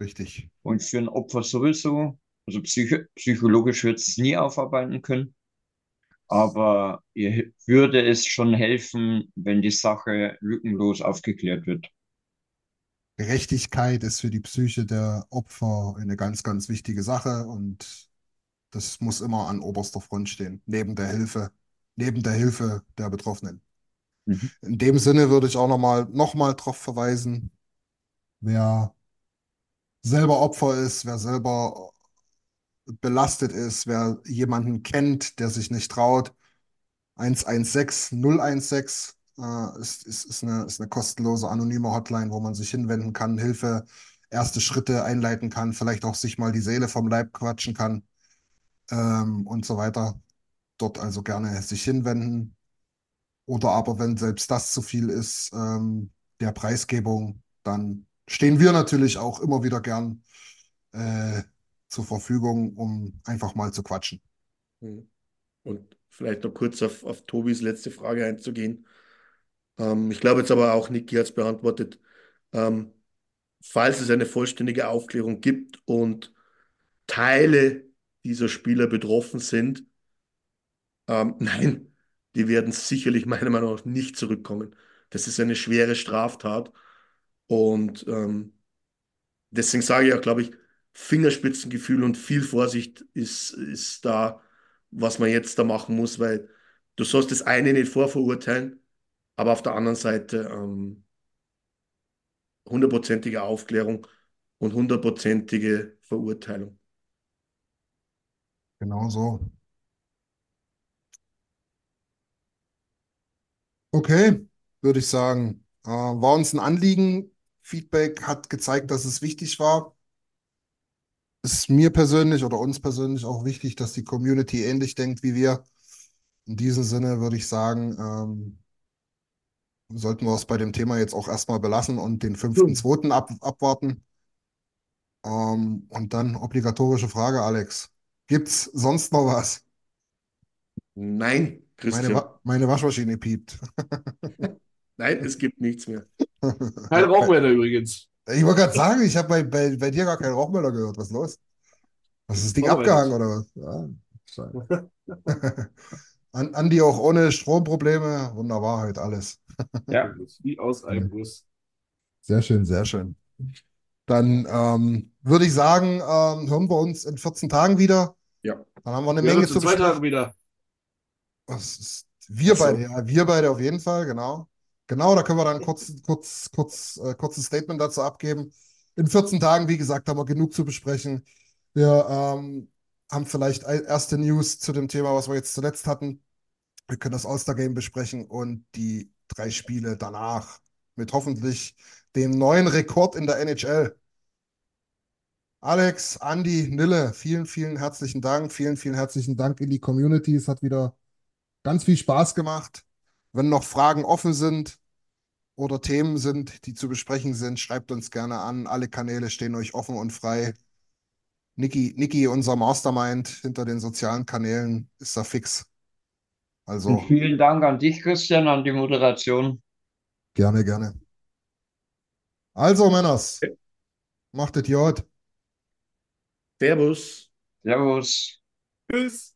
Richtig. Und für ein Opfer sowieso, also psycho psychologisch wird es nie aufarbeiten können. Aber ihr würde es schon helfen, wenn die Sache lückenlos aufgeklärt wird. Gerechtigkeit ist für die Psyche der Opfer eine ganz, ganz wichtige Sache und das muss immer an oberster Front stehen, neben der Hilfe, neben der Hilfe der Betroffenen. Mhm. In dem Sinne würde ich auch nochmal noch mal darauf verweisen, wer selber Opfer ist, wer selber belastet ist, wer jemanden kennt, der sich nicht traut, 116 016 äh, ist, ist, ist, eine, ist eine kostenlose anonyme Hotline, wo man sich hinwenden kann, Hilfe, erste Schritte einleiten kann, vielleicht auch sich mal die Seele vom Leib quatschen kann ähm, und so weiter. Dort also gerne sich hinwenden. Oder aber wenn selbst das zu viel ist, ähm, der Preisgebung, dann stehen wir natürlich auch immer wieder gern äh, zur Verfügung, um einfach mal zu quatschen. Mhm. Und vielleicht noch kurz auf, auf Tobis letzte Frage einzugehen. Ähm, ich glaube jetzt aber auch, Niki hat es beantwortet. Ähm, falls es eine vollständige Aufklärung gibt und Teile dieser Spieler betroffen sind, ähm, <laughs> nein, die werden sicherlich meiner Meinung nach nicht zurückkommen. Das ist eine schwere Straftat. Und ähm, deswegen sage ich auch, glaube ich, Fingerspitzengefühl und viel Vorsicht ist, ist da, was man jetzt da machen muss, weil du sollst das eine nicht vorverurteilen, aber auf der anderen Seite ähm, hundertprozentige Aufklärung und hundertprozentige Verurteilung. Genau so. Okay, würde ich sagen. Äh, war uns ein Anliegen. Feedback hat gezeigt, dass es wichtig war. Ist mir persönlich oder uns persönlich auch wichtig, dass die Community ähnlich denkt wie wir. In diesem Sinne würde ich sagen, ähm, sollten wir es bei dem Thema jetzt auch erstmal belassen und den 5.2. Ab, abwarten. Ähm, und dann obligatorische Frage, Alex. Gibt's sonst noch was? Nein, Meine, Christian. Wa meine Waschmaschine piept. <laughs> Nein, es gibt nichts mehr. <laughs> Kein Rauchmelder übrigens. Ich wollte gerade sagen, ich habe bei, bei, bei dir gar keinen Rauchmelder gehört. Was ist los? Was ist das Ding abgehangen oder was? Ja, schade. <laughs> An, Andi auch ohne Stromprobleme. Wunderbar, halt alles. <laughs> Ja. Wie aus einem Guss. Sehr schön, sehr schön. Dann ähm, würde ich sagen, ähm, hören wir uns in 14 Tagen wieder. Ja. Dann haben wir eine Wir Menge zu in zwei besprechen. Tagen wieder. Was ist, wir so. beide, ja, wir beide auf jeden Fall, genau. Genau, da können wir dann kurz, kurz, kurz, äh, kurzes Statement dazu abgeben. In 14 Tagen, wie gesagt, haben wir genug zu besprechen. Wir ähm, haben vielleicht ein- erste News zu dem Thema, was wir jetzt zuletzt hatten. Wir können das All-Star-Game besprechen und die drei Spiele danach mit hoffentlich dem neuen Rekord in der NHL. Alex, Andi, Nille, vielen, vielen herzlichen Dank. Vielen, vielen herzlichen Dank in die Community. Es hat wieder ganz viel Spaß gemacht. Wenn noch Fragen offen sind oder Themen sind, die zu besprechen sind, schreibt uns gerne an. Alle Kanäle stehen euch offen und frei. Niki, Niki, unser Mastermind hinter den sozialen Kanälen, ist da fix. Also Und vielen Dank an dich, Christian, an die Moderation. gerne, gerne. Also, Männers, macht es gut. Servus. Servus. Tschüss.